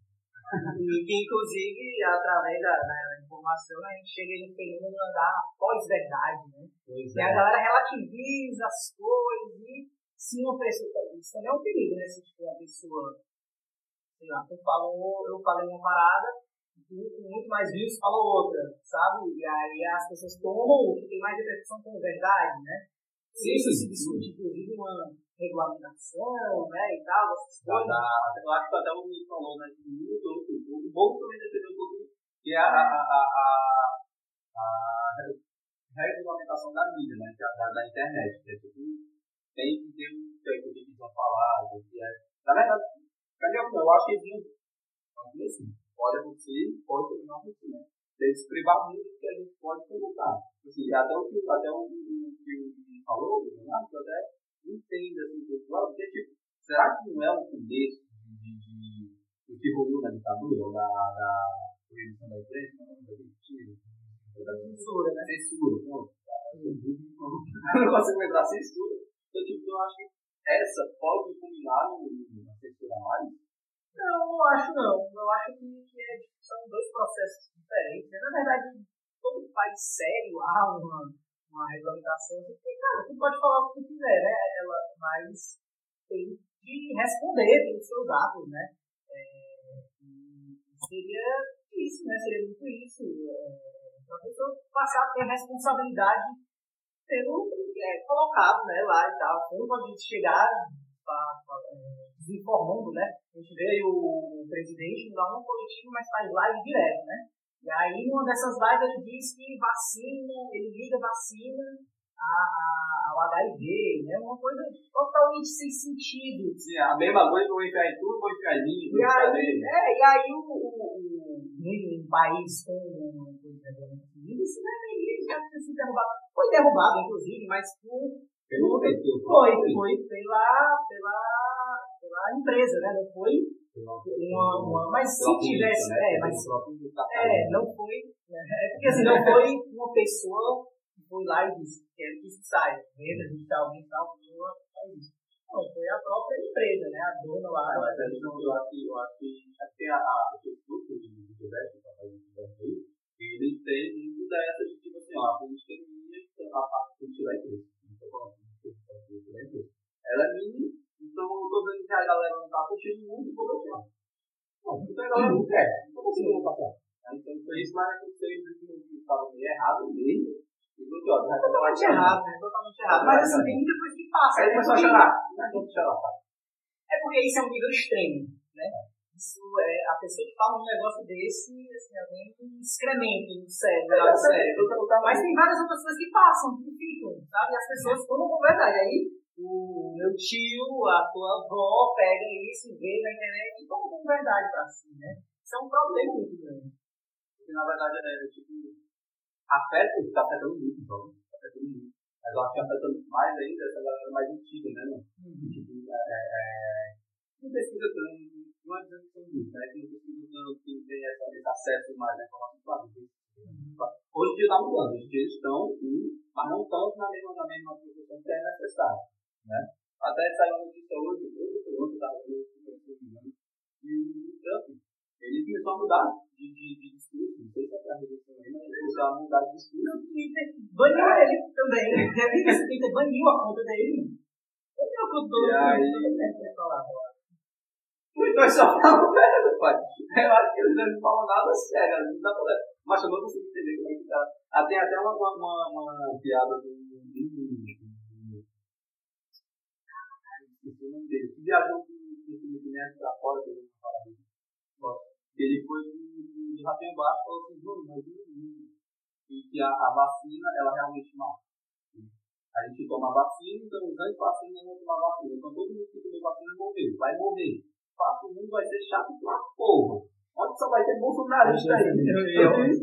E que, inclusive, através da, da informação, a gente chega no fenômeno da pós-verdade, né? Pois E a galera relativiza as coisas e se uma pessoa. Isso também é um perigo, né? Se tipo, uma pessoa. Sei lá, tu falou, eu falei uma parada, muito mais views falou outra, sabe? E aí as pessoas tomam o que tem mais repercussão como verdade, né? Sim, Isso sim, se discute, inclusive, uma regulamentação, né? E tal, essas coisas. eu acho que até o Luiz falou, né? Que muito outro. O Bolso também defendeu um pouquinho, que é a, a, a, a, a regulamentação da mídia, né? É da, da internet. Que é tipo, tem que ter um que é o que eles vão falar, o que é. Na verdade, eu acho que eles não. Assim, pode acontecer, pode não acontecer, né? Eles privar muito do que a gente pode perguntar. Assim, até o que, até o, que o falou, o Leonardo, eu até entendo assim, do outro lado, porque, tipo, será que não é um começo de, de, do que rolou na ditadura, ou da, da proibição da imprensa, não, da mentira, da censura, né? Censura, pronto. Não consigo lembrar censura. Então, tipo, eu acho que essa pode culminar na censura mais. Não, não acho não. Eu acho que, que é- são dois processos diferentes. né? Na verdade, todo país sério há uma, uma regulamentação. Porque, cara, tu pode falar o que quiser, né? Ela, mas tem que responder pelos seus atos, né? É, seria isso, né? Seria muito isso. É, a pessoa passar a ter responsabilidade pelo que é colocado né, lá e tal. Você não pode chegar fa- é, desinformando, né? A gente vê aí o, o presidente não dá um coletivo, mas faz live direto, né? E aí, numa dessas lives, ele diz que vacina, ele liga vacina ao HIV, né? Uma coisa totalmente sem sentido. Sim, a mesma coisa, vou enfiar em tudo, vou enfiar em mim, vou nele. é, e aí o, o, o, um país com uma coisa de regulamento civil, isso deveria já ter sido derrubado. Foi derrubado, inclusive, mas por Pelo foi, próprio foi pela, pela, pela empresa, né? Não foi uma, uma mas se tivesse, né? é, mas próprio é, capitalismo. não foi, né? é porque assim, não foi uma pessoa que foi lá e disse, quero que isso saia, venda digitalmente tal, pessoa faz isso. Não, foi a própria empresa, né? A dona lá. Ah, mas aí, então, eu acho que, eu acho que, que a, a, o Facebook do Gilberto, que está fazendo o aí, ele tem muito dessa de tipo assim, ó, a política é minha, a, a política da empresa. Não estou falando de a política da empresa. Ela é minha, então eu tô vendo que a galera não está curtindo muito, vou bloquear. Não, então a galera não quer, então eu vou passar. Então foi isso, mas aconteceu em 2020, estava meio errado mesmo, e bloqueou. fazer uma Totalmente errado, né? Totalmente errado. Mas assim, tem muita coisa que passa. Aí né? começou a chorar. Não é que chorar, tá? É porque isso é um nível extremo, né? Isso é, a pessoa que fala um negócio desse, assim, ela tem um excremento no cérebro, no cérebro. Mas tem várias outras coisas que passam, que ficam, sabe? E as pessoas tomam com verdade. Aí o meu tio, a tua avó, pega isso e vê na internet e toma com verdade pra si, né? Isso é um problema muito grande. Porque na verdade é tipo. Afeta, tá afetando muito, então. Tá afetando muito. Mas eu acho que afeta mais ainda essa galera mais antiga, né, mano? Que, tipo, é, é, é, não pesquisa tanto, não é dizendo que muito, né? Que não pesquisa tanto, que não tem esse acesso mais à informação, claro, tem- dia está mudando. Hoje em dia eles estão, mas não tanto na mesma, na mesma proporção que é necessário. Né? Até saiu uma notícia hoje, hoje foi ontem, estava vendo e o Trump, ele começou a mudar de, de, de discurso, não sei se é para a revolução aí, mas ele começou a mudar de discurso. O Twitter baniu ele também. Já vi que o Twitter baniu a conta dele. Baniu a conta do aí- Então só falam merda, pai. Eu acho que eles não falam nada sério, não dá pra Mas eu não consigo entender como é que tá. Ah, tem até uma, uma, uma, uma piada do- dele. Que viajou com o Felipe Neto pra fora, que ele não disso. Ele foi do Rapembá e falou assim: Júnior, mas não e que a, a vacina, ela realmente mata. A gente toma vacina, então os anti-vacinas vão tomar vacina. Então todo mundo que tomou vacina morreu, vai morrer. O mundo vai ser chato pra porra. Onde só vai ter bolsonarista aí? Meirelles.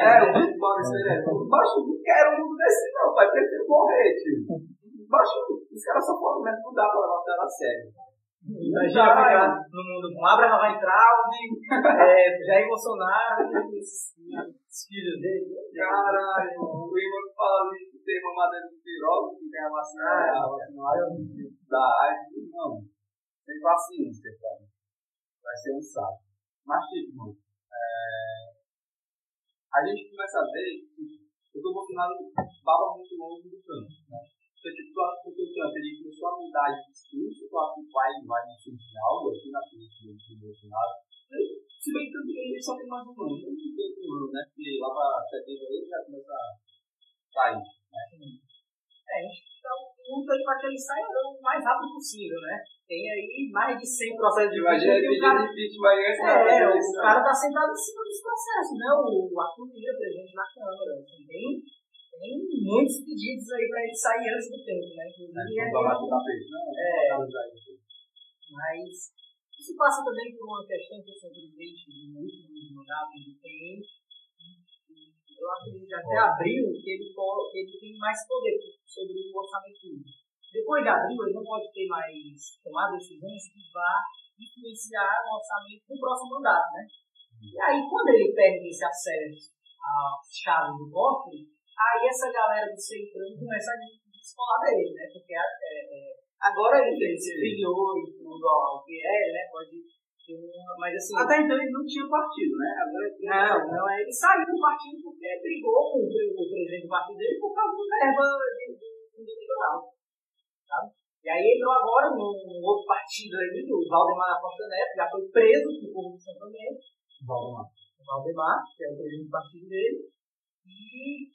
É, o Maurício Meirelles. Baixo, não quero um mundo desse não, vai prefiro morrer, tio. Baixo, os caras só mesmo, não dá pra levar os caras a sério. Imagina ficar no mundo com Abraham Weintraub, é, Jair Bolsonaro e esses filhos dele. Caralho, o Igor fala ali que tem mamadeira de piroca, que tem a vacina, a vacina lá, da AIDS, não. Tem paciência, cara. Vai ser um saco. Mas, tipo, mano, é... a gente começa a ver que o Bolsonaro baba muito longe do campo, né? Então, tipo, tu acha que o Trump ele começou a mudar de discurso, tu acha que vai, vai incidir algo aqui na política do Bolsonaro? Se bem que também ele só tem mais um ano, não tem um ano, né? Porque lá pra setembro aí já começa a sair. Né? É, a gente tá luta aí para que ele saia o mais rápido possível, né? Tem aí mais de 100 processos de Imagina impeachment ele o cara- pedindo impeachment aí antes da É, o eleição. cara tá sentado em cima dos processos, né? O Arthur Lira, presidente da Câmara. Assim, tem, muitos pedidos aí para ele sair antes do tempo, né? Inclusive, Não é, frente, não. É. Isso. mas isso passa também por uma questão que esse presidente, no último mandato, ele tem. Eu acredito que até abril que ele, ele tem mais poder sobre o orçamento público. Depois de abril, ele não pode ter mais tomar decisões que vá influenciar o orçamento do próximo mandato, né? E aí, quando ele perde esse acesso às chaves do cofre, aí essa galera do centrão começa a descolar dele, né? Porque é, é, agora ele se filiou e tudo ao PL, né? Pode ter uma. Mas assim. Até então ele não tinha partido, né? Agora Não, não, é, ele saiu do partido porque brigou com o, o presidente do partido dele por causa de verba fundo eleitoral. Sabe? E aí entrou agora num, num outro partido aí, o Valdemar da Costa Neto, já foi preso por corrupção também. Valdemar. O Valdemar, que é o presidente do partido dele. E,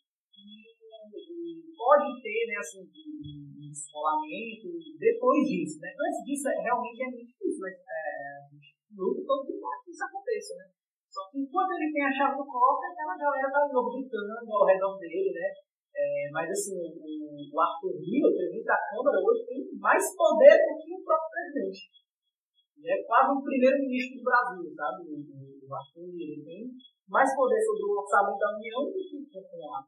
pode ter, né, assim, um descolamento depois disso, né? Antes disso, é, realmente é muito difícil, mas é, luta todo dia para que isso aconteça, né? Só que enquanto ele tem a chave do cofre, aquela galera tá orbitando ao redor dele, né? É, mas assim, o, o Arthur Lira, o presidente da Câmara, hoje tem mais poder do que o próprio presidente. Ele é quase um primeiro-ministro do Brasil, sabe? O, o Arthur Lira ele tem mais poder sobre o orçamento da União do que com a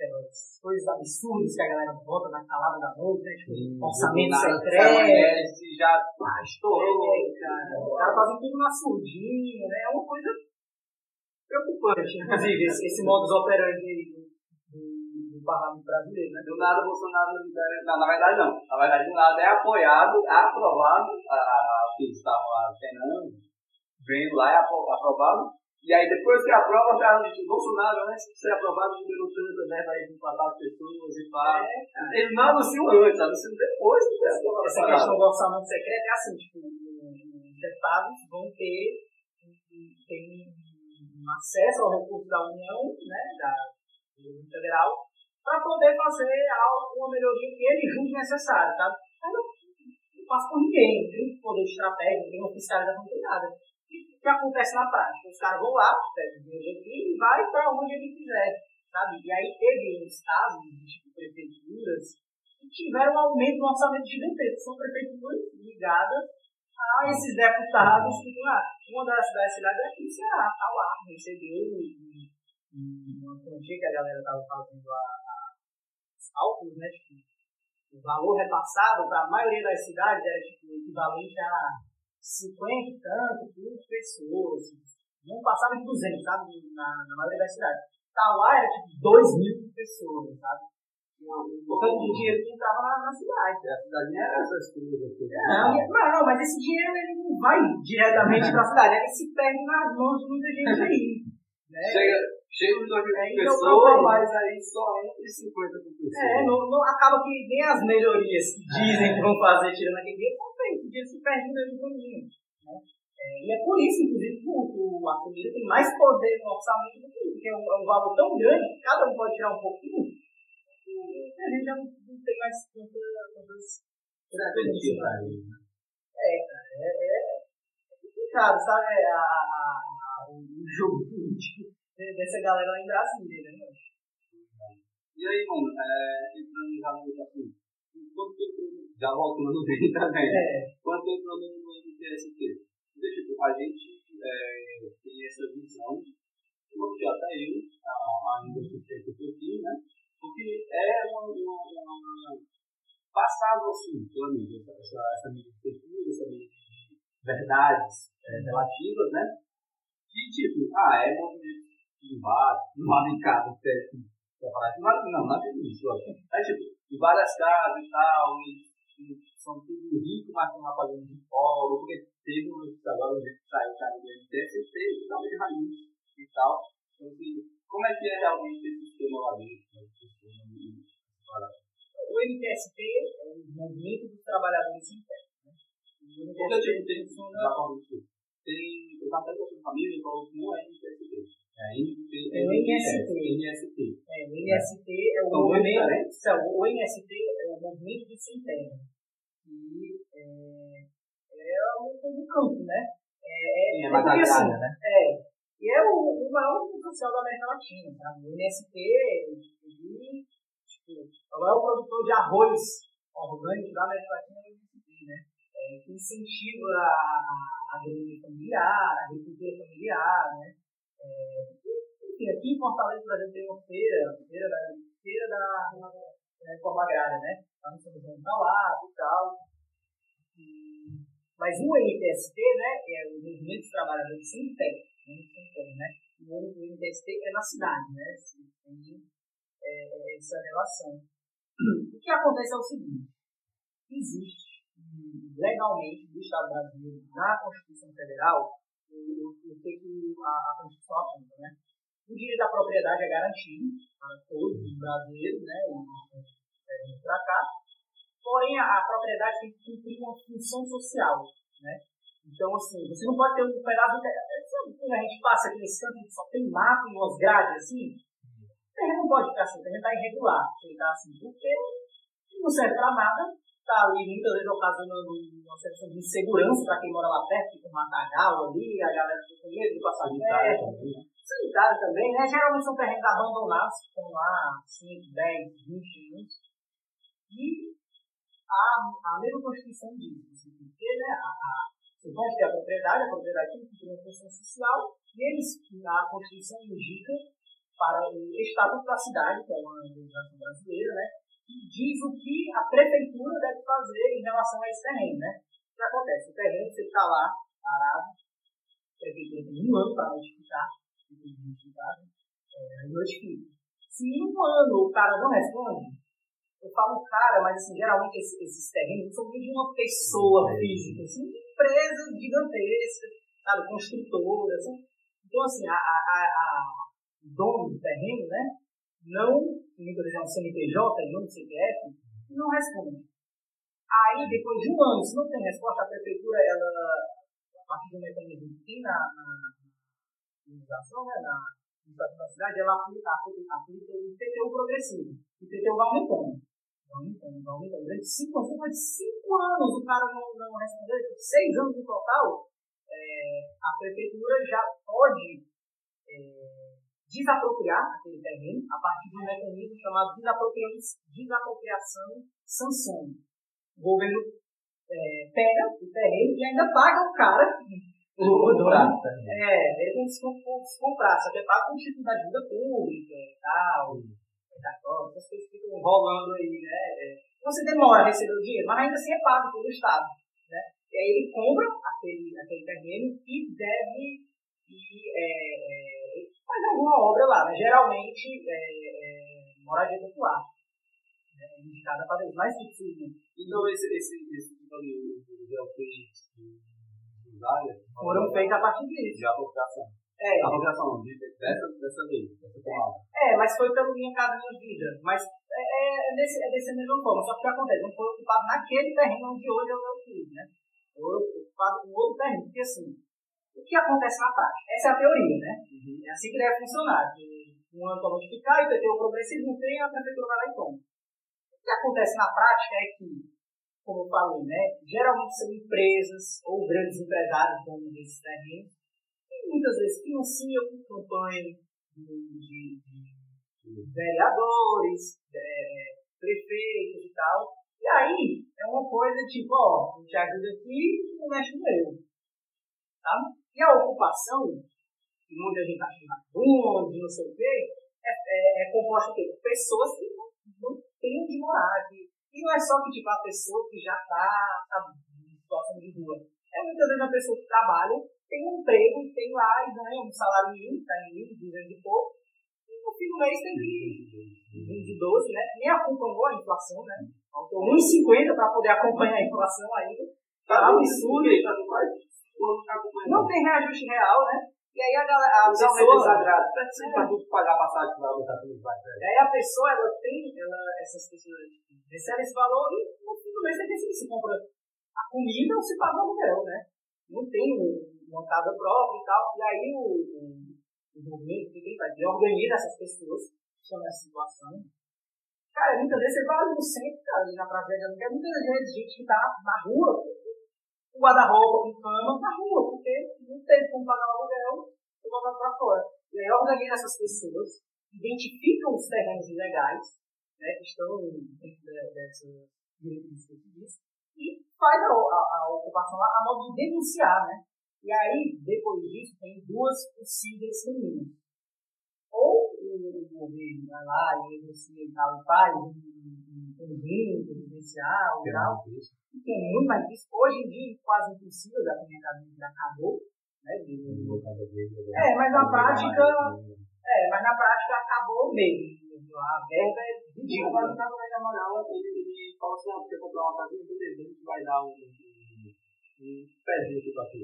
aquelas coisas absurdas que a galera bota na calada da noite, né? Tipo, orçamento secreto. Se já ah, estourou. É, cara. Os caras fazem tudo na surdinha, né? É uma coisa preocupante, inclusive, esse, esse modus operandi aí do, do, do parlamento brasileiro, né? Do nada Bolsonaro libera. Não, na verdade não. Na verdade, do nada é apoiado, é aprovado, a, a, a, o que eles estavam lá penando, vendo lá, é apro- aprovado. E aí depois que aprova, já diz, o Bolsonaro, antes de ser aprovado, liberou tanta verba aí para matar as pessoas e pá. Eles não anunciam antes, anunciam depois que tem Essa questão do orçamento secreto é assim, tipo, os deputados vão ter tem um acesso ao recurso da União, né, da do governo federal, para poder fazer alguma melhoria que ele julgue necessária, sabe? Mas não, não passa por ninguém, não tem poder de estratégia, não tem uma fiscalização, não tem nada. Que acontece na prática? Os caras vão lá, pegam o aqui e vai para onde ele quiser, sabe? E aí teve uns casos de tipo, prefeituras que tiveram um aumento no orçamento gigantesco. São prefeituras ligadas a esses deputados que lá. Uma das, cidades aqui, Ceará, tá lá, recebeu um- um- uma quantia que a galera estava fazendo a, os cálculos, né? Tipo, o valor repassado para a maioria das cidades era tipo, equivalente a 50 e tanto por pessoas. Não passava de 200, sabe? Na, na maioria das cidades. Tauá era tipo 2 mil pessoas, sabe? O tanto de dinheiro que entrava na, na cidade. A cidade nem era essas coisas. Não, não, mas esse dinheiro ele não vai diretamente para a cidade, ele se perde nas mãos de muita gente aí. Né? Chega, chega de 2 mil É, então, pessoas, aí. mas aí só entre 50 por pessoa. É, não, não, acaba que nem as melhorias que dizem que vão fazer tirando aquele dinheiro feitas, o dinheiro se perde no meio do caminho. Né? É, e é por isso, inclusive, que o, a comida tem mais poder no orçamento do que isso, porque é um, é um valor tão grande que cada um pode tirar um pouquinho, que a gente já não, não tem mais tanta, tantas. É, é, é, é complicado, sabe? É A, a, a- o jogo político de- dessa galera lá em Brasília, né? E aí, mano, é, entrando já no assunto. Quanto tempo, já voltando bem também, É, quanto tempo no, no MTST? Tipo, a gente é, tem essa visão, eu já até eu, a- ainda suspeito um pouquinho, né? Porque é uma, uma, uma passado assim, pela mídia, essa, essa, essa mídia de pesquisa, essa mídia de verdades é, relativas, né? Que, tipo, ah, é movimento de embate, uma brincada técnica, não, nada disso, ó. É tipo, em várias casas e tal, e, e são tudo ricos, mas estão lá fazendo de pobre, porque teve um agora um dia que saiu cara do MTST, que tava de raiz e tal. Então, assim, como é que é realmente esse sistema lá dentro? né? De- o MTST é o Movimento dos Trabalhadores Sem Terra. Né? O tipo, MTST funciona. Tem, eu tava até conversando com a família e falou que não é MTST. É MT, É o MST. MST. É, o MST é o movimento. o MST é o Movimento Sem Terra. E é, é o do campo, né? É, é é mais porque, assim, né? É. E é o, o maior movimento social da América Latina, sabe? O MST, ele, tipo, é o maior produtor de arroz orgânico da América Latina é? Que incentiva a, a agronomia familiar, a agricultura familiar, né? É, enfim, aqui em Fortaleza, por exemplo, tem uma feira, feira da, feira da, reforma agrária, né? Lá no São João tá lá e tal. E- mas o MTST, né, é o Movimento dos Trabalhadores Sem né, sem né? E o MTST é na cidade, né? Tem é, essa relação. O que acontece é o seguinte: existe legalmente no Estado brasileiro, na Constituição Federal, o, o, o que que a, a Constituição aponta, né? O direito da propriedade é garantido para todos os brasileiros, né? E para cá. Porém, a, a propriedade tem que cumprir uma função social, né? Então, assim, você não pode ter um pedaço. Sabe quando a gente passa aqui nesse canto e só tem mato e umas grades assim? O terreno não pode ficar assim, o terreno está irregular. Ele está assim, porque não serve para nada. Está ali muitas vezes ocasionando uma sensação de insegurança para quem mora lá perto, fica um matagal ali, a galera fica com medo de passar perto sanitário também, né? Geralmente são terrenos abandonados, que estão lá 5, 10, 20 anos. E a, a mesma Constituição diz, você tem que ter, né? A, a, você pode ter a propriedade, a propriedade tem que ter uma função social, e eles, a Constituição indica para o Estatuto da Cidade, que é uma legislação brasileira, né? Que diz o que a prefeitura deve fazer em relação a esse terreno, né? O que acontece? O terreno, você está lá, parado, a prefeitura tem um ano para notificar, identificado, é, notifica. Se em um ano o cara não responde, eu falo cara, mas assim, geralmente esses, esses terrenos não são nem de uma pessoa física, são de empresas gigantescas, sabe, construtoras. Então, assim, a, a, a, dono do terreno, né, não, muitas vezes é um CNPJ não um CPF, não responde. Aí, depois de um ano, se não tem resposta, a prefeitura, ela, a partir do mecanismo que tem na, na né, na da cidade, ela aplica, aplica, aplica o IPTU progressivo. O IPTU vai aumentando. Vai aumentando, vai aumentando. Durante cinco anos, de cinco anos o cara não, não respondeu, seis anos no total, é, a prefeitura já pode é, desapropriar aquele terreno a partir de um mecanismo chamado desapropriação, sanção. O governo é, pega o terreno e ainda paga o cara, o, o dono, é, ele tem que se com- se comprar, só que é pago com título da ajuda pública e tal, precatório, essas coisas ficam rolando aí, né? É, Você demora a receber o dinheiro, mas ainda assim é pago pelo Estado, né? E aí ele compra aquele, aquele terreno e deve e, é, é, fazer alguma obra lá, né? Geralmente, é, é, moradia popular. Né? É indicada para isso, mais difícil. Então, esse, esse, esse tipo ali, o GLPs dos áreas, Foram feitas a partir disso. de apropriação. É, Apropriação de, dessa, dessa lei, dessa tomada. é, mas foi pelo Minha Casa Minha Vida. Mas é, é, é, desse, é dessa mesma forma. Só que o que acontece? Não foi ocupado naquele terreno onde hoje é o meu filho, né? Foi ocupado em outro terreno. Porque assim, o que acontece na prática? Essa é a teoria, né? É assim que deve funcionar. Que um ano para modificar, o IPTU progressivo não tem, a prefeitura vai lá e toma. O que acontece na prática é que, como eu falei, né? Geralmente são empresas ou grandes empresários donos desses terrenos e muitas vezes financiam campanha de, de- de vereadores, é, prefeitos e tal. E aí é uma coisa tipo, ó, eu te ajuda aqui, não mexe no meu. Tá? E a ocupação, que muita gente acha vagabundo, não sei o quê, é, é, é composta por pessoas que não, não têm onde morar. Que, e não é só que tipo, a pessoa que já está em situação de rua. É muitas vezes uma pessoa que trabalha, tem um emprego, tem lá e ganha um salário mínimo, está em 1.200 e pouco, e no fim do mês tem que de 12, né? Nem acompanhou a inflação, né? Faltou 1,50 para poder acompanhar a inflação ainda. Tá um absurdo. Não tem reajuste real, né? E aí a galera, a Os pessoa, aumentos desagrados. Para tu pagar passagem vai aumentar tudo e aí a pessoa, ela tem, ela, essas pessoas recebem esse valor e no fim do mês você decide se compra a comida ou se paga o aluguel, né? Não tem um- uma casa própria e tal. E aí o, o, o que faz? Ele organiza essas pessoas que estão nessa situação. Cara, muitas vezes você vai no centro, cara, ali na praça de aluguel, muitas vezes gente que tá na rua, com guarda-roupa, com cama, na rua, porque não teve como pagar o aluguel, foi botado pra fora. E aí organiza essas pessoas, identificam os terrenos ilegais, né, que estão dentro de- dessas diretrizes que eu e faz a, a, a ocupação a, a modo de denunciar, né? E aí, depois disso, tem duas possíveis caminhos. Ou o governo vai lá e negocia e tal, e faz um conjunto residencial e é muito mais difícil. Hoje em dia, quase impossível, já que minha casa já acabou, né? de- É, mas na prática, é, mas na prática acabou mesmo. A verba é ridícula. mas no caso da Amaral, ele, fala assim, ah, você comprar uma casinha, beleza, a gente vai dar um, um, pezinho aqui pra tu.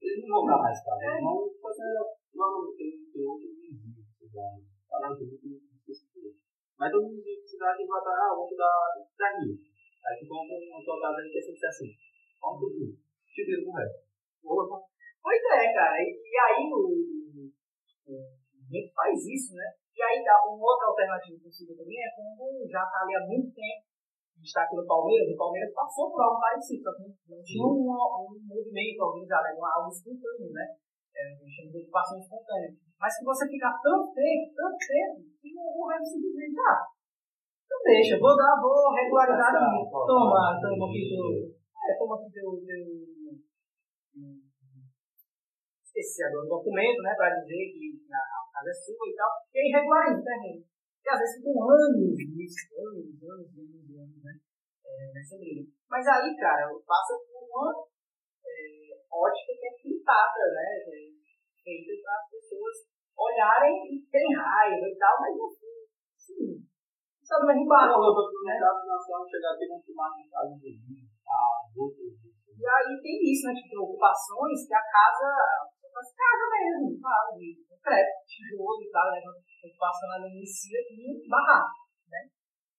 Eles não vão dar mais casa, eles vão fazer, não, tem, tem outro vizinho que você dá, falando muito específico. Mas todo mundo você dá, vai dar, ah, te dar 10 mil. Aí tu compra tua casa aí que é 160. Compra tudo. Te devo o resto. Pois é, cara. E, e aí o, o, gente faz isso, né? E aí dá uma outra alternativa possível também é quando já está ali há muito tempo. Está aqui no Palmeiras, o Palmeiras passou por algo parecido, só que não, tinha um, um movimento organizado, algo espontâneo, né? É, gente chama de ocupação espontânea. Mas que você fica tanto tempo, tanto tempo, que o governo simplesmente, ah, então deixa, vou dar, vou regularizar aqui. Toma, toma aqui teu. É, toma aqui teu. teu esqueci agora o documento, né, para dizer que a, casa é sua e tal, e aí regulariza o terreno. E às vezes ficam anos nisso, anos, anos, anos, anos, né, é, nessa briga. Mas aí, cara, passa por uma é, ótica que é pintada, né, é, feita para as pessoas olharem e terem raiva e tal, mas fim, sim, mesmo barco. Não, eu tô no nacional chegar aqui não filmar em casa de vinho. E aí tem isso, né? Tipo, ocupações que a casa, as casa mesmo, sabe? De concreto, tijolo e tal, né? A ocupação ela inicia com barraco, né?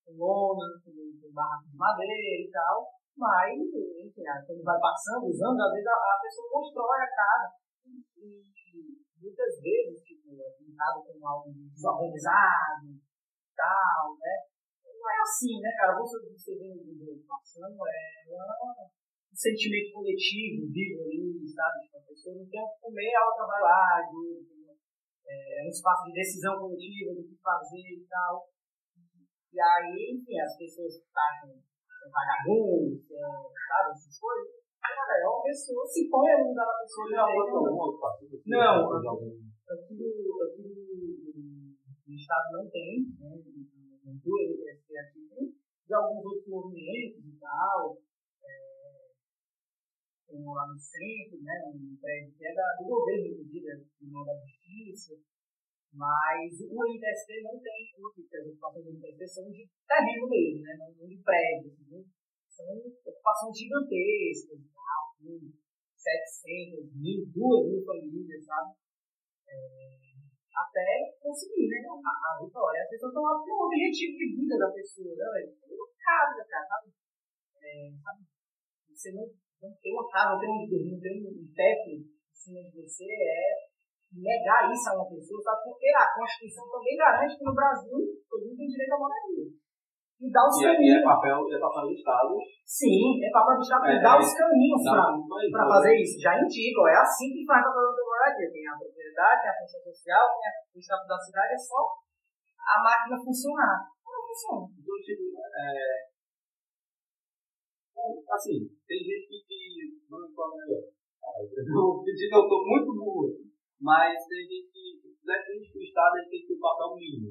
Com lona, com barraco de madeira e tal. Mas, enfim, quando vai passando os anos, às vezes a, a pessoa constrói a casa. E, muitas vezes, tipo, é pintado como algo desorganizado tal, né? Não é assim, né, cara? Você, você vê vídeo de ocupação, é uma um sentimento coletivo vivo ali, sabe? Tipo, a pessoa não tem o que comer, a outra vai lá, ajuda. É um espaço de decisão coletiva do que fazer e tal. E aí, enfim, as pessoas acham é vagabundo, é, sabe, essas coisas. Cara, é uma pessoa, se põe no lugar da pessoa. Já né? Não. De algum- Aqui no, aqui no, no estado não tem, né? Não tem esse criativo, de alguns outros movimentos e tal. É, lá no centro, né? Um prédio que é da, do governo, inclusive, é do da Justiça. Mas o MTST não tem, porque as ocupações do MTST são de terreno mesmo, né? não, de prédio. Assim, são ocupações gigantescas, com 700, mil, 2 mil famílias, sabe? É, até conseguir, né? A, a vitória. As pessoas estão lá com o objetivo de vida da pessoa, né? Tem uma casa, cara, sabe? É, sabe? Você não, não tem uma casa, não tem onde não tem um teto em cima de você, é negar isso a uma pessoa, sabe? Porque a Constituição também garante que no Brasil todo mundo tem direito à moradia. E dá os E é, e caminhos. é papel, e é papel do Estado. Sim, é papel do Estado É, dá é, os caminhos pra né? fazer isso. Já indica, ó, é assim que faz a papel da moradia. Tem a propriedade, tem a função social, tem a, o Estado da cidade, é só a máquina funcionar. Não funciona. Então, tipo, é... Assim, tem gente que... que não fala melhor. Ah, Eu pedi que eu tô muito burro. Mas tem gente que defende que o Estado tem que ter o papel mínimo.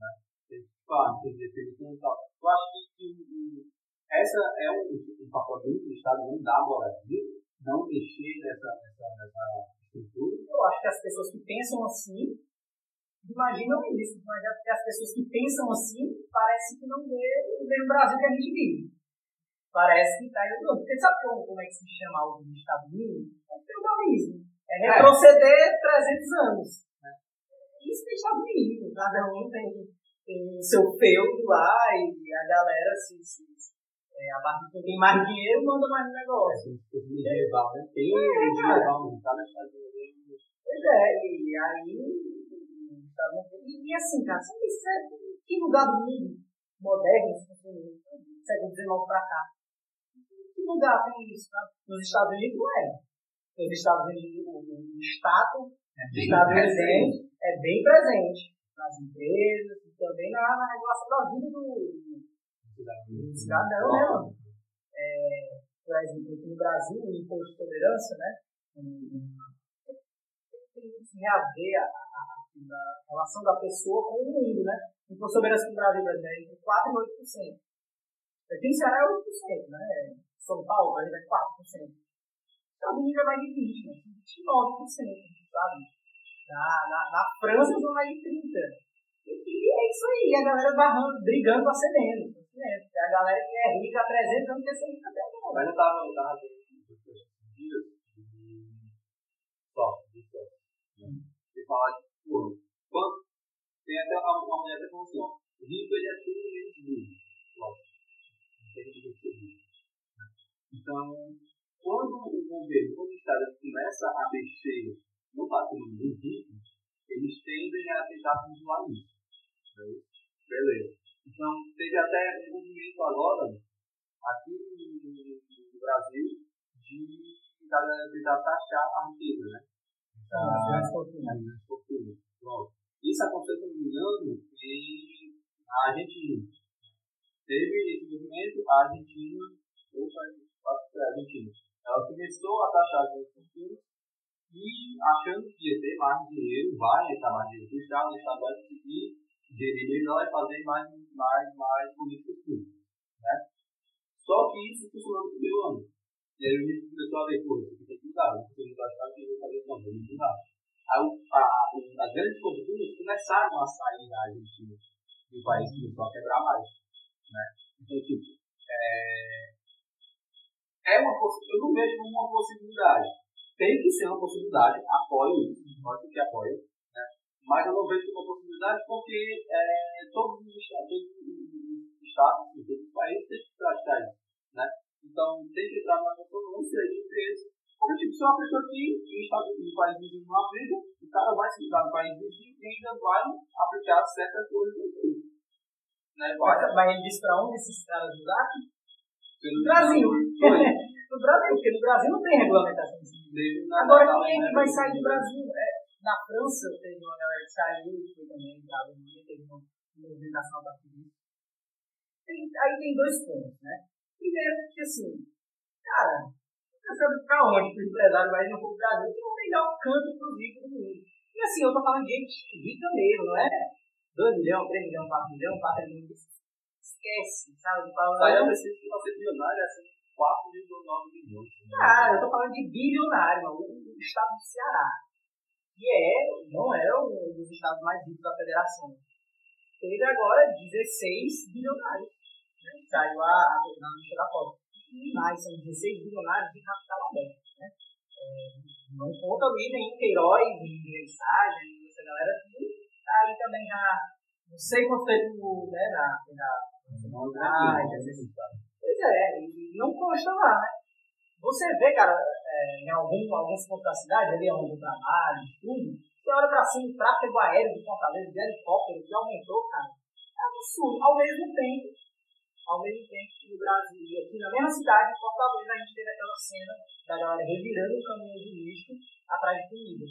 Né? Tem que, claro, tem definição e tal. Eu acho que, que o, o- essa é um, um papel mínimo do Estado, não dá moradia, não mexer nessa, nessa, nessa estrutura. Eu acho que as pessoas que pensam assim imaginam isso, mas as pessoas que pensam assim parece que não vê, vê o Brasil que a gente vive. Parece que está indo. Porque sabe como, como é que se chama de Estado mínimo? É feudalismo. É retroceder 300 anos. né? Isso é Estado mínimo. Cada um tem, tem o seu feudo lá e a galera se. se é, a quem tem mais dinheiro manda mais É negócio. fosse medieval, né? Tem medieval no Estado, Estado Pois é, e aí. não tem- E, e assim, cara, isso é que lugar do mundo moderno, século XIX pra cá? Que lugar tem isso? Tá? Nos Estados Unidos não é. Nos Estados Unidos o, o, o Estado estadunidense é bem presente nas empresas e também na, na regulação da vida do, do cidadão, né, mano? É, por exemplo, aqui no Brasil, o imposto de tolerância, né? Tem que reaver a, a, a, a relação da pessoa com o mundo, né? O imposto de tolerância no Brasil, exemplo, é entre 4% e 8%. Aqui no Ceará é 8%, né? São Paulo, por exemplo, é 4%. Unidos é mais de 20%, né? 29%, sabe? Na, na, na França são mais de 30%. E, e é isso aí, a galera barrando, brigando pra ser menos. Porque A galera que é rica há 300 anos quer ser rica até agora. Mas eu tava, eu tava dias de sócio, de né? E falar, tipo, quanto. Tem até uma, uma mulher que falou assim, ó, rico ele é tudo menos burro. Lógico. Não tem que ser rico. né? Então, quando o governo, quando o Estado começa a mexer no patrimônio dos ricos, eles tendem a tentar controlar isso. né? Beleza. Então, teve até um movimento agora, aqui no, Brasil, de tentar, tentar taxar a riqueza, né? As grandes fortunas. Pronto. Isso aconteceu, se não me engano, em na Argentina. Teve esse movimento, a Argentina, foi a Argentina, ela começou a taxar grandes fortunas e achando que ia ter mais dinheiro, vai entrar mais dinheiro para Estado, o Estado vai conseguir gerir melhor e fazer mais, mais, mais políticas públicas. Né? Só que isso funcionou no primeiro ano. E aí o gente começou a ver, pô, isso aqui tem que mudar, não tem que mudar, Estado tem que fazer isso, não, tem que mudar. Aí a- o- as grandes fortunas começaram a sair da Argentina e o país começou a quebrar mais. Né? Então, tipo, é, é uma eu não vejo como uma possibilidade. Tem que ser uma possibilidade, apoio isso, pode que apoio, né? mas eu não vejo como uma possibilidade porque é, todos os estados, todos os estados, todos os países têm que praticar isso. Né? Então, tem que entrar numa consonância entre eles. Porque, tipo, se uma pessoa aqui no, estado, no país vizinho não aplica, o cara vai se mudar no país vizinho e ainda vai aplicar certas coisas aqui. Né? Mas, mas ele disse pra onde esses caras mudaram? Pelo No Brasil. No Brasil, porque no Brasil não tem regulamentação desse tipo. Desde na- Agora, quem é que vai sair do Brasil? É, na França, teve uma galera que saiu e foi também, na Alemanha, teve uma movimentação da polícia. Aí tem dois pontos, né? Primeiro, que assim, cara, você sabe pra onde que o empresário vai vir pro Brasil, que é o melhor canto pro rico do mundo. E assim, eu tô falando de gente rica mesmo, não é? 2 milhões, 3 milhões, 4 milhões, patrimônio. Esquece, sabe? Falando- Saiu preciso que você bilionário assim, 4,9 milhões. Cara, eu tô falando de bilionário, mano, o, estado do Ceará. que é, não é um dos estados mais ricos da federação, teve agora 16 bilionários. Né? Saiu a, a, na lista da foto. E mais, são 16 bilionários de capital aberto. Né? É, não conta ali nenhum Queiroz, nem mensagem, essa galera que tá aí também já. Não sei quanto tempo né, na, na, ah, Pois é, e não consta lá, né? Você vê, cara, é, em algum, alguns pontos da cidade, ali onde eu trabalho, tudo, você olha pra cima, o tráfego aéreo de Fortaleza, de helicóptero, que aumentou, cara. É absurdo. Ao mesmo tempo, ao mesmo tempo que no Brasil, aqui na mesma cidade, em Fortaleza, a gente teve aquela cena da galera revirando o caminhão de lixo atrás de comida.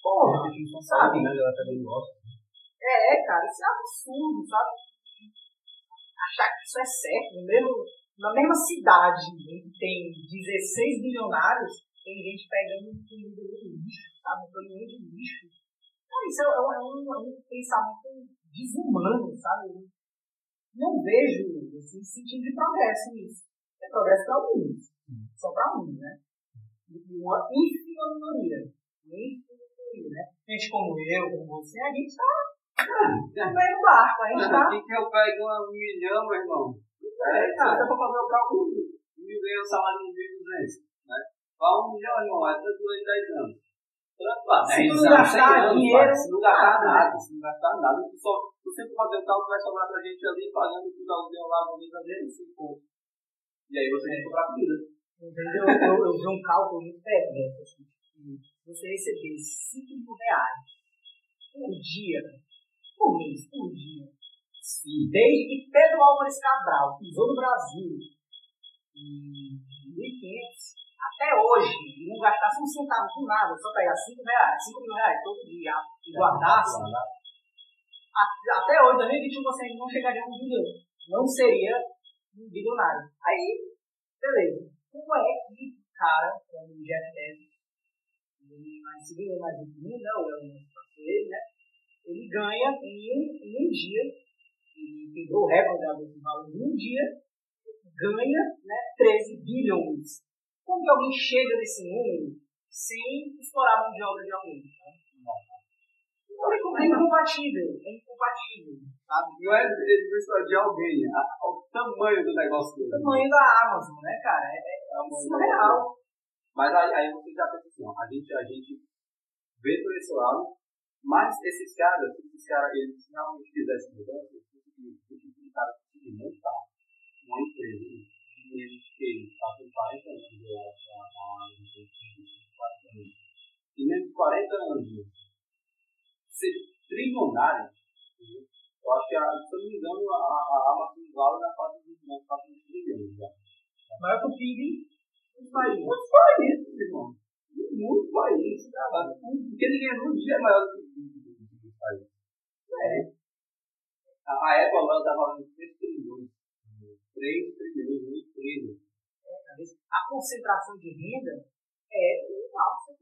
Porra, sabe? Né? É, cara, isso é absurdo, sabe? Achar que isso é certo, no mesmo, na mesma cidade em que tem 16 bilionários, tem gente pegando comida do lixo, sabe? Caminhão de lixo. Cara, isso é, é, um, é, um, é um pensamento desumano, sabe? Não vejo assim, sentido de progresso nisso. É progresso para alguns, só para um, né? E uma ínfima minoria. Uma ínfima minoria, né? Gente como eu, como você, a gente está no meio do barco, a gente tá. Quem que eu pego um milhão, meu irmão? É, cara, se eu for fazer o cálculo, mil ganha um salário de 1.200, né? Vai um milhão, irmão, é tanto em 10 anos. Lá, Se não gastar dinheiro, se não gastar nada, se não gastar nada, só, se você for fazer o cálculo, vai sobrar pra gente ali pagando tudo ao deu lá no mês dele, 5 pontos. E aí você tem que comprar comida. Entendeu? Eu, eu vi um cálculo muito perverso, assim, que você receber 5 mil reais por dia, por mês, por dia, Sim. desde que Pedro Álvares Cabral pisou no Brasil em 1500, até hoje, e não gastasse um centavo com nada, só pegar 5 reais, 5 mil reais todo dia e guardasse, até hoje, 2021, você não chegaria a um bilhão. Não seria um bilionário. Aí, beleza. Como é que o cara, como o Jeff Bezos, ele mais segundo mais rico do mundo, né? O Elon Musk passou ele, né? Ele ganha em um, em um dia, ele quebrou o recorde da Bolsa de Valores em um dia, ganha né, 13 bilhões. Como que alguém chega nesse número sem explorar a mão de obra de alguém? Tá? Então, é incompatível, é incompatível, sabe? Não é ele de alguém, é o tamanho do negócio dele. O tamanho da Amazon, né, cara? É, é, é surreal. Mas aí, aí você já pensa assim, ó, a gente, a gente vê por esse lado, mas esses caras, se esses caras, eles realmente fizessem mudança, esses caras conseguiram montar uma empresa e eles que passam 40 anos, eu acho, a, a, a, 40 anos. E mesmo 40 anos, ser trilionário, eu acho que, se eu não me engano, a, a Amazon vale na fase de trilhões já. Maior que o PIB dos países. Muitos países, irmão. Muitos países, cara. Porque ninguém num dia é maior do que o países. É. A, Apple agora está valendo 3 trilhões. 3 trilhões, uma empresa. É, a concentração de renda é o alto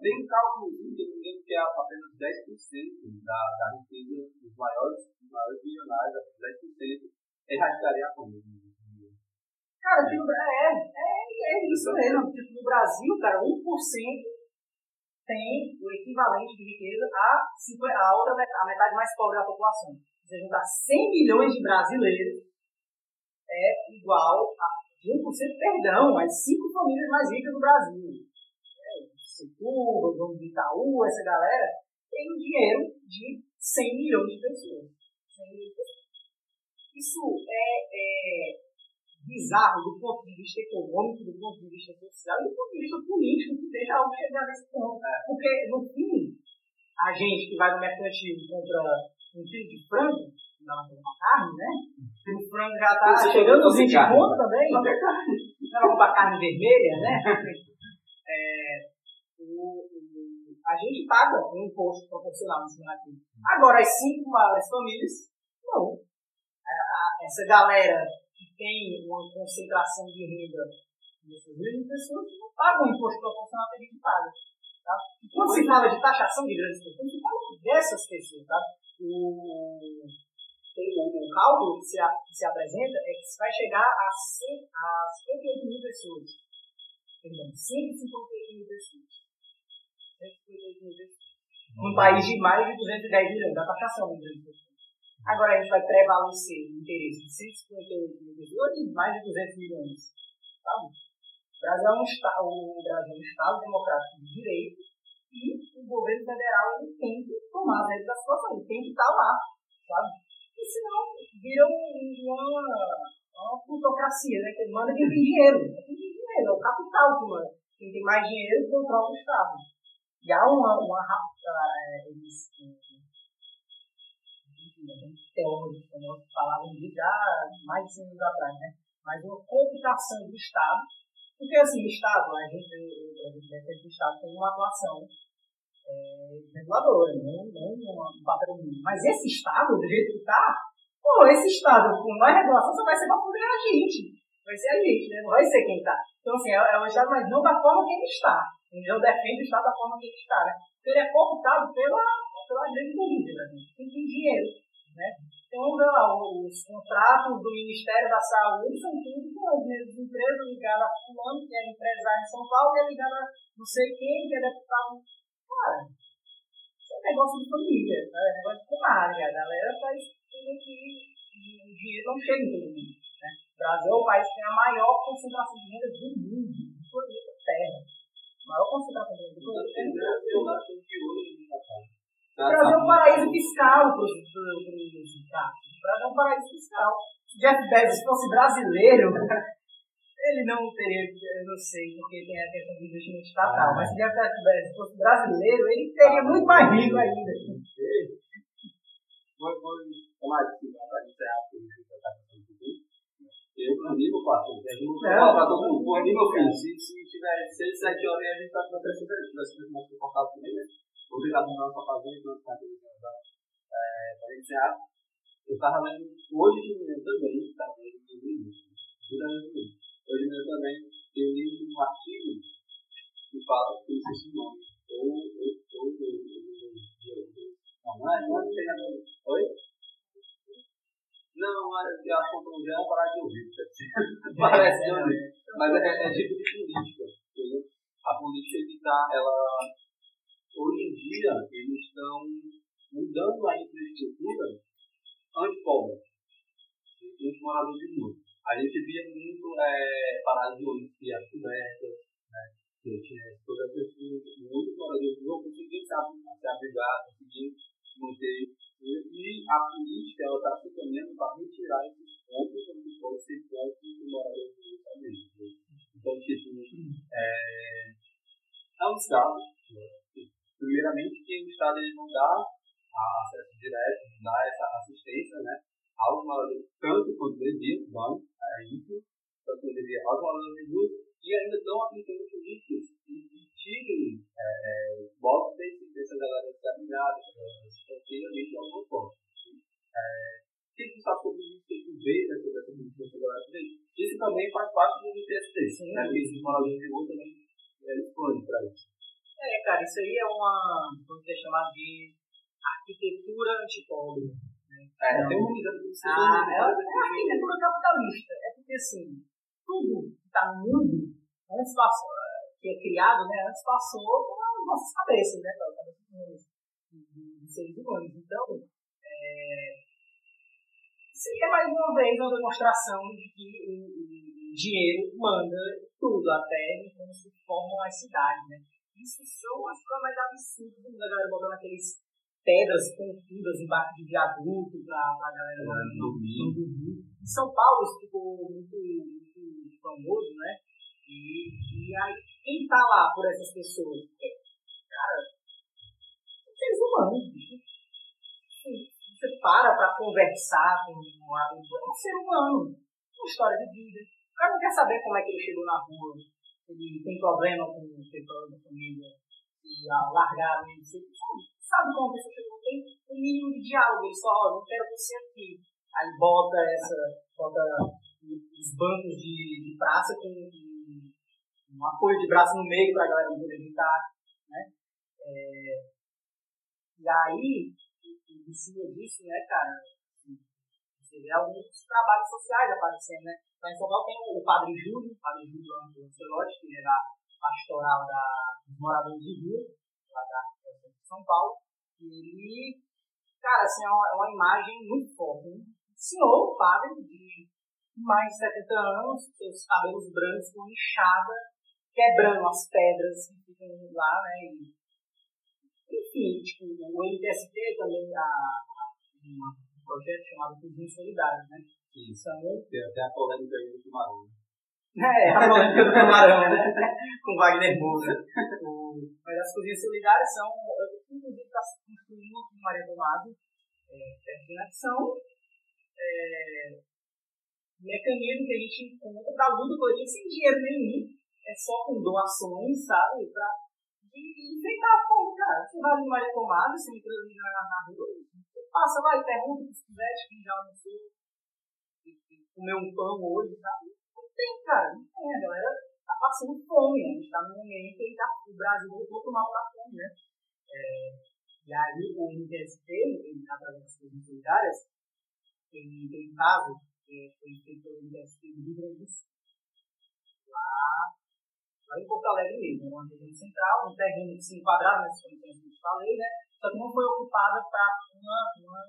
tem um cálculo, se não me que é apenas 10% da, da riqueza dos maiores, dos maiores bilionários, 10% erradicaria a fome. Cara, tipo, é, é, é isso mesmo. Tipo, no Brasil, cara, 1% tem o equivalente de riqueza a, a outra a metade mais pobre da população. Você juntar 100 milhões de brasileiros é igual a 1%, perdão, as 5 famílias mais ricas do Brasil. Setúbal, dono do Itaú, essa galera, tem um dinheiro de 100 milhões de pessoas. 100 milhões de pessoas. Isso é, é bizarro do ponto de vista econômico, do ponto de vista social e do ponto de vista político, que deixa algo chegar nesse ponto. É. Porque, no fim, a gente que vai no mercantil contra um quilo de frango, não uma carne, né? E o frango já está chegando nos 20 pontos também. Não vai comprar carne vermelha, né? É, o, o, a gente paga um imposto proporcional em cima daquilo. Agora, as cinco maiores famílias, não. Essa galera tem uma concentração de renda nessas mesmas pessoas não pagam o imposto proporcional que a gente paga. Tá? E quando se fala de taxação de grandes pessoas, se fala dessas pessoas. Tá? O, o, o cálculo que se, a, que se apresenta é que se vai chegar a, 100, a 58 mil pessoas. Perdão, 158 mil pessoas. 158 mil pessoas. Num país de mais de 210 milhões, da taxação do Brasil. Agora a gente vai prevalecer o interesse de 158 mil pessoas e mais de 200 milhões. Sabe? O Brasil é um, esta o Brasil é um Estado democrático de direito e o governo federal ele tem que tomar as rédeas da situação, ele tem que estar lá, sabe? E senão vira uma, uma plutocracia, né? Que manda quem tem dinheiro. É quem tem dinheiro, é o capital que manda. Quem tem mais dinheiro controla o Estado. E há uma, uma é, eles, teóricos, como falavam disso já mais de 100 anos atrás, né? Mas uma computação do Estado, porque assim, o Estado, a gente, o Brasil defende que o Estado tem uma atuação é, reguladora, não, não um papel mínimo. Mas esse Estado, do jeito que está, pô, esse Estado com mais regulação só vai ser para poder a gente. Vai ser a gente, né? Não vai ser quem está. Então, assim, é, é um Estado, mas não da forma que ele está. Não defende o Estado da forma que ele está, né? Então, ele é computado pela, pela grande polícia, né? Quem tem dinheiro, né? Então, lá, os contratos do Ministério da Saúde são tudo com as mesmas empresas ligadas a fulano, que é empresário em São Paulo, e é ligada a não sei quem, que é deputado. Cara, isso é negócio de família, né? é negócio de comadre. A galera faz tudo que o dinheiro não chega em todo mundo. Né? O Brasil é o país que tem a maior concentração de renda do mundo, do planeta Terra. A maior concentração de renda do planeta. Eu acho que hoje, o Brasil é um paraíso fiscal para os Brasil é um paraíso fiscal. Se Jeff Bezos fosse brasileiro, ele não teria, eu não sei, porque tem a questão do investimento estatal, mas se Jeff Bezos fosse brasileiro, ele teria muito mais rico ainda. Vamos tomar aqui para encerrar o que está falando aqui. Eu, para mim, não faço. Eu não vou para todo mundo. Por mim, meu filho, se, se tiver 6, 7 horas, a gente está com a terceira, se tivesse mais confortável também, né? Obrigado por nossa fazenda, nossa cadeira é, para iniciar. Eu estava lendo hoje de manhã também, estava lendo sobre isso. Hoje de manhã também eu li um artigo que fala que não sei se o nome, ou, ou, ou, ou, não, não é, não é, tem nada Oi? Não, eu acho que o já é parar de ouvir, parece de ouvir, mas é, é tipo de política, entendeu? A política que está, ela hoje em dia, eles estão mudando a infraestrutura anti-pobre, anti-morador de rua. A gente via muito é, paradas de ônibus que eram cobertas, né, que tinha todas as pessoas, muitos moradores de rua conseguiam se abrigar, conseguiam manter. E a política está se caminhando para retirar esses pontos onde pode ser pontos do morador de rua também. Então, tipo, é, é um estado primeiramente que o Estado ele não dá acesso direto, não dá essa assistência né, aos moradores, tanto quanto devia, não, é ímpio, tanto quanto devia aos moradores de rua, e ainda estão aplicando políticas que, tirem é, é, votos desse, dessa galera descaminhada, dessa galera desconfiada de alguma forma. É, que sabe sobre isso? Que você vê dessa, dessa política dessa galera? Isso também faz parte do MTST, né? Porque esses moradores de rua também é, expõem para isso. É, cara, isso aí é uma, vamos dizer, chamada de arquitetura antipobre. Né? É, de ah, é, é arquitetura capitalista. É porque, assim, tudo que está no mundo, antes passou, que é criado, né, antes passou pelas nossas cabeças, né, pelas cabeças dos seres humanos. Então, é, seria mais uma vez uma demonstração de que o, o dinheiro manda tudo, até como se formam as cidades, né? Isso são as coisas mais absurdas da galera botando aqueles pedras confudas embaixo de viaduto pra, pra galera não, dormir. Em São Paulo isso ficou muito, muito famoso, né? E, e aí, quem tá lá por essas pessoas? Cara, são seres humanos. Você para pra conversar com um, é um ser humano, uma história de vida. O cara não quer saber como é que ele chegou na rua, ele tem problema com o pessoal da família, e largaram ele, sabe, sabe como a pessoa chegou, tem um mínimo de diálogo, ele só, ó, não quero você aqui. Aí bota essa, bota os bancos de, de praça com um, apoio de braço no meio para a galera poder evitar, né? É, e aí, em cima disso, né, cara, vê alguns trabalhos sociais aparecendo, né? Lá em São Paulo tem o Padre Júlio, o Padre Júlio Lancelotti, que é da pastoral da, dos moradores de rua. lá da de São Paulo, e cara, assim, é uma, é uma imagem muito forte. Né? Senhor, padre de mais de 70 anos, seus cabelos brancos com enxada, quebrando as pedras que ficam lá, né? E, enfim, tipo, o MTST também, a, a, um projeto chamado Cozinhas Solidárias, né? Sim. São Tem até a polêmica aí do Tumarão. é, a polêmica do camarão, né? Com Wagner Moura. Mas as cozinhas solidárias são, eu, inclusive, está se construindo aqui em Maria Tomasi, é, Pertina, que são é, mecanismos que a gente encontra para luta coletiva sem dinheiro nenhum, é só com doações, sabe? Pra de enfrentar a fome, cara. Você vai em Maria Tomada, você entra ali na, na rua, passa e pergunta se quiser, quem já almoçou, e- e comeu um pão hoje, sabe? Não tem, cara, não tem. A galera tá passando fome, a gente tá num momento em que tá, o Brasil voltou pro mal da fome, né? É, e aí o MTST, ele, através das coisas solidárias, tem, um caso que foi feito pelo MTST do Rio Grande do Sul. Lá, lá em Porto Alegre mesmo, era uma região central, um terreno que se enquadrava nessas condições que eu te falei, né? Só que não foi ocupada para uma, uma,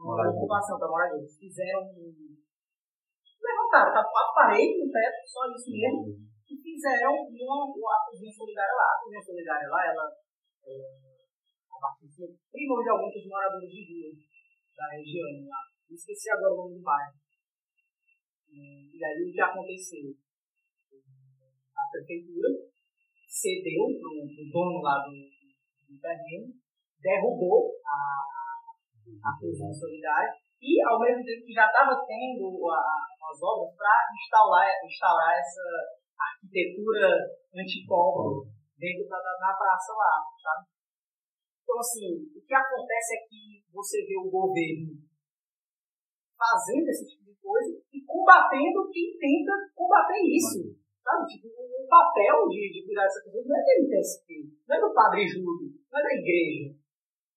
uma ocupação, para moradores. Fizeram um. Levantaram, tá a parede no teto, só isso mesmo e fizeram uma, uma cozinha solidária lá. A cozinha solidária lá, ela, ela abastecia primordialmente os moradores de rua da região lá. Esqueci agora o nome do bairro. E aí o que aconteceu? A prefeitura cedeu para o dono lá do, do terreno, derrubou a, a cozinha solidária e, ao mesmo tempo que já estava tendo a- as obras para instaurar, instaurar essa arquitetura antipobre dentro da, da, da praça lá, sabe? Então, assim, o que acontece é que você vê o governo fazendo esse tipo de coisa e combatendo quem tenta combater isso. Sabe? Tipo, o papel de, de cuidar dessa pessoa não é do MTST, não é do Padre Júlio, não é da igreja.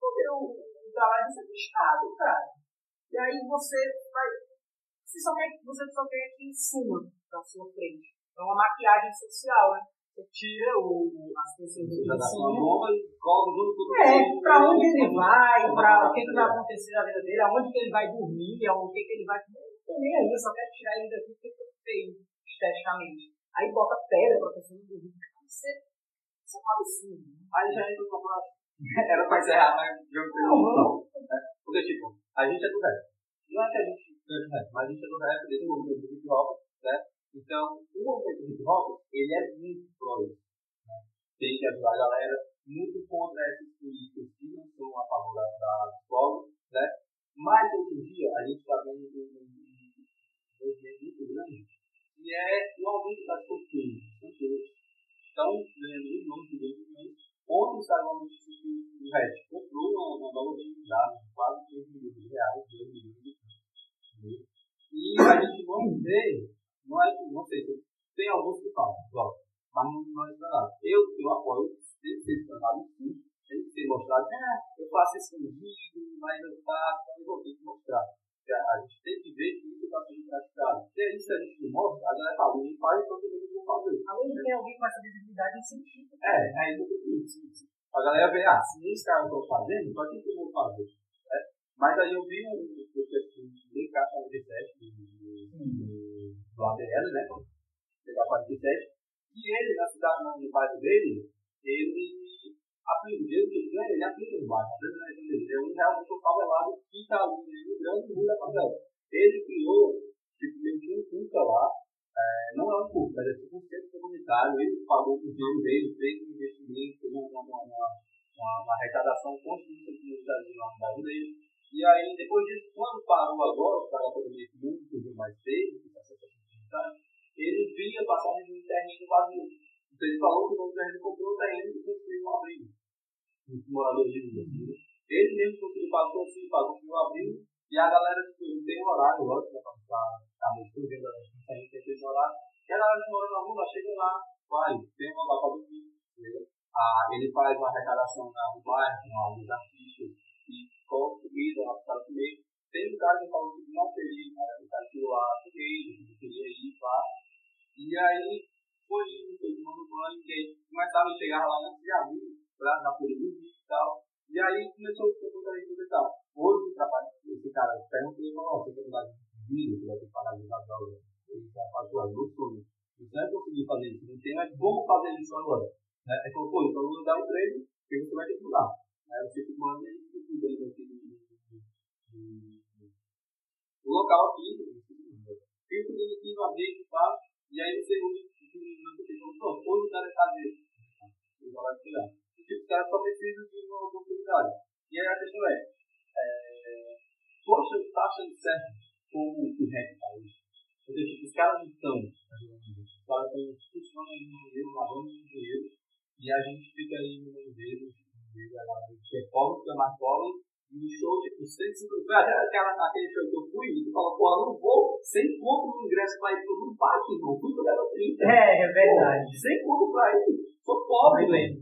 Porque o, o trabalho disso é do Estado, cara. E aí você vai. Você só quer, você só quer que suma da sua frente. É uma maquiagem social, né? Você tira o, as pessoas Você do uma bomba e coloca junto com É, pra onde ele vai, pra o que, que vai acontecer na vida dele, aonde que ele vai dormir, o que, que ele vai. Eu tô nem aí, eu só quero tirar ele daqui porque eu feio esteticamente. Aí bota pedra pra pessoa não dormir. Cara, Isso é, um absurdo. Aí já entra no próximo. Era pra encerrar, mas não tem Não, não. Porque, tipo, a gente é do rap. Não é que a gente é do rap, mas a gente é do rap desse movimento do hip hop, né? Então, o movimento do hip hop, ele é muito pró isso. Né? Tem que ajudar a galera muito contra essas políticas que não são a favor da, da povos, né? Mas, hoje em dia, a gente está vendo um, movimento muito grande, que é o aumento das fortunas. As pessoas estão ganhando milhões e milhões. Ontem saiu uma notícia que o Red comprou uma, uma nova BMW, quase 3 milhões de reais, 2 milhões de reais. E a gente vamos ver, não, é, não sei se tem alguns que falam, lógico, mas não, não é explanado. Eu, eu apoio, tem que ser explanado sim, tem que ser mostrado, ah, eu faço escondido, mas eu faço, eu vou ter que mostrar. A gente tem que ver que isso está sendo praticado. Se é isso que a gente não mostra, a galera fala, não faz, então todo mundo vai fazer. Além de ter alguém com essa visibilidade incentiva. É, é isso que eu disse. A galera vê, ah, se esse cara não está fazendo, para que que eu vou fazer? É, mas aí eu vi um podcast do DK47, do, do, do, do ADL, né? DK47, e ele, na cidade, no bairro dele, ele aplica o dinheiro que ele ganha, ele aplica no bairro. Às vezes não é dele, é um realmente um favelado que está ali no grande mundo da favela. Ele criou, tipo, meio que um culto lá, é, não é um culto, mas é tipo um centro comunitário, ele pagou o dinheiro dele, fez um investimento, fez uma, uma, uma, uma, arrecadação, construiu um centro comunitário na unidade dele. E aí, depois disso, quando parou agora, o cara pandemia que não podia mais comunitário, ele vinha passar de um terreno vazio. Então ele falou que o dono do terreno comprou o terreno e construiu um abrigo. Os moradores de assim. Ele mesmo construiu, pagou assim, construiu um abrigo. E a galera, tipo, ele tem um horário, lógico, né, pra ficar a mistura dentro da gente, a gente tem esse horário. E a galera que mora na rua, chega lá, vai, tem uma vaca do fim, entendeu? Ah, ele faz uma arrecadação na- bairro, com alguns artistas, e coloca comida lá para comer. Tem um cara que falou que não queria, cara, o cara chegou lá, que queria ir, pá. E aí, foi indo, foi tomando banho, e aí começaram a chegar lá antes de abrir, pra na política e tal. E aí começou muita gente fazer tal. Hoje, esse cara perguntou e falou: você quer mudar de vida, você vai ter que parar de usar droga. Ele já falou, meu sonho. Você vai conseguir fazer isso, não tem, mas vamos fazer isso agora. Né? Aí falou, pô, então eu vou dar um treino, porque você vai ter que mudar. Aí você fica manda e cuidando aqui do local aqui, fica cuidando aqui no ambiente e tal, e aí você não tem pronto, hoje o cara é tirar. E tipo, só de uma oportunidade. E aí a questão é, é poxa, tá achando certo como o rap tá hoje? Porque tipo, os caras não estão, os caras estão funcionando aí no dinheiro, lavando dinheiro, e a gente fica aí no mundo deles, a galera que é pobre, fica mais pobre, e o show, tipo, 150. Até aquela, aquele show que eu fui, e tu fala, porra, não vou, sem conto no ingresso pra ir pro mundo parque, não. Fui pro Leva 30. É, é verdade. Porra, sem conto pra ir. Sou pobre, velho.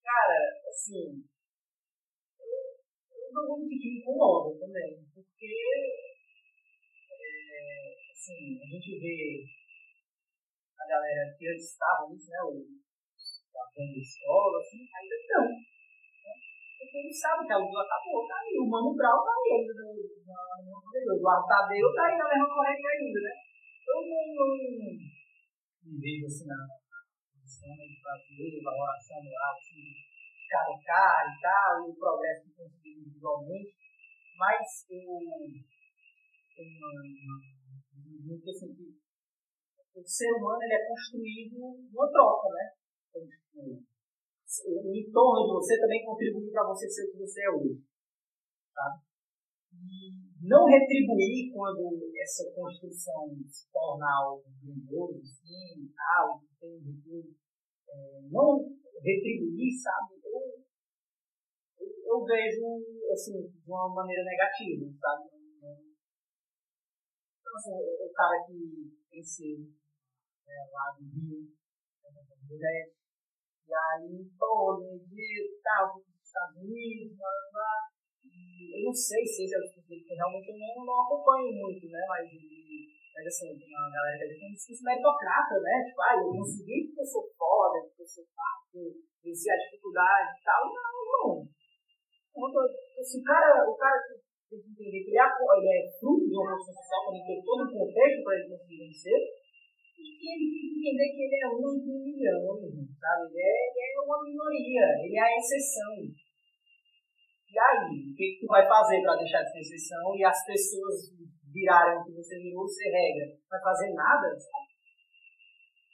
Cara, assim, eu, eu não vou me incomoda também, porque, é, assim, a gente vê a galera que antes estava nisso, né, o da escola, assim, ainda estão. Porque eles sabem que a luta acabou, tá aí. O Mano Brown tá aí ainda no, no, no, no Eduardo Tadeu tá aí na mesma corrente ainda, né? Eu não, não vejo assim na condição de fazer evaluação moral, assim, de cara e tal, e o progresso que conseguiu individualmente, mas eu tenho uma assim, que o ser humano ele é construído numa troca, né? Então, tipo, o entorno de você também contribui para você ser o que você é hoje. Tá? E não retribuir quando essa construção se torna algo grandioso, assim, algo que tem virtude, é, não retribuir, sabe? Eu, eu, vejo, assim, de uma maneira negativa, sabe? Então, assim, o cara que cresceu né, lá no Rio, né, no Nordeste, e aí, pô, de tal, dos Estados Unidos, blá, blá, blá. E eu não sei se é o discurso realmente eu não, não acompanho muito, né? Mas, mas assim, tem uma galera que tem um discurso meritocrata, né? Tipo, ah, eu consegui porque eu sou foda, porque eu sou fácil, venci a dificuldade e tal. Não, não. Assim, o cara, o cara tem que entender que ele é, ele é fruto de uma construção social, quando ele tem todo um contexto para ele conseguir vencer e ele tem que entender que ele é um entre um milhão, sabe? Ele é, é uma minoria, ele é a exceção. E aí, o que, tu vai fazer para deixar de ser exceção e as pessoas virarem o que você virou ser regra? Vai fazer nada, sabe?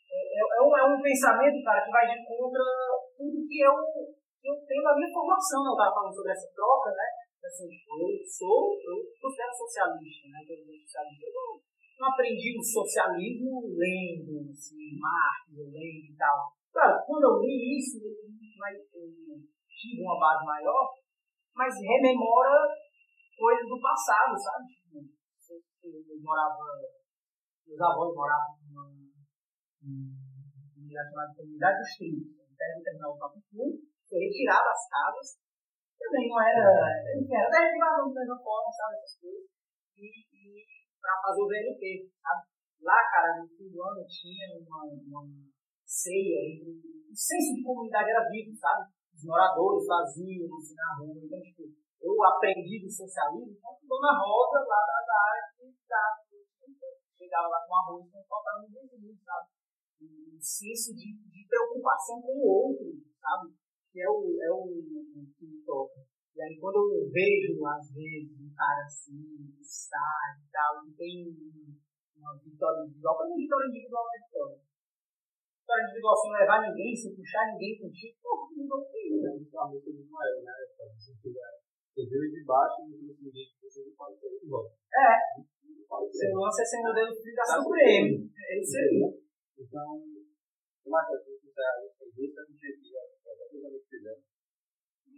É, é, é, um, é um pensamento, cara, que vai de contra tudo que eu, eu tenho na minha formação. Eu estava falando sobre essa troca, né? Assim, tipo, eu sou, eu considero socialista, né? Eu, socialista. eu não, não aprendi o socialismo lendo, assim, Marx, lendo e tal. Claro, quando eu li isso, eu, eu tive uma base maior, mas rememora coisas do passado, sabe? Tipo, eu, morava, meus avós moravam numa, comunidade chamada Comunidade dos Trilhos, perto do terminal do Papo foi retirada as casas, também não era, enfim, era da retirada da mesma forma, sabe, essas coisas. E, e para fazer o VLP, sabe? Lá, cara, no fim do ano tinha uma, uma ceia, o senso de comunidade era vivo, sabe? Os moradores faziam assim, na rua. Então, tipo, eu aprendi do socialismo com a Dona Rosa lá das artes, sabe? Chegava lá com arroz e faltava no vizinho, sabe? o senso de, de preocupação com o outro, sabe? Que é o, é o, o que me toca. E aí quando eu vejo, às vezes, um cara assim, que sai e tal, e tem uma vitória individual, para mim vitória individual é vitória. Vitória individual sem levar ninguém, sem puxar ninguém contigo, pô, não dou filho. É a música do Ismael, né? Se você veio de baixo e não ninguém que você não pode ter de volta. É. Seu lance é ser modelo filho da Supremo. É isso aí. Então, o mais é que você tem duas perspectivas, que a gente fizer.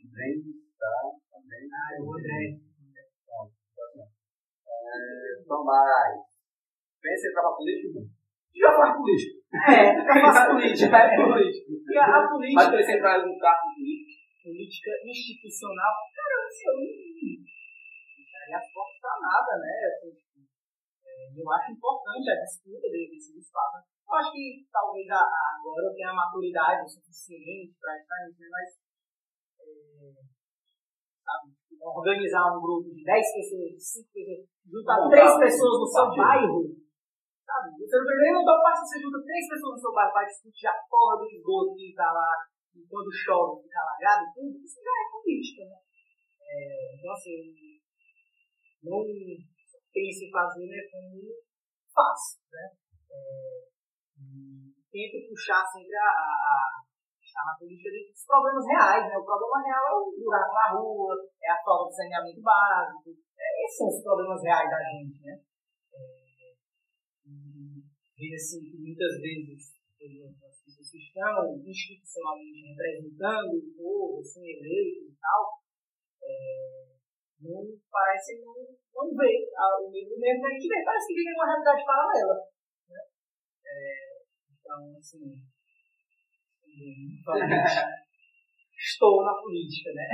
Vem tá? Também. Ah, eu. Pronto, é, Tomás. Pensa em entrar pra política? Já faz política. É, já faz política. É política. E a, política. Mas pensa em entrar em algum cargo político? Política institucional. Cara, assim, eu não. Deixaria as portas pra nada, né? Assim, é, eu acho importante a disputa desses espaços. Eu acho que talvez agora eu tenha a maturidade o suficiente para estar nisso, né? mas é, organizar um grupo de 10 pessoas, de 5 pessoas, juntar Montar 3 um pessoas no seu bairro, sabe? Você não precisa nem montar um partido, você junta 3 pessoas no seu bairro para discutir a porra do esgoto que está lá, e quando chove fica alagado e tudo, isso já é política, né? É, então, assim, não penso em fazer né, como faço, né? É, e tento puxar sempre a, a, a, a política dos problemas reais, né? O problema real é o buraco na rua, é a falta de saneamento básico, é, esses são os problemas reais da gente, né? É, e assim que muitas vezes, as pessoas que estão institucionalmente representando o povo, assim, eleitos e tal, é, não parecem não, não ver o mesmo mesmo que a gente vê. Parece que vive uma realidade paralela. Né? É, então, assim, estou na política, né?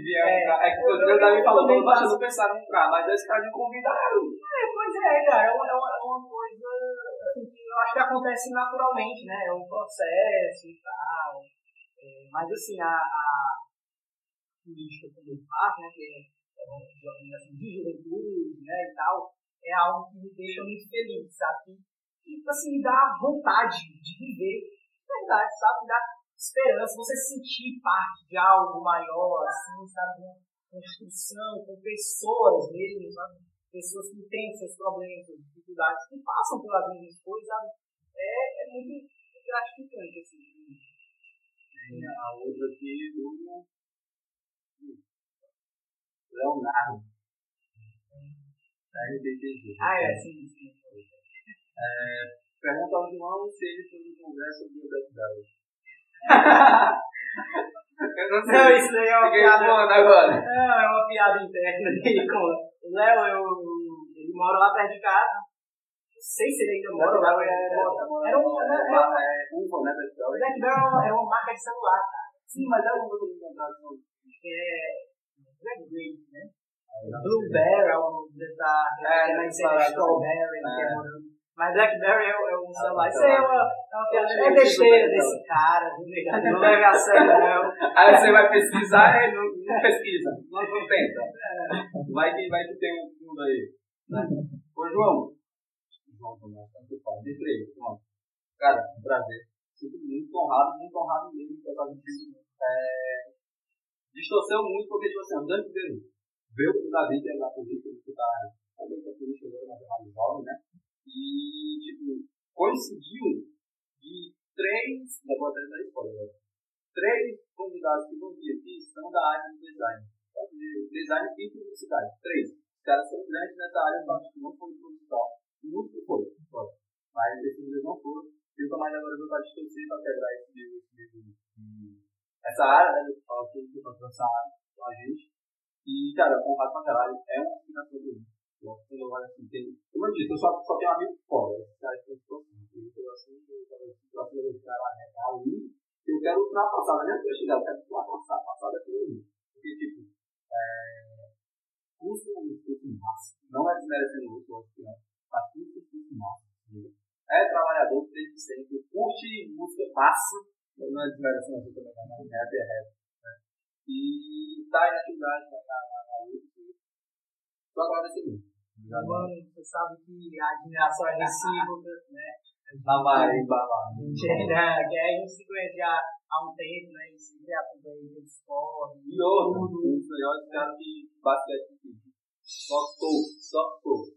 Vier um cara- É que o Rodrigo Davi falou, também quando faço- vocês pensaram em entrar, mas esse cara me convidaram. É, pois é, cara, é uma, é uma, é uma coisa assim, que eu acho que acontece naturalmente, né? É um processo e tal. É, mas assim, a, a política como eu faço, né? Que é é uma de organização de juventude, né? E tal, é algo que me deixa muito feliz, sabe? E assim, me dá vontade de viver, verdade, sabe? Dá esperança, você se sentir parte de algo maior, assim, sabe? Uma construção com pessoas mesmo, sabe? pessoas que têm seus problemas, dificuldades, que passam pelas mesmas coisas, sabe? É, é muito gratificante, assim. Tem a outra aqui do Leonardo. Da RBTG. Ah, é, sim, sim. Pergunta ao João se ele foi no congresso do Galo. Eu não Não, isso daí é uma Fiquei piada. agora. Não, é uma piada interna dele com o Léo, eu, ele mora lá perto de casa. Não sei se ele ainda mora lá. Era, era um. Era, era, É, uva, né, Black é uma, é marca de celular, cara. Sim, mas é uva do contrato. Que é. Black Grape, né? Blueberry é uma da. É, É, é parada. Strawberry, que é É. morango. Mas Blackberry é, é um celular. tá Isso aí é uma, é uma piada. É besteira desse cara, viu, negado? Não leve a sério, não. Aí você vai pesquisar e não, não pesquisa. Não, não tenta. Vai que, vai que tem um fundo aí. Né? Ô, João. João Tomás, faz. Diz pra ele, João. Cara, um prazer. Sinto muito honrado, muito honrado mesmo por essa notícia. É, distorceu muito porque, tipo assim, andando dele. Veio o Davi, que é da política, que tá também da política agora, é mais jovem, né? Coincidiu de três, já spoiler agora três convidados que vão vir aqui são da área do design. De Design e publicidade. Três. Os caras são grandes nessa área, eu acho que não foi produção. Muito foi. foi. Mas esses dois não foram. E o Tomás agora veio para distorcer para quebrar esse livro, livro, essa área, né? Eu falo que ele área com a gente. E, cara, honrado pra caralho. É uma explicação assim, tem. Como eu disse, eu só, só tenho amigo fora. Quero ultrapassar, não é que eu chegar, eu quero ultrapassar, passar daquilo ali. Porque, tipo, é, custo é um custo massa. Não é desmerecendo o outro, não. Mas custo é um custo massa. É trabalhador desde sempre, curte música massa, não é desmerecendo o outro também, não, mas é rap. Né? E tá aí na atividade, na, na, na luta. Só agradecer muito. Mano, você sabe que a admiração é recíproca, né? Lá vai, lá vai. A gente ainda, que a gente se conhece já há um tempo, né? E sempre acompanha o esporte. E outro, um dos melhores caras de basquete que fiz. Só tô, só tô.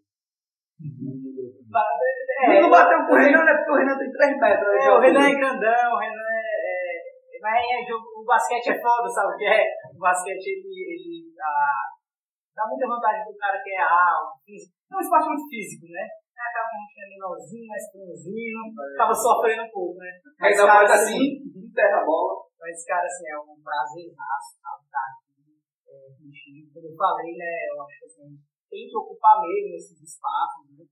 É, não bateu com o Renan, né? Porque o Renan tem 3 metros. né? É, o Renan é grandão, o Renan é. é mas é jogo, o basquete é foda, sabe o que é? O basquete ele, ele ah, dá muita vantagem pro cara que é alto, físico. É um esporte muito físico, né? É, Acaba um time menorzinho, mais franzino, acaba sofrendo um pouco, né? Mas, dá cara, mais assim, enterra a bola. Mas, cara, assim, é um prazer sabe, estar aqui é, contigo. Como eu falei, né, eu acho que assim, tem que ocupar mesmo esses espaços, né?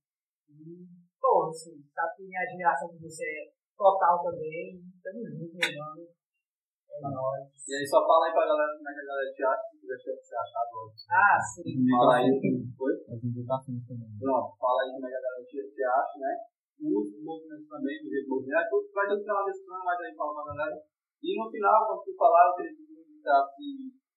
E, pô, assim, sabe que minha admiração por você é total também. Tamo junto, meu mano. E aí só fala aí pra galera como é que a galera te acha, se quiser ser achado. Ah, sim. Fala aí. Foi? As indicações também. Pronto, fala aí como é que a galera te, te acha, né? Os movimentos também, do jeito movimento, tudo vai ter na descrição, mas aí fala pra galera. E no final, quando tu falar, eu queria que indicasse,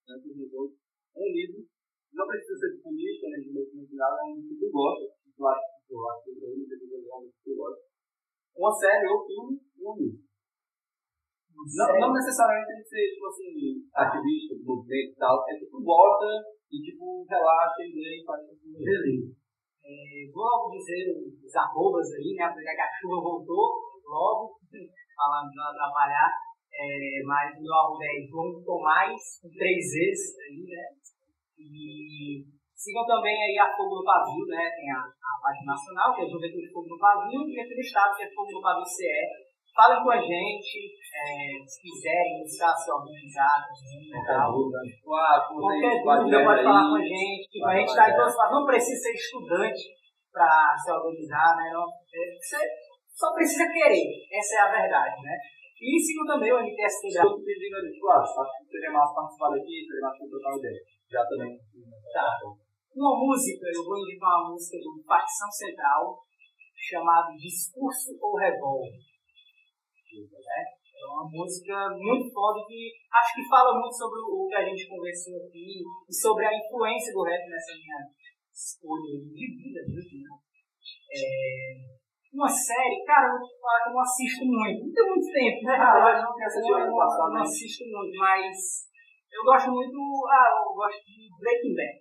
antes dos outros, um livro, não precisa ser de política, nem de movimento nada, é um livro que tu gosta, que tu acha que tu acha que tu livro que tu gosta. Uma série ou filme, um livro. Não, não necessariamente tem que ser, tipo assim, ativista do movimento e tal, é tu gosta e, tipo, relaxa e lê e faz tudo. Beleza. É, vou dizer os arrobas aí, né? Apesar que a chuva voltou logo, falando de atrapalhar. É, mas o meu arroba é João Tomás, com três vezes aí, né? E sigam também aí a Fogo no Pavio, né? Tem a, a página nacional, que é Juventude Fogo no Pavio, e aqui do estado, que é Fogo no Pavio CE. Falem com a gente, é, se quiserem iniciar se organizar, Qualquer dúvida, pode aí, falar com a gente. A gente está vai. todos os fatos. Não precisa ser estudante para se organizar, né? Não, é, você só precisa querer. Essa é a verdade, né? E sigam também o MTST da Eu tô pedindo ali, tipo, ah, acho que seria massa participar daqui, seria massa trocar uma ideia. Já também. Tá. Uma música, eu vou indicar uma música do Facção Central, chamada Discurso ou Revólver. Né? É uma música muito foda que acho que fala muito sobre o que a gente conversou aqui e sobre a influência do rap nessa minha escolha de vida mesmo, né? É, uma série, cara, eu vou te falar que eu não assisto muito. Não tem muito tempo, né? Ah, não tem essa eu não, do passado, não assisto muito, mas eu gosto muito. Ah, eu gosto de Breaking Bad.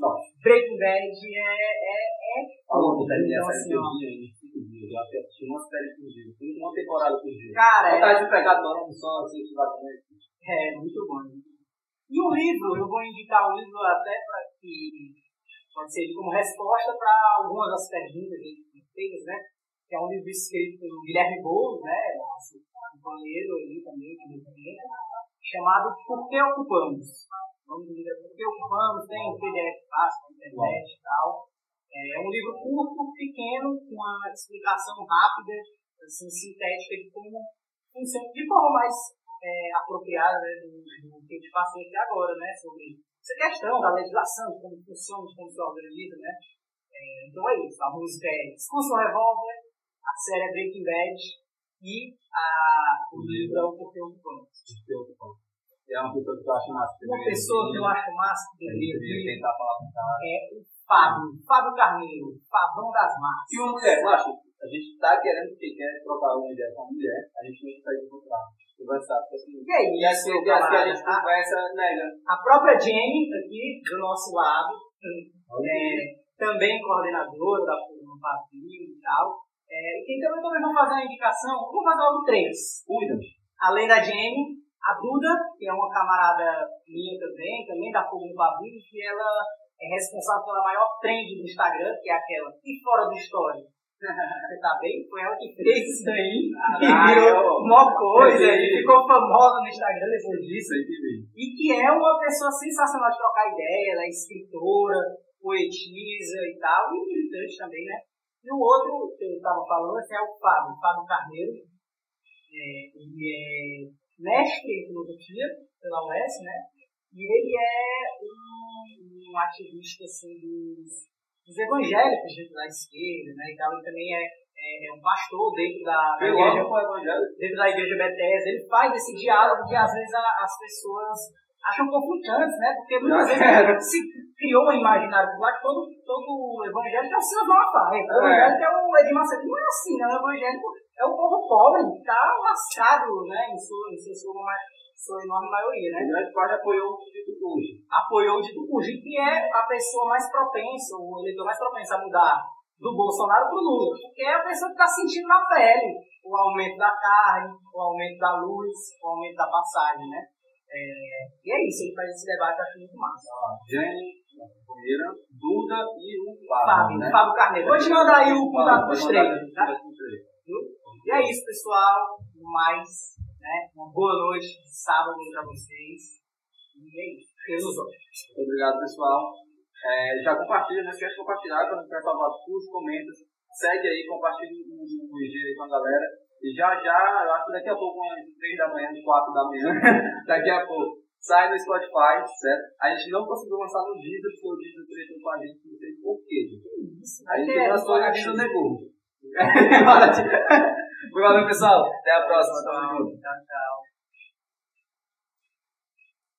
Não. Breaking Bad é. é, é Falou Então, assim, ó, cinco dias. Eu que assisti uma série por dia. Uma temporada por dia. Cara, Eu é, tava desempregado no ano só, assim, que vai também. é muito bom. E um livro, eu vou indicar um livro até para que pode servir como resposta para algumas das perguntas que feitas, né? Que é um livro escrito pelo Guilherme Boulos, né? Nosso companheiro aí também, que movimenta, chamado Por que Ocupamos? O nome do livro é Por que Ocupamos? Tem PDF fácil na internet e tal. É um livro curto, pequeno, com uma explicação rápida, assim, sintética de como funciona, de forma mais é, apropriada né, do, do que eu te passei aqui agora, né? Sobre essa questão da legislação, de como funciona, de como se organiza, né? É, então é isso. A música é Discurso Revolver, a série é Breaking Bad e a, o livro é o Porquê Ocupamos. É uma pessoa que eu acho massa. Uma pessoa que eu acho massa que deveria vir tentar falar com ela. é o Fábio, Fábio Carneiro, Fabão das Massas. E uma mulher, eu acho, a gente tá querendo que quer trocar uma ideia com a mulher, a gente não consegue encontrar. Conversar, porque assim. E aí, E assim, assim a gente conversa, nega. A própria Jenny, aqui do nosso lado, é, também coordenadora da Fórmula Pavio e tal. É, e quem também, vão fazer uma indicação, vou fazer logo três. Cuida. Além da Jenny, a Duda, que é uma camarada minha também, também da no Pavio, que ela é responsável pela maior trend do Instagram, que é aquela e fora do story. Você tá bem? Foi ela que fez isso daí. E virou uma coisa e ficou famosa no Instagram depois disso. E que é uma pessoa sensacional de trocar ideia, ela é escritora, poetisa e tal, e militante também, né? E o outro que eu estava falando é o Fábio, Fábio Carneiro. É, ele é mestre em filosofia pela UES, né? E ele é um, um ativista assim, dos, dos evangélicos dentro da esquerda, né? E tal. Ele também é, é, é um pastor dentro da, da igreja dentro da igreja Bethesda, ele faz esse diálogo que às vezes a- as pessoas acham conflitantes, né? Porque muitas vezes se criou um imaginário popular que todo, todo evangélico é o Silas Malafaia. O evangélico é o Edir Macedo. Não é assim, né? O evangélico é o povo pobre, que está lascado, né? Em sua, em sua, sua enorme maioria, né? A grande parte apoiou o dito hoje. apoiou o Dito Cuji, que é a pessoa mais propensa, o eleitor mais propenso a mudar do Bolsonaro para o Lula, porque é a pessoa que está sentindo na pele o aumento da carne, o aumento da luz, o aumento da passagem, né? É, e é isso, ele faz esse debate, acho muito massa. Jenny, Companheira, Duda e o Fábio, Fábio, né? Fábio Carneiro. Te mandar aí o contato dos três, tá? E é isso, pessoal. Mais, né? Uma boa noite de sábado para vocês. E é isso. Obrigado, pessoal. É, já compartilha, não esquece de compartilhar para não ficar salvado curte, comenta. Segue aí, compartilha o, IG aí com a galera. E já já, eu acho que daqui a pouco, umas 3 da manhã, 4 da manhã, daqui a pouco, sai no Spotify, certo? A gente não conseguiu lançar no Deezer, porque o Deezer tretou com a gente, não sei por quê. A gente lançou e a gente negou. Valeu, pessoal. Até a próxima. Tchau, tchau.